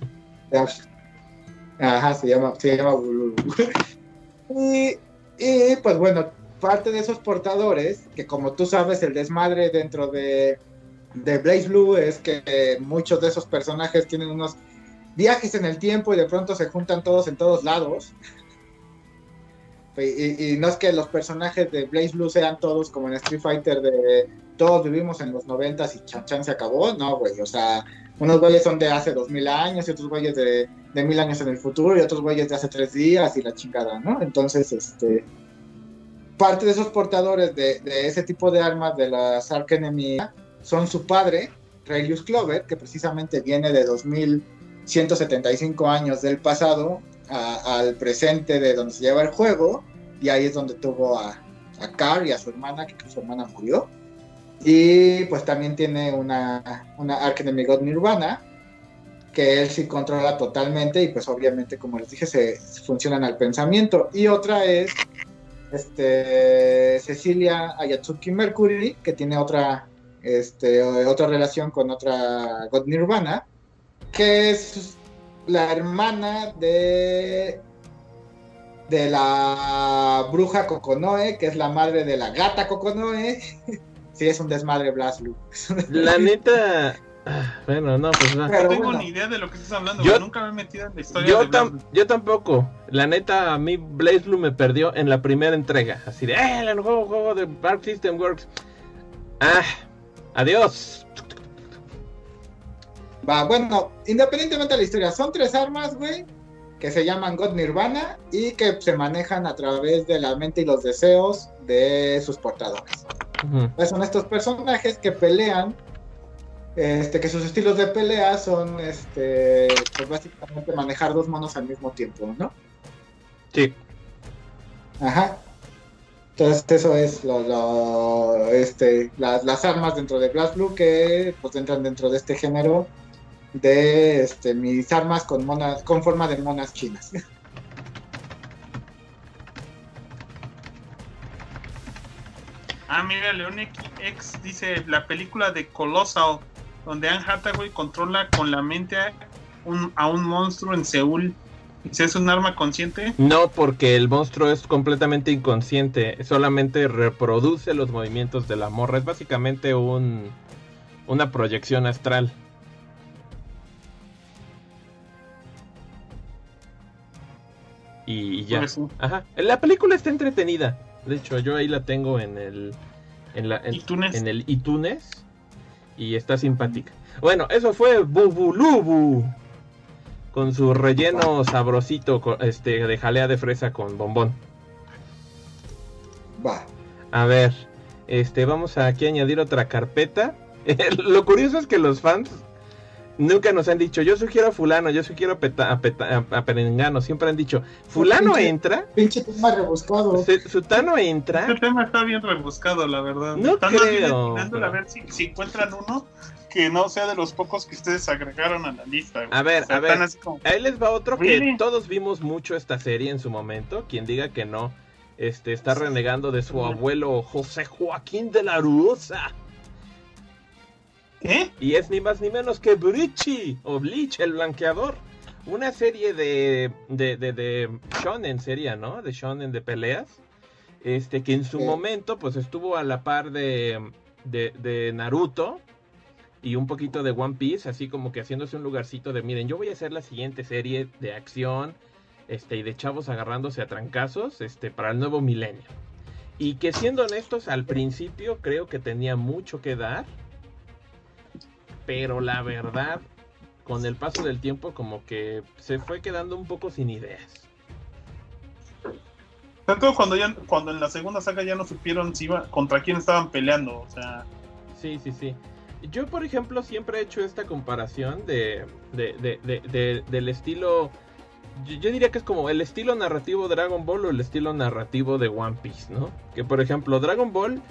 Ajá, se llama, se llama Bululu. y, y, pues bueno, parte de esos portadores, que como tú sabes, el desmadre dentro de, de Blaze Blue es que muchos de esos personajes tienen unos viajes en el tiempo y de pronto se juntan todos en todos lados. Y, y- y no es que los personajes de Blaze Blue sean todos como en Street Fighter de todos vivimos en los noventas y chan chan se acabó, no, güey, o sea, unos güeyes son de hace dos mil años y otros güeyes de, de mil años en el futuro y otros güeyes de hace tres días y la chingada, ¿no? Entonces, este, parte de esos portadores de, de ese tipo de armas de las Ark Enemy son su padre, Relius Clover, que precisamente viene de 2175 años del pasado a- al presente de donde se lleva el juego y ahí es donde tuvo a, a Carr y a su hermana, que su hermana murió. Y pues también tiene una, una God Nirvana, que él sí controla totalmente y pues obviamente como les dije se funcionan al pensamiento. Y otra es este, Cecilia Ayatsuki Mercury, que tiene otra, este, otra relación con otra God Nirvana, que es la hermana de de la bruja Kokonoe, que es la madre de la gata Kokonoe. sí, es un desmadre Blaslu. La neta... Bueno, no, pues va. Pero no tengo bueno. ni idea de lo que estás hablando, Yo-. Nunca me he metido en la historia Yo, de tam- Blast. yo tampoco. La neta, a mí Blaze Blue me perdió en la primera entrega. Así de, ¡eh! El juego, juego de Arc System Works. ¡Ah! ¡Adiós! Va, bueno, independientemente de la historia, son tres armas, güey, que se llaman God Nirvana y que se manejan a través de la mente y los deseos de sus portadores. Pues son estos personajes que pelean, este, que sus estilos de pelea son, este, pues básicamente manejar dos monos al mismo tiempo, ¿no? Sí. Ajá. Entonces eso es lo, lo- este, las, las armas dentro de Blast Blue que pues entran dentro de este género de este, mis armas con monas, con forma de monas chinas. Ah, mira, León X dice la película de Colossal, donde Anne Hathaway controla con la mente a un, a un monstruo en Seúl. Si es un arma consciente, No, porque el monstruo es completamente inconsciente. Solamente reproduce los movimientos de la morra. Es básicamente un una proyección astral. Y, ya. pues. Ajá. La película está entretenida. De hecho, yo ahí la tengo en el en la en, iTunes. en el iTunes Y está simpática. Bueno, eso fue Bubulubu. Con su relleno sabrosito este, de jalea de fresa con bombón. Va. A ver, este, vamos a aquí añadir otra carpeta. Lo curioso es que los fans nunca nos han dicho, yo sugiero a fulano, yo sugiero a, a, Perengano, siempre han dicho, fulano entra. Pinche tema rebuscado. Sutano entra. Este tema está bien rebuscado, la verdad. No creo. a ver si, encuentran uno que no sea de los pocos que ustedes agregaron a la lista. A ver, a ver, ahí les va otro que todos vimos mucho esta serie en su momento, quien diga que no, este, está renegando de su abuelo José Joaquín de la Rusa. ¿Qué? Y es ni más ni menos que Brichi o Bleach, el blanqueador. Una serie de, de, de, de shonen sería, ¿no? De shonen de peleas. Este, que en su momento, pues estuvo a la par de, de, de Naruto y un poquito de One Piece, así como que haciéndose un lugarcito de, miren, yo voy a hacer la siguiente serie de acción, este, y de chavos agarrándose a trancazos, este, para el nuevo milenio. Y que siendo honestos, al principio creo que tenía mucho que dar, pero la verdad, con el paso del tiempo, como que se fue quedando un poco sin ideas. Tanto cuando ya, cuando en la segunda saga ya no supieron si iba, contra quién estaban peleando, o sea. Sí, sí, sí. Yo, por ejemplo, siempre he hecho esta comparación de, de, de, del estilo. Yo, diría que es como el estilo narrativo Dragon Ball o el estilo narrativo de One Piece, ¿no? Que, por ejemplo, Dragon Ball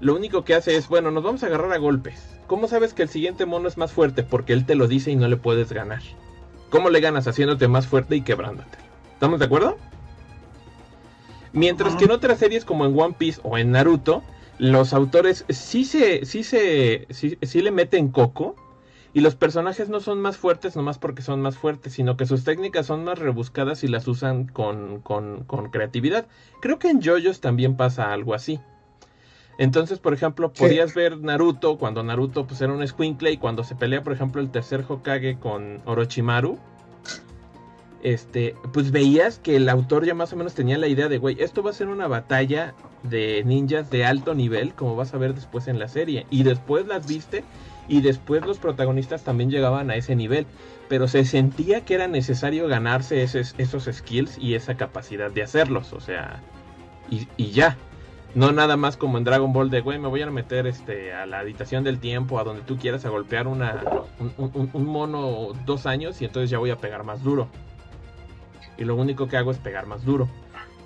lo único que hace es, bueno, nos vamos a agarrar a golpes. ¿Cómo sabes que el siguiente mono es más fuerte? Porque él te lo dice y no le puedes ganar. ¿Cómo le ganas haciéndote más fuerte y quebrándote? ¿Estamos de acuerdo? Mientras que en otras series como en One Piece o en Naruto, los autores sí se, sí se, sí, le meten coco y los personajes no son más fuertes nomás porque son más fuertes, sino que sus técnicas son más rebuscadas y las usan con, con, con creatividad. Creo que en JoJo's también pasa algo así. Entonces, por ejemplo, podías ver Naruto cuando Naruto pues, era un squinkle y cuando se pelea, por ejemplo, el tercer Hokage con Orochimaru. Este, pues veías que el autor ya más o menos tenía la idea de, güey, esto va a ser una batalla de ninjas de alto nivel, como vas a ver después en la serie. Y después las viste y después los protagonistas también llegaban a ese nivel. Pero se sentía que era necesario ganarse esos, esos skills y esa capacidad de hacerlos, o sea, y, y ya. No nada más como en Dragon Ball de, güey, me voy a meter este, a la habitación del tiempo, a donde tú quieras, a golpear una, un, mono dos años y entonces ya voy a pegar más duro. Y lo único que hago es pegar más duro.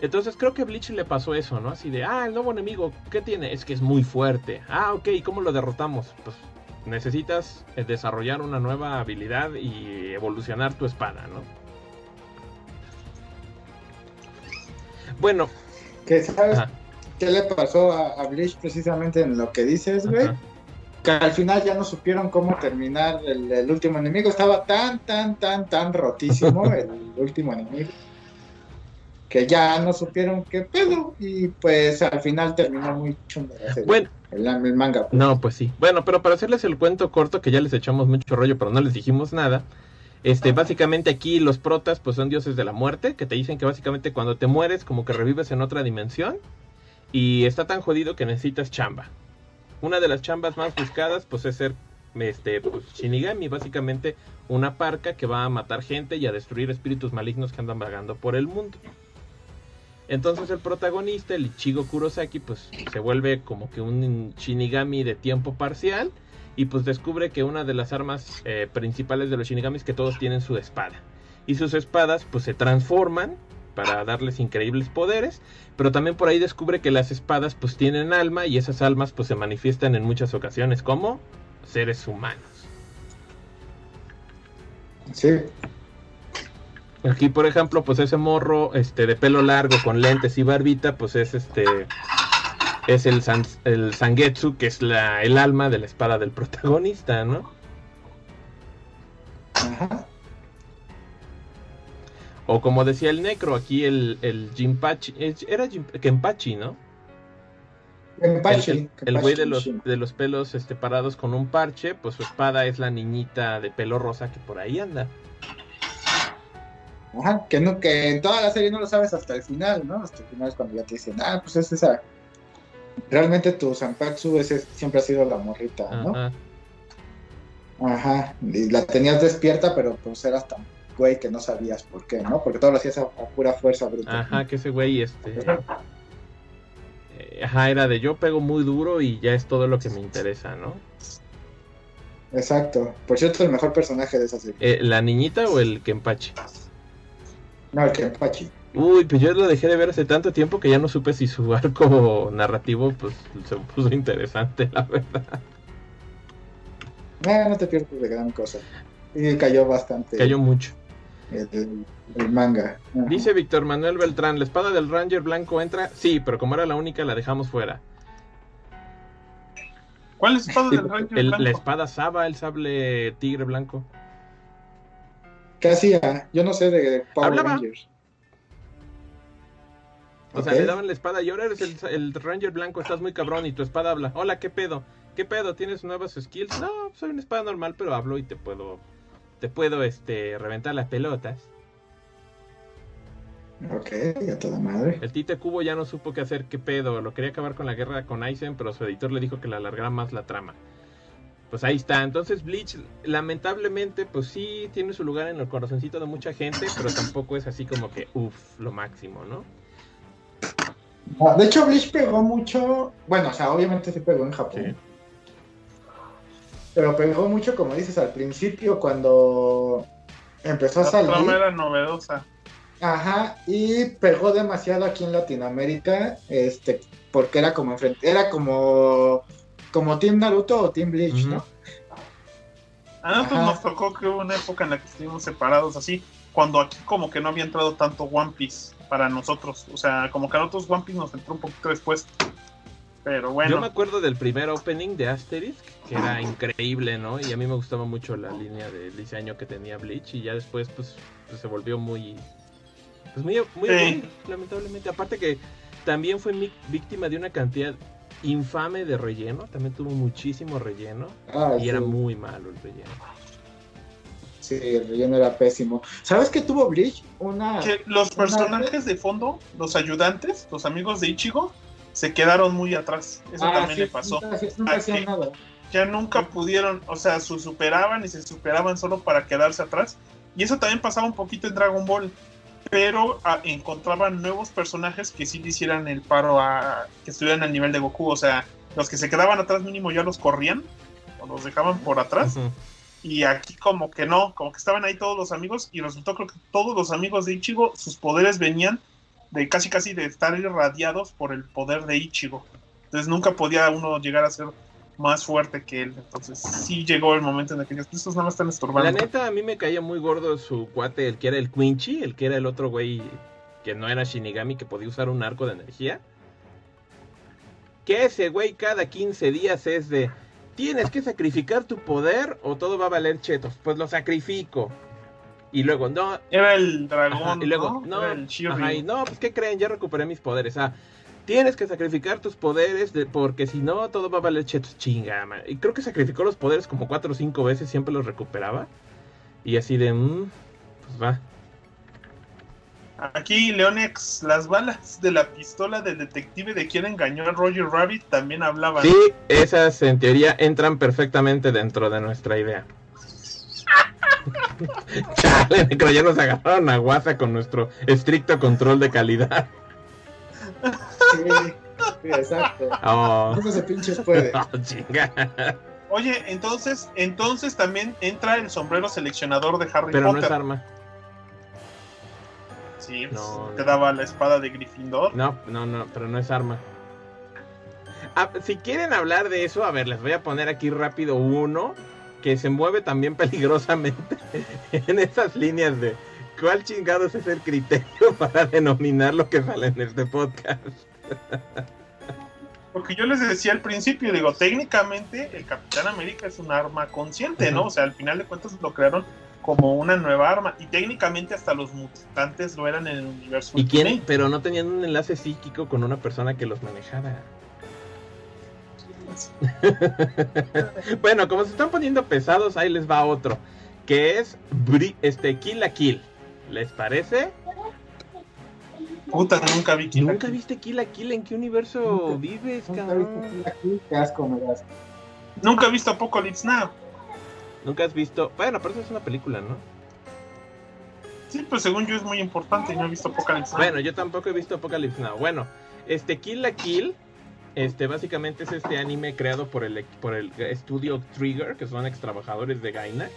Entonces creo que Bleach le pasó eso, ¿no? Así de, ah, el nuevo enemigo, ¿qué tiene? Es que es muy fuerte. Ah, ok, ¿y cómo lo derrotamos? Pues necesitas eh, desarrollar una nueva habilidad y evolucionar tu espada, ¿no? Bueno. ¿Qué sabes? Qué le pasó a, Bleach precisamente en lo que dices, güey. Que al final ya no supieron cómo terminar el, último enemigo. Estaba tan, tan, tan, tan rotísimo el último enemigo. Que ya no supieron qué pedo. Y pues al final terminó muy chungo. Bueno. El, manga. Pues. No, pues sí. Bueno, pero para hacerles el cuento corto, que ya les echamos mucho rollo, pero no les dijimos nada. Este, básicamente aquí los protas pues son dioses de la muerte, que te dicen que básicamente cuando te mueres como que revives en otra dimensión y está tan jodido que necesitas chamba. Una de las chambas más buscadas pues es ser este pues, Shinigami, básicamente una parca que va a matar gente y a destruir espíritus malignos que andan vagando por el mundo. Entonces el protagonista, el Ichigo Kurosaki, pues se vuelve como que un Shinigami de tiempo parcial y pues descubre que una de las armas eh, principales de los Shinigamis que todos tienen su espada. Y sus espadas pues se transforman para darles increíbles poderes, pero también por ahí descubre que las espadas pues tienen alma y esas almas pues se manifiestan en muchas ocasiones como seres humanos. Sí. Aquí, por ejemplo, pues ese morro este de pelo largo con lentes y barbita, pues es este es el el Sangetsu, que es la el alma de la espada del protagonista, ¿no? Ajá. O como decía el Necro, aquí el, el Jinpachi, era Kenpachi, ¿no? Kenpachi. El güey de los, de los pelos este, parados con un parche, pues su espada es la niñita de pelo rosa que por ahí anda. Ajá, que, no, que en toda la serie no lo sabes hasta el final, ¿no? Hasta el final es cuando ya te dicen, ah, pues es esa. Realmente tu Sanpatsu ese siempre ha sido la morrita, ¿no? Ajá, y la tenías despierta, pero pues eras tan güey que no sabías por qué, ¿no? Porque todo lo hacías a, a pura fuerza bruta. Ajá, que ese güey, este. eh, Ajá, era de yo pego muy duro y ya es todo lo que me interesa, ¿no? Exacto. Por cierto, el mejor personaje de esa serie. Eh, ¿La niñita o el Kenpachi? No, el Kenpachi. Uy, pues yo lo dejé de ver hace tanto tiempo que ya no supe si su arco narrativo pues se puso interesante, la verdad. Eh, no te pierdes de gran cosa. Y cayó bastante Cayó mucho. El, el- manga. Ajá. Dice Víctor Manuel Beltrán, ¿la espada del Ranger blanco entra? Sí, pero como era la única la dejamos fuera. ¿Cuál es el espada del Ranger El- blanco? la espada Saba, el sable tigre blanco. ¿Qué hacía? Yo no sé de Power Hablaba. Rangers. O sea, le daban la espada y ahora eres el, el Ranger blanco, estás muy cabrón y tu espada habla. Hola, ¿qué pedo? ¿Qué pedo? ¿Tienes nuevas skills? No, soy una espada normal, pero hablo y te puedo, te puedo, este, reventar las pelotas. Ok, a toda madre. El Tite Cubo ya no supo qué hacer, qué pedo. Lo quería acabar con la guerra con Aizen, pero su editor le dijo que le alargara más la trama. Pues ahí está. Entonces Bleach, lamentablemente, pues sí tiene su lugar en el corazoncito de mucha gente, pero tampoco es así como que, uff, lo máximo, ¿no? Ah, De hecho, Bleach pegó mucho. Bueno, o sea, obviamente sí pegó en Japón. Sí. Pero pegó mucho, como dices, al principio cuando empezó a La salir. trama era novedosa. Ajá, y pegó demasiado aquí en Latinoamérica, este, porque era como enfrente, era como como Team Naruto o Team Bleach. ¿no? A nosotros Ajá. nos tocó que hubo una época en la que estuvimos separados así, cuando aquí como que no había entrado tanto One Piece para nosotros. O sea, como que a nosotros One Piece nos entró un poquito después. Pero Yo me bueno, acuerdo del primer opening de Asterisk, que era increíble, ¿no? Y a mí me gustaba mucho la línea de diseño que tenía Bleach y ya después pues, pues, se volvió muy pues muy, muy Sí. lamentablemente. Aparte que también fue mi- víctima de una cantidad infame de relleno, también tuvo muchísimo relleno Ah, y era muy malo el relleno. sí, el relleno era pésimo. ¿Sabes qué tuvo Bleach? Una que los personajes de fondo, los ayudantes, los amigos de Ichigo, se quedaron muy atrás. Eso Ah, también sí, le pasó. Nunca, nunca Ah, hacían sí. nada. ya nunca pudieron, o sea, se superaban y se superaban solo para quedarse atrás. Y eso también pasaba un poquito en Dragon Ball. Pero ah, encontraban nuevos personajes que sí le hicieran el paro a que estuvieran al nivel de Goku. O sea, los que se quedaban atrás mínimo ya los corrían o los dejaban por atrás. Y aquí como que no, como que estaban ahí todos los amigos y resultó creo que todos los amigos de Ichigo, sus poderes venían de casi casi de estar irradiados por el poder de Ichigo. Entonces nunca podía uno llegar a ser más fuerte que él. Entonces sí llegó el momento en el que estos no me están La estorbando. neta, a mí me caía muy gordo su cuate, el que era el Quincy, el que era el otro güey que no era Shinigami, que podía usar un arco de energía. Que ese güey cada 15 días es de, tienes que sacrificar tu poder o todo va a valer chetos. Pues lo sacrifico. Y luego, no, Era el dragón, Ajá, y luego, ¿no? no, el ajá, y no, pues ¿qué creen? Ya recuperé mis poderes. Ah, tienes que sacrificar tus poderes de- porque si no, todo va a valer chetos. Chinga, man. Y creo que sacrificó los poderes como cuatro o cinco veces, siempre los recuperaba. Y así de, mm, pues va. Aquí Leonex, las balas de la pistola del detective de quien engañó a Roger Rabbit también hablaban. Sí, esas en teoría entran perfectamente dentro de nuestra idea. Chale, necro, ya nos agarraron a guasa con nuestro estricto control de calidad. Sí, sí, exacto. Oh, ¿Cómo se pinches puede? oh, chinga. Oye, entonces, entonces también entra el sombrero seleccionador de Harry Pero no Potter. es arma. Sí, pues, No, te no. daba la espada de Gryffindor. No, no, no, pero no es arma. Ah, si quieren hablar de eso, a ver, les voy a poner aquí rápido uno que se mueve también peligrosamente en esas líneas de cuál chingados es el criterio para denominar lo que sale en este podcast. Porque yo les decía al principio, digo, técnicamente el Capitán América es un arma consciente, ¿no? O sea, al final de cuentas lo crearon como una nueva arma. Y técnicamente hasta los mutantes lo eran en el universo. ¿Y quién? Pero no tenían un enlace psíquico con una persona que los manejara. bueno, como se están poniendo pesados, ahí les va otro. Que es Bri- este Kill la Kill. ¿Les parece? Puta, nunca vi Kill la ¿Nunca Kill. viste Kill la Kill? ¿En qué universo Nunca- vives, Nunca cabrón? viste aquí, qué asco me das. Nunca he visto Apocalypse Now. ¿Nunca has visto? Bueno, pero eso es una película, ¿no? Sí, pues según yo es muy importante y no he visto Apocalypse Now. Bueno, yo tampoco he visto Apocalypse Now. Bueno, este Kill la Kill, este básicamente es este anime creado por el por el estudio Trigger, que son ex trabajadores de Gainax.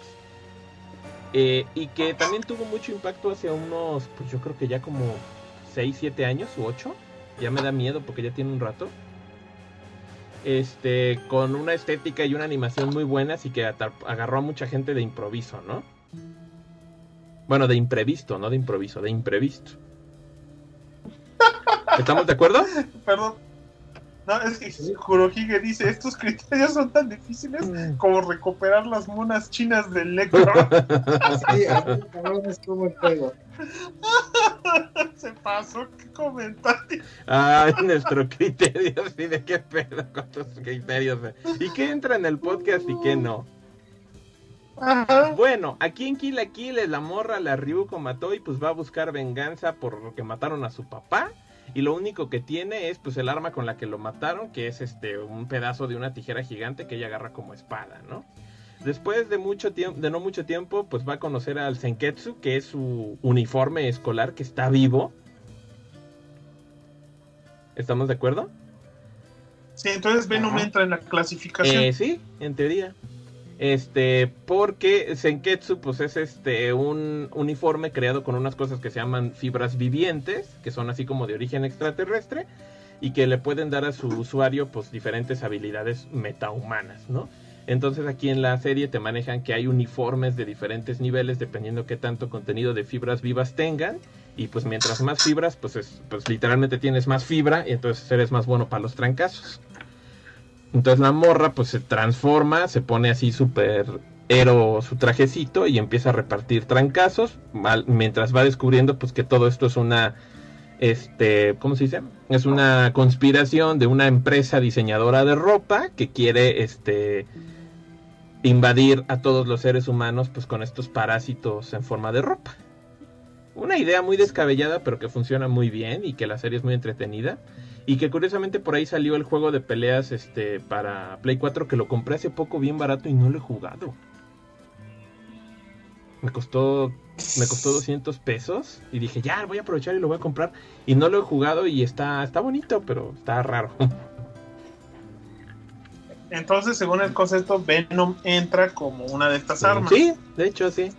Eh, y que también tuvo mucho impacto hace unos, pues yo creo que ya como 6, 7 años u 8. Ya me da miedo porque ya tiene un rato. Este, con una estética y una animación muy buenas y que agarró a mucha gente de improviso, ¿no? Bueno, de imprevisto, no de improviso, de imprevisto. ¿Estamos de acuerdo? Perdón. No, es que Kurohige dice, estos criterios son tan difíciles mm. como recuperar las monas chinas del Electro. sí, cabrón es como el juego. Se pasó, qué comentario. Ah, nuestro criterio, sí, de qué pedo con tus criterios. ¿Y qué entra en el podcast y qué no? Bueno, aquí en Kill la Kill la morra la Ryuko mató y pues va a buscar venganza por lo que mataron a su papá. Y lo único que tiene es pues el arma con la que lo mataron, que es este un pedazo de una tijera gigante que ella agarra como espada, ¿no? Después de mucho tiempo, de no mucho tiempo, pues va a conocer al Senketsu, que es su uniforme escolar que está vivo. ¿Estamos de acuerdo? Sí, entonces Venom entra en la clasificación. Eh, sí, en teoría. Este, porque Senketsu pues es este un uniforme creado con unas cosas que se llaman fibras vivientes, que son así como de origen extraterrestre y que le pueden dar a su usuario pues diferentes habilidades metahumanas, ¿no? Entonces aquí en la serie te manejan que hay uniformes de diferentes niveles dependiendo qué tanto contenido de fibras vivas tengan y pues mientras más fibras pues pues literalmente tienes más fibra y entonces eres más bueno para los trancazos. Entonces la morra pues se transforma, se pone así súper ero su trajecito y empieza a repartir trancazos mientras va descubriendo pues que todo esto es una este, ¿cómo se dice? Es una conspiración de una empresa diseñadora de ropa que quiere este invadir a todos los seres humanos pues con estos parásitos en forma de ropa. Una idea muy descabellada pero que funciona muy bien y que la serie es muy entretenida. Y que curiosamente por ahí salió el juego de peleas este para Play 4 que lo compré hace poco bien barato y no lo he jugado. Me costó me costó 200 pesos y dije, "Ya, voy a aprovechar y lo voy a comprar." Y no lo he jugado y está está bonito, pero está raro. Entonces, según el concepto, Venom entra como una de estas armas. Sí, de hecho sí.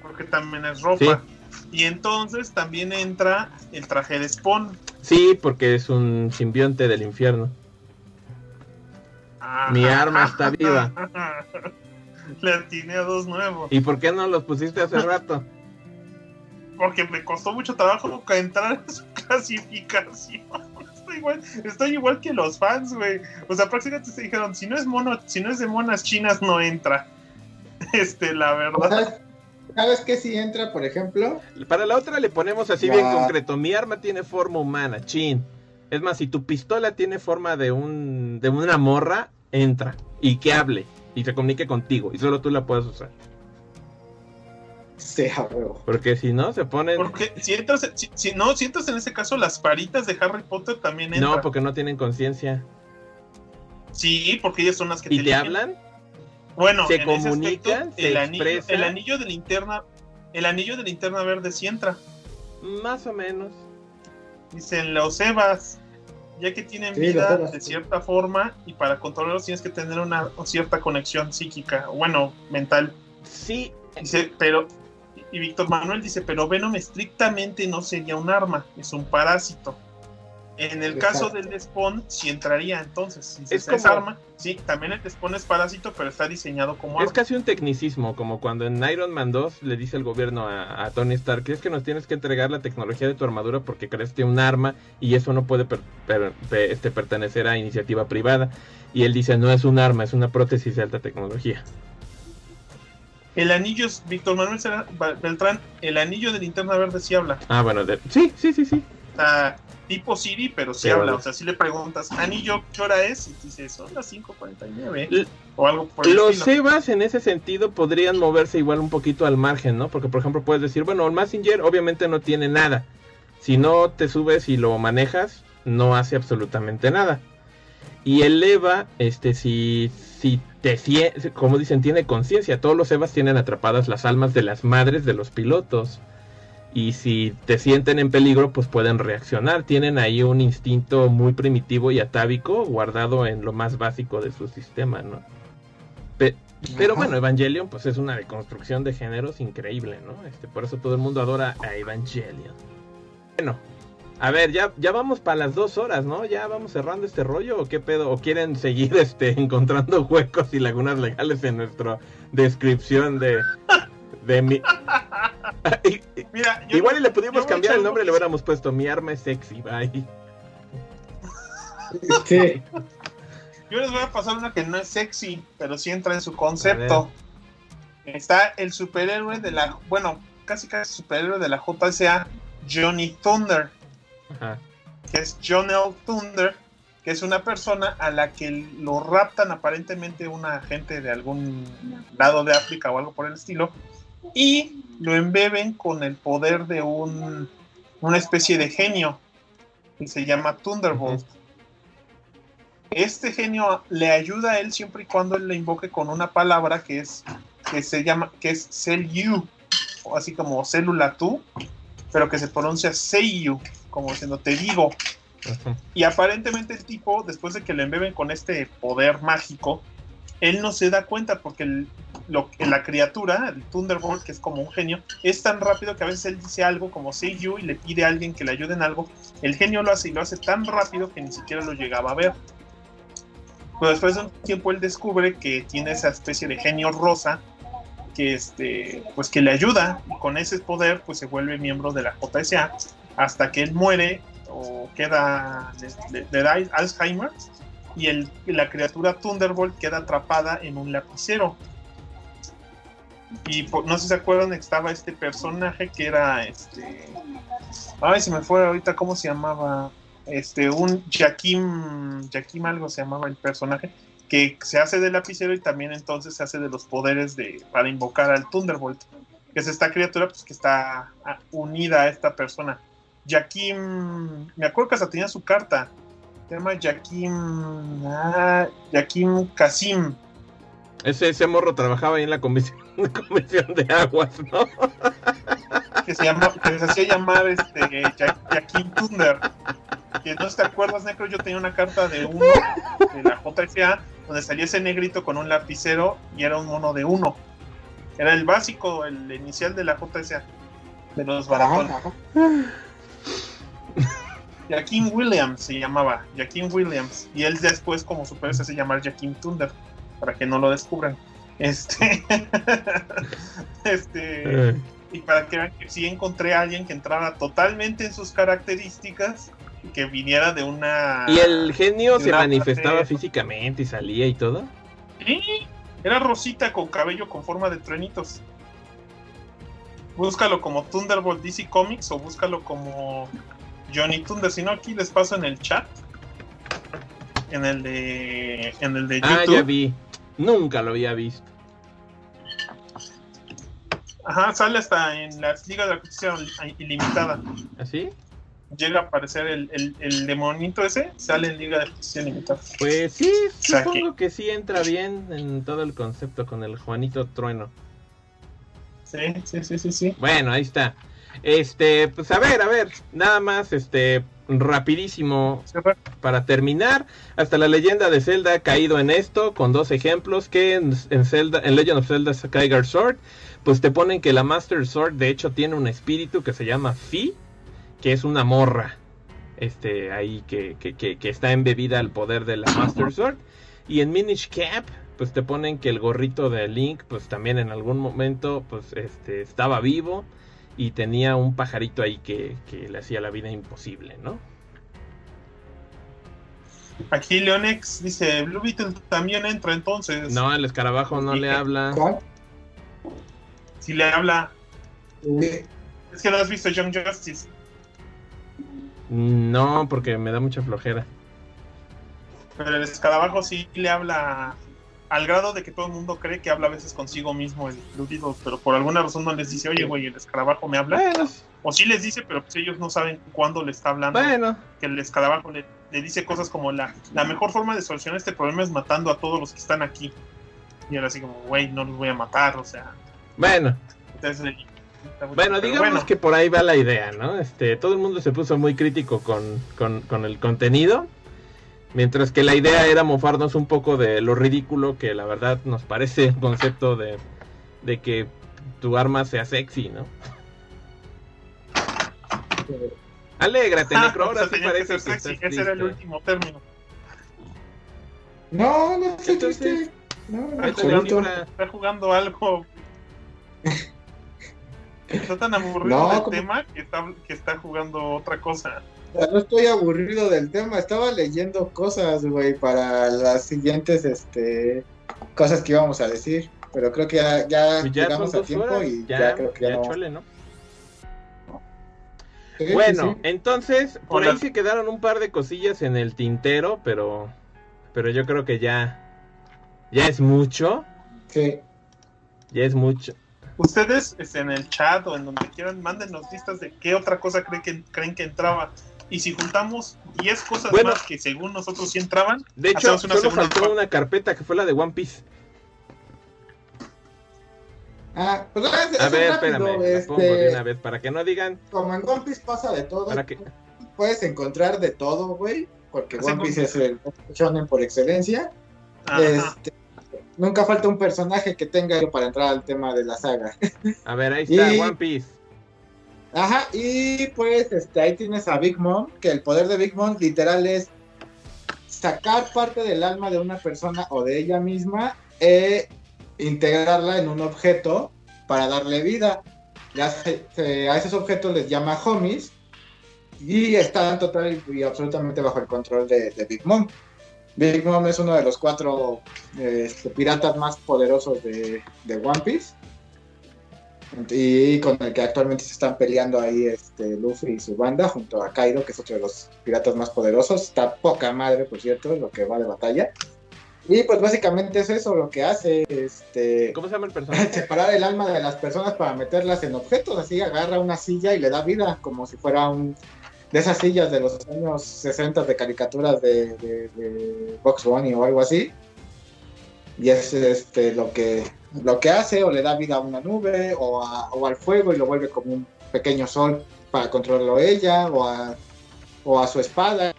Porque también es ropa. Y entonces también entra el traje de Spawn. Sí, porque es un simbionte del infierno. Mi arma está viva. Le atiné a dos nuevos. ¿Y por qué no los pusiste hace rato? Porque me costó mucho trabajo entrar en su clasificación. Estoy igual, estoy igual que los fans, güey. O sea, prácticamente se dijeron, si no es mono, si no es de monas chinas, no entra. Este, la verdad. ¿Sabes qué si entra, por ejemplo? Para la otra le ponemos así bien concreto. Mi arma tiene forma humana, chin. Es más, si tu pistola tiene forma de un de una morra, entra y que hable y se comunique contigo y solo tú la puedes usar. Sí, Porque si no, se pone... Porque si entras, si, no, si entras en ese caso, las paritas de Harry Potter también entran. No, porque no tienen conciencia. Sí, porque ellas son las que ¿Y te hablan? Bueno, se comunican, el, anillo, el anillo de linterna, el anillo de linterna verde sí entra. Más o menos. Dicen los Evas, ya que tienen vida de cierta forma y para controlarlos tienes que tener una cierta conexión psíquica, bueno, mental. Sí. Dice, pero y Víctor Manuel dice, pero Venom estrictamente no sería un arma, es un parásito. En el caso del Spawn, sí entraría entonces. Si es, arma, sí, también el Spawn es parásito, pero está diseñado como Es casi un tecnicismo, como cuando en Iron Man 2 le dice el gobierno a, Tony Stark, es que nos tienes que entregar la tecnología de tu armadura porque creaste un arma y eso no puede este, pertenecer a iniciativa privada. Y él dice, no es un arma, es una prótesis de alta tecnología. El anillo, Víctor Manuel Beltrán, el anillo de linterna verde sí habla. Ah, bueno, sí, sí, sí, sí tipo Siri, pero se habla. O sea, si le preguntas, anillo, ¿qué hora es? Y dice, son las 5.49. O algo por Los Sebas en ese sentido podrían moverse igual un poquito al margen, ¿no? Porque, por ejemplo, puedes decir, bueno, el Messenger obviamente no tiene nada. Si no te subes y lo manejas, no hace absolutamente nada. Y el EVA, este, si, si te, como dicen, tiene conciencia. Todos los Evas tienen atrapadas las almas de las madres de los pilotos. Y si te sienten en peligro, pues pueden reaccionar. Tienen ahí un instinto muy primitivo y atávico guardado en lo más básico de su sistema, ¿no? Pe- pero Ajá. bueno, Evangelion, pues es una deconstrucción de géneros increíble, ¿no? Este, por eso todo el mundo adora a Evangelion. Bueno, a ver, ya, ya vamos para las dos horas, ¿no? Ya vamos cerrando este rollo, ¿o qué pedo? ¿O quieren seguir este, encontrando huecos y lagunas legales en nuestra descripción de, de mi... Mira, yo- Igual y le pudimos cambiar el nombre y le hubiéramos puesto Mi arma es sexy, bye. Sí. Yo les voy a pasar una que no es sexy, pero sí entra en su concepto. Está el superhéroe de la, bueno, casi casi superhéroe de la JSA, Johnny Thunder, Ajá. que es John L. Thunder, que es una persona a la que lo raptan aparentemente una agente de algún lado de África o algo por el estilo, y lo embeben con el poder de un, una especie de genio que se llama Thunderbolt. Este genio le ayuda a él siempre y cuando él le invoque con una palabra que es que se llama que es Cell You, o así como célula tú, pero que se pronuncia Say You, como diciendo te digo. Y aparentemente el tipo, después de que le embeben con este poder mágico, él no se da cuenta porque el- lo, la criatura, el Thunderbolt, que es como un genio, es tan rápido que a veces él dice algo como say you y le pide a alguien que le ayude en algo. El genio lo hace y lo hace tan rápido que ni siquiera lo llegaba a ver. Pero después de un tiempo él descubre que tiene esa especie de genio rosa que este pues que le ayuda y con ese poder pues se vuelve miembro de la JSA hasta que él muere o queda da Alzheimer y el, la criatura Thunderbolt queda atrapada en un lapicero. Y po- no sé si se acuerdan, estaba este personaje que era este. Ay, se me fue ahorita cómo se llamaba. Este, un Jaquim. Jaquim algo se llamaba el personaje. Que se hace de lapicero y también entonces se hace de los poderes de para invocar al Thunderbolt. Que es esta criatura pues, que está unida a esta persona. Jaquim. Me acuerdo que hasta tenía su carta. Se llama Jaquim. Ah, Kasim. Ese, ese morro trabajaba ahí en la comisión, comisión de aguas, ¿no? que se llama, que se hacía llamar este Ja- Jaquim Thunder. Que no te acuerdas, Necro, yo tenía una carta de uno de la JFA donde salía ese negrito con un lapicero y era un mono de uno. Era el básico, el inicial de la JSA, de los baratones. Ajá, Jaquim Williams se llamaba, Jaquim Williams. Y él después, como super se hace llamar Jaquim Thunder, para que no lo descubran. Este. este. Eh, Y para que vean que sí encontré a alguien que entrara totalmente en sus características y que viniera de una. Y el genio se manifestaba físicamente y salía y todo. Sí, Era rosita con cabello con forma de truenitos. Búscalo como Thunderbolt DC Comics o búscalo como Johnny Thunder. Si no, aquí les paso en el chat. En el de. En el de YouTube. Ah, ya vi. Nunca lo había visto. Ajá, sale hasta en las ligas de la justicia ilimitada. ¿Así? Llega a aparecer el, el, el demonito ese, sale en Liga de Justicia Ilimitada. Pues sí, supongo que sí entra bien en todo el concepto con el Juanito Trueno. Sí, sí, sí, sí, sí. Bueno, ahí está. Este, pues a ver, a ver, nada más, este, rapidísimo para terminar. Hasta la leyenda de Zelda ha caído en esto, con dos ejemplos que en, en Zelda, en Legend of Zelda Skyguard Sword, pues te ponen que la Master Sword de hecho tiene un espíritu que se llama Fi, que es una morra. Este, ahí que, que, que, que está embebida al poder de la Master Sword. Y en Minish Cap, pues te ponen que el gorrito de Link, pues también en algún momento, pues este, estaba vivo y tenía un pajarito ahí que, que le hacía la vida imposible, ¿no? Aquí Leonex dice, Blue Beetle también entra entonces. No, el escarabajo no le habla. ¿Cuál? Si le habla. Sí. Es que no has visto Young Justice. No, porque me da mucha flojera. Pero el escarabajo sí le habla al grado de que todo el mundo cree que habla a veces consigo mismo el Beetle, pero por alguna razón no les dice, oye, güey, el escarabajo me habla. Bueno, O sí les dice, pero pues ellos no saben cuándo le está hablando. bueno, Que el escarabajo le, le dice cosas como la, la mejor forma de solucionar este problema es matando a todos los que están aquí. Y era así como, güey, no los voy a matar, o sea. Bueno, Entonces, bueno, digamos bueno, que por ahí va la idea, ¿no? Este, todo el mundo se puso muy crítico con, con, con el contenido, mientras que la idea era mofarnos un poco de lo ridículo que la verdad nos parece el concepto de, de que tu arma sea sexy, ¿no? Alégrate, ah, Necro, ahora sí parece ser que sexy, estás Ese era el último término. No, no estoy Entonces, triste. No, absoluto. Está jugando algo. Está tan aburrido No, del como- tema que está, que está jugando otra cosa. No estoy aburrido del tema, estaba leyendo cosas, güey, para las siguientes este, cosas que íbamos a decir. Pero creo que ya, ya Pues ya llegamos a tiempo horas, y ya, ya, creo que ya, ya no. chole, ¿no? Sí, sí, Bueno, sí. entonces, por Hola. ahí se quedaron un par de cosillas en el tintero, pero pero yo creo que ya ya es mucho, Sí. ya es mucho. Ustedes este, en el chat o en donde quieran, mándenos listas de qué otra cosa creen que, creen que entraba. Y si juntamos 10 cosas Bueno. más que según nosotros sí entraban, De hecho, una solo faltó parte. una carpeta que fue la de One Piece. Ah, pues es, A es ver, rápido, espérame, la este, pongo de una vez para que no digan Como en One Piece pasa de todo, para que puedes encontrar de todo, güey. Porque One Piece es el shonen por excelencia. ajá, Este, nunca falta un personaje que tenga algo para entrar al tema de la saga. a ver, ahí está Y- One Piece. Ajá, y pues este, ahí tienes a Big Mom, que el poder de Big Mom literal es sacar parte del alma de una persona o de ella misma e integrarla en un objeto para darle vida. Ya se- a esos objetos les llama homies y están total y absolutamente bajo el control de, Big Mom. Big Mom es uno de los cuatro este, piratas más poderosos de, de One Piece y con el que actualmente se están peleando ahí este Luffy y su banda junto a Kaido, que es otro de los piratas más poderosos. Está poca madre, por cierto, lo que va de batalla. Y pues básicamente es eso lo que hace, este, ¿Cómo se llama el personaje? separar el alma de las personas para meterlas en objetos. Así agarra una silla y le da vida, como si fuera un de esas sillas de los años 60 de caricaturas de, de, de Box Bunny o algo así. Y es este lo que lo que hace, o le da vida a una nube, o, a- o al fuego y lo vuelve como un pequeño sol para controlarlo ella, o a, o a su espada,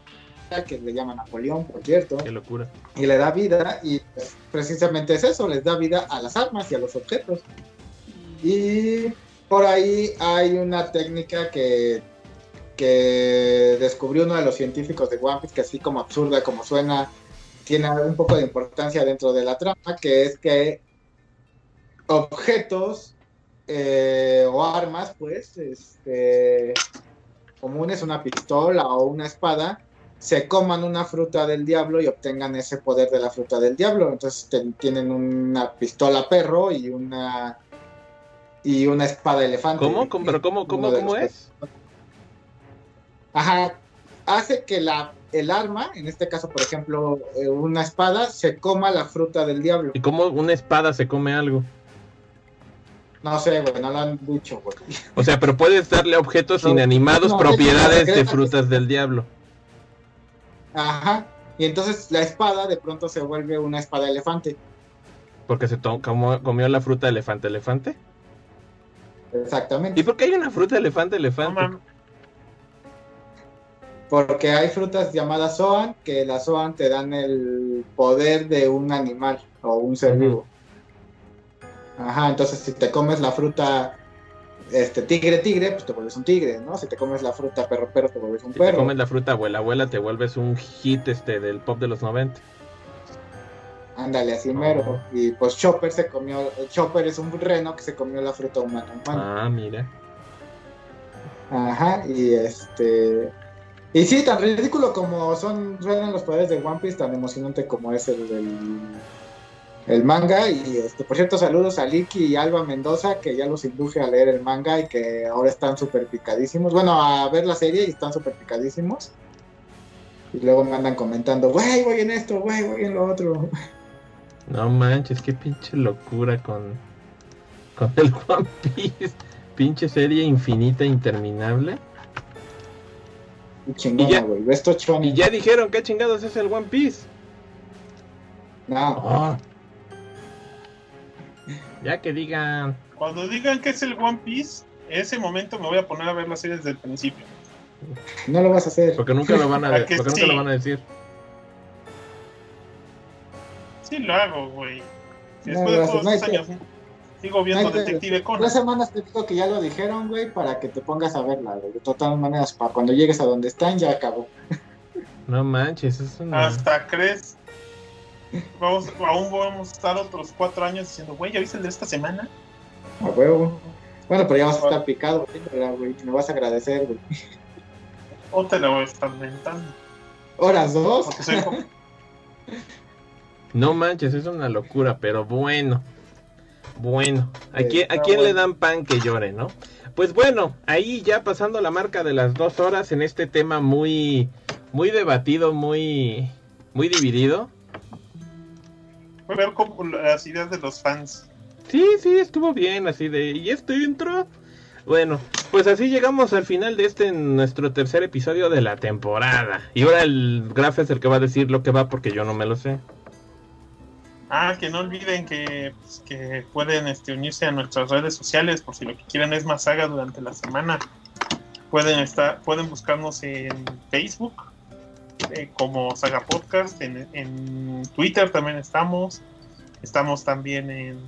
que le llama Napoleón, por cierto Qué locura. y le da vida y pues, precisamente es eso, les da vida a las armas y a los objetos. Y por ahí hay una técnica que, que descubrió uno de los científicos de One Piece, que así como absurda como suena, tiene un poco de importancia dentro de la trama, que es que objetos eh, o armas, pues, este, comunes, una pistola o una espada, se coman una fruta del diablo y obtengan ese poder de la fruta del diablo. Entonces tienen una pistola perro y una y una espada elefante. ¿Cómo? ¿Cómo? ¿Pero cómo, cómo, cómo es? Ajá. Hace que la el arma, en este caso, por ejemplo, eh, una espada, se coma la fruta del diablo. ¿Y cómo una espada se come algo? No sé, güey, no lo han dicho, güey. O sea, pero puedes darle a objetos No, inanimados no, propiedades es- de frutas del diablo. Ajá. Y entonces la espada de pronto se vuelve una espada elefante. Porque se comió, comió la fruta elefante elefante. Exactamente. ¿Y por qué hay una fruta elefante elefante? Porque hay frutas llamadas Zoan, que las Zoan te dan el poder de un animal o un ser vivo. Ajá, entonces si te comes la fruta este tigre tigre, pues te vuelves un tigre, ¿no? Si te comes la fruta perro perro, te vuelves un si te perro. comes la fruta abuela abuela, te vuelves un hit este del pop de los 90. Ándale, así Oh. mero. Y pues Chopper se comió, Chopper es un reno que se comió la fruta humana humana. Ah, mira. Ajá, y este. Y sí, tan ridículo como son suenan los poderes de One Piece, tan emocionante como es el, el, el manga. Y este, por cierto, saludos a Liki y Alba Mendoza, que ya los induje a leer el manga y que ahora están súper picadísimos. Bueno, a ver la serie y están súper picadísimos. Y luego me andan comentando, güey, voy en esto, güey, voy en lo otro. No manches, qué pinche locura con, con el One Piece. Pinche serie infinita, interminable. Y chingona, Y ya-. Esto. Y ya dijeron qué chingados es el One Piece. No, Ah, Ya que digan. Cuando digan que es el One Piece, ese momento me voy a poner a ver la serie desde el principio. No lo vas a hacer. Porque nunca lo van a, ¿A que porque nunca sí? lo van a decir. Sí lo hago, güey. No, después de todos estos que- años sigo viendo No Detective Conan. Tres semanas te digo que ya lo dijeron, güey, para que te pongas a verla, güey. De todas maneras, para cuando llegues a donde están, ya acabó. No manches, es una. Hasta crees. Vamos, aún podemos estar otros cuatro años diciendo, güey, ¿ya viste el de esta semana? A huevo. Bueno, pero ya vas a estar picado, güey, ¿verdad, güey. Me vas a agradecer, güey. O te lo voy a estar mentando. Horas dos. No manches, es una locura, pero bueno. Bueno, ¿a quién, a quién le dan pan que llore, no? Pues bueno, ahí ya pasando la marca de las dos horas en este tema muy, muy debatido, muy, muy dividido. Ver como las ideas de los fans. Sí, sí, estuvo bien, así de, ¿y este intro? Bueno, pues así llegamos al final de este nuestro tercer episodio de la temporada. Y ahora el Graf es el que va a decir lo que va porque yo no me lo sé. Ah, que no olviden que, pues, que pueden este, unirse a nuestras redes sociales por si lo que quieren es más saga durante la semana. Pueden estar, pueden buscarnos en Facebook eh, como Saga Podcast, en, en Twitter también estamos, estamos también en,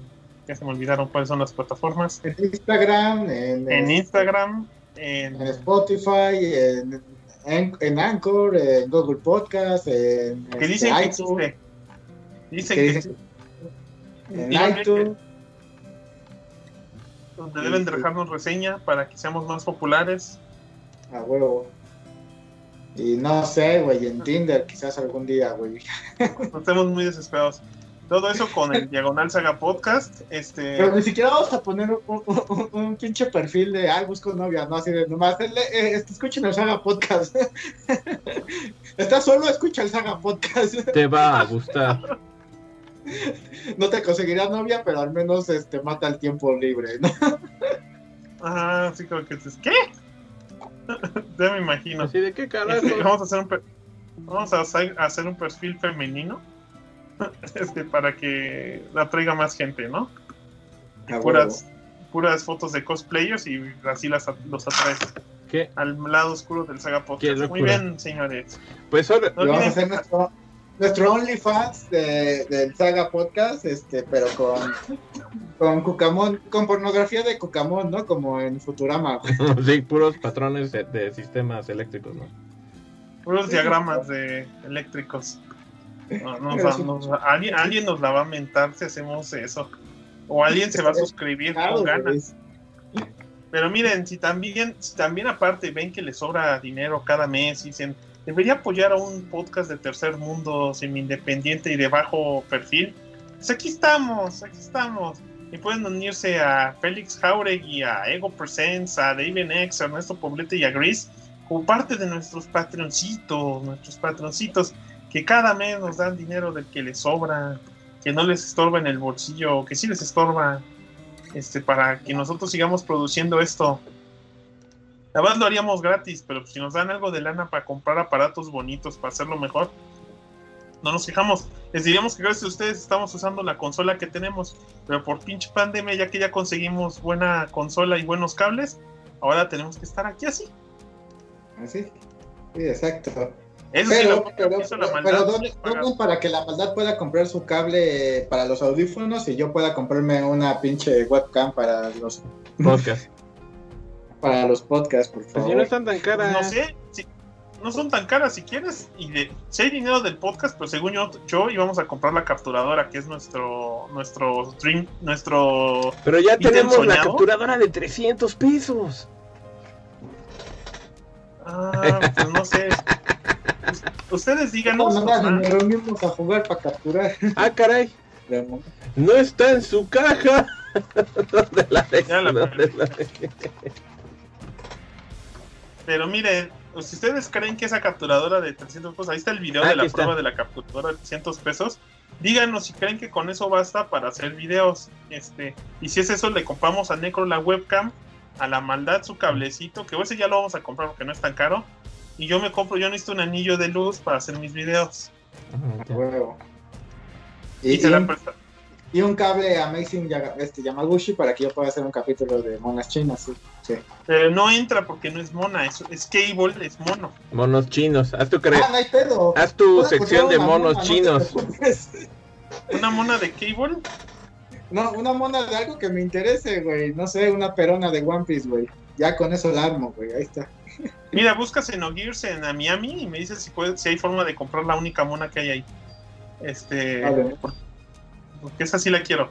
ya se me olvidaron cuáles son las plataformas, En Instagram, en, en Instagram, en, en Spotify, en, en, Anchor, en Google Podcast, en que este, dicen que iTunes. Dicen que que en iTunes. donde deben de dejarnos reseña para que seamos más populares. A huevo. Y no sé, güey, en Tinder quizás algún día, güey. No estemos muy desesperados. Todo eso con el Diagonal Saga Podcast. Este, Pero ni siquiera vamos a poner un, un- un- un pinche perfil de, ay, busco novia, no, así de, nomás, eh, eh, este, escuchen el Saga Podcast. Estás solo, escucha el Saga Podcast. Te va a gustar. No te conseguirá novia, pero al menos este mata el tiempo libre, ¿no? ajá, así como que dices, ¿qué? ya me imagino. Así de qué carajo. Este, vamos a hacer un per- vamos a hacer, un perfil femenino este, para que atraiga más gente, ¿no? Puras, puras fotos de cosplayers y así las, los atraes ¿Qué? al lado oscuro del Saga Podcast. Muy bien, señores. Pues ahora, No vamos a hacer nuestro, nuestro OnlyFans de, del Saga Podcast, este, pero con, con Cucamón, con pornografía de Cucamón, ¿no? Como en Futurama. sí, puros patrones de, de sistemas eléctricos, ¿no? Puros diagramas de eléctricos. No, nos Pero va- sí. nos va- alguien, alguien nos la va a mentar si hacemos eso. O alguien se va a suscribir Claro, con ganas. Pero miren, si también, si también aparte ven que les sobra dinero cada mes y dicen, debería apoyar a un podcast de tercer mundo semi-independiente y de bajo perfil, pues aquí estamos, aquí estamos. Y pueden unirse a Félix Jauregui, a Ego Presents, a David X, a Ernesto Poblete y a Gris como parte de nuestros patroncitos, nuestros patroncitos, que cada mes nos dan dinero del que les sobra, que no les estorba en el bolsillo, que sí les estorba, este, para que nosotros sigamos produciendo esto. La verdad lo haríamos gratis, pero si nos dan algo de lana para comprar aparatos bonitos, para hacerlo mejor, no nos quejamos. Les diríamos que gracias a ustedes estamos usando la consola que tenemos, pero por pinche pandemia, ya que ya conseguimos buena consola y buenos cables, ahora tenemos que estar aquí así. Así. Sí, exacto. Eso sí Pero, lo pero, hizo la pero, maldad, ¿dónde, sí, pagar. dónde para que la maldad pueda comprar su cable para los audífonos y yo pueda comprarme una pinche webcam para los Podcast. Para los podcasts, por Pues favor? si no están tan caras. No sé, si- no son tan caras si quieres. Y de, si hay dinero del podcast, pero según yo, yo íbamos a comprar la capturadora, que es nuestro nuestro stream, nuestro. Pero ya ¿Ítem tenemos la soñado? capturadora de 300 pesos. Ah, pues no sé. Us- Ustedes No, díganos. no, no, ah, nos reunimos a jugar para capturar. Ah, caray. No está en su caja. ¿Dónde la dejé? Ya la ¿Dónde la dejé? Pero miren, si ustedes creen que esa capturadora de 300 pesos, ahí está el video Ah, de la está. prueba de la capturadora de 300 pesos. Díganos si creen que con eso basta para hacer videos. Este, y si es eso, le compramos a Necro la webcam, a la maldad su cablecito, que ese ya lo vamos a comprar porque no es tan caro. Y yo me compro, yo necesito un anillo de luz para hacer mis videos. Huevo. Y, Y, se la presta- y un cable Amazing este, Yamaguchi para que yo pueda hacer un capítulo de monas chinas. Sí, sí. Pero no entra porque no es mona, es, es Cable, es mono. Monos chinos. Haz tu, cre- Ah, no hay pedo. Haz tu sección de monos mona, chinos. ¿Una mona de Cable? No, una mona de algo que me interese, güey. No sé, una perona de One Piece, güey. Ya con eso la armo, güey. Ahí está. Mira, buscas en Gears en Miami y me dices si, puede, si hay forma de comprar la única mona que hay ahí. Este, A ver. Porque esa sí la quiero.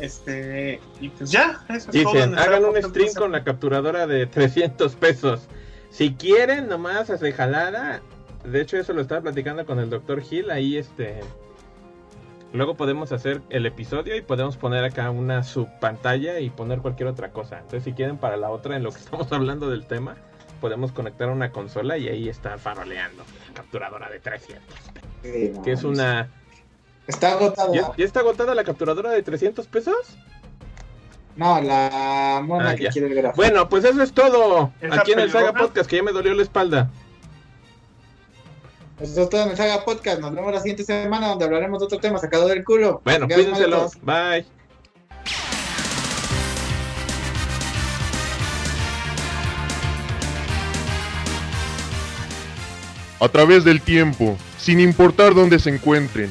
Este, y pues ya, eso es todo. Dicen, hagan un stream con la capturadora de 300 pesos. Si quieren, nomás hace jalada. De hecho, eso lo estaba platicando con el doctor Gil. Ahí, este. Luego podemos hacer el episodio y podemos poner acá una subpantalla y poner cualquier otra cosa. Entonces, si quieren, para la otra, en lo que estamos hablando del tema, podemos conectar una consola y ahí está faroleando. La capturadora de 300. Sí, no, Que es una. Está agotada. ¿Ya, ya está agotada la capturadora de 300 pesos? No, la mona Ah, que ya. quiere ver. Bueno, pues eso es todo. ¿Esa Aquí en el Saga? Podcast, que ya me dolió la espalda. Eso es todo en el Saga Podcast. Nos vemos la siguiente semana donde hablaremos de otro tema sacado del culo. Bueno, cuídenselo. Bye. a través del tiempo, sin importar dónde se encuentren.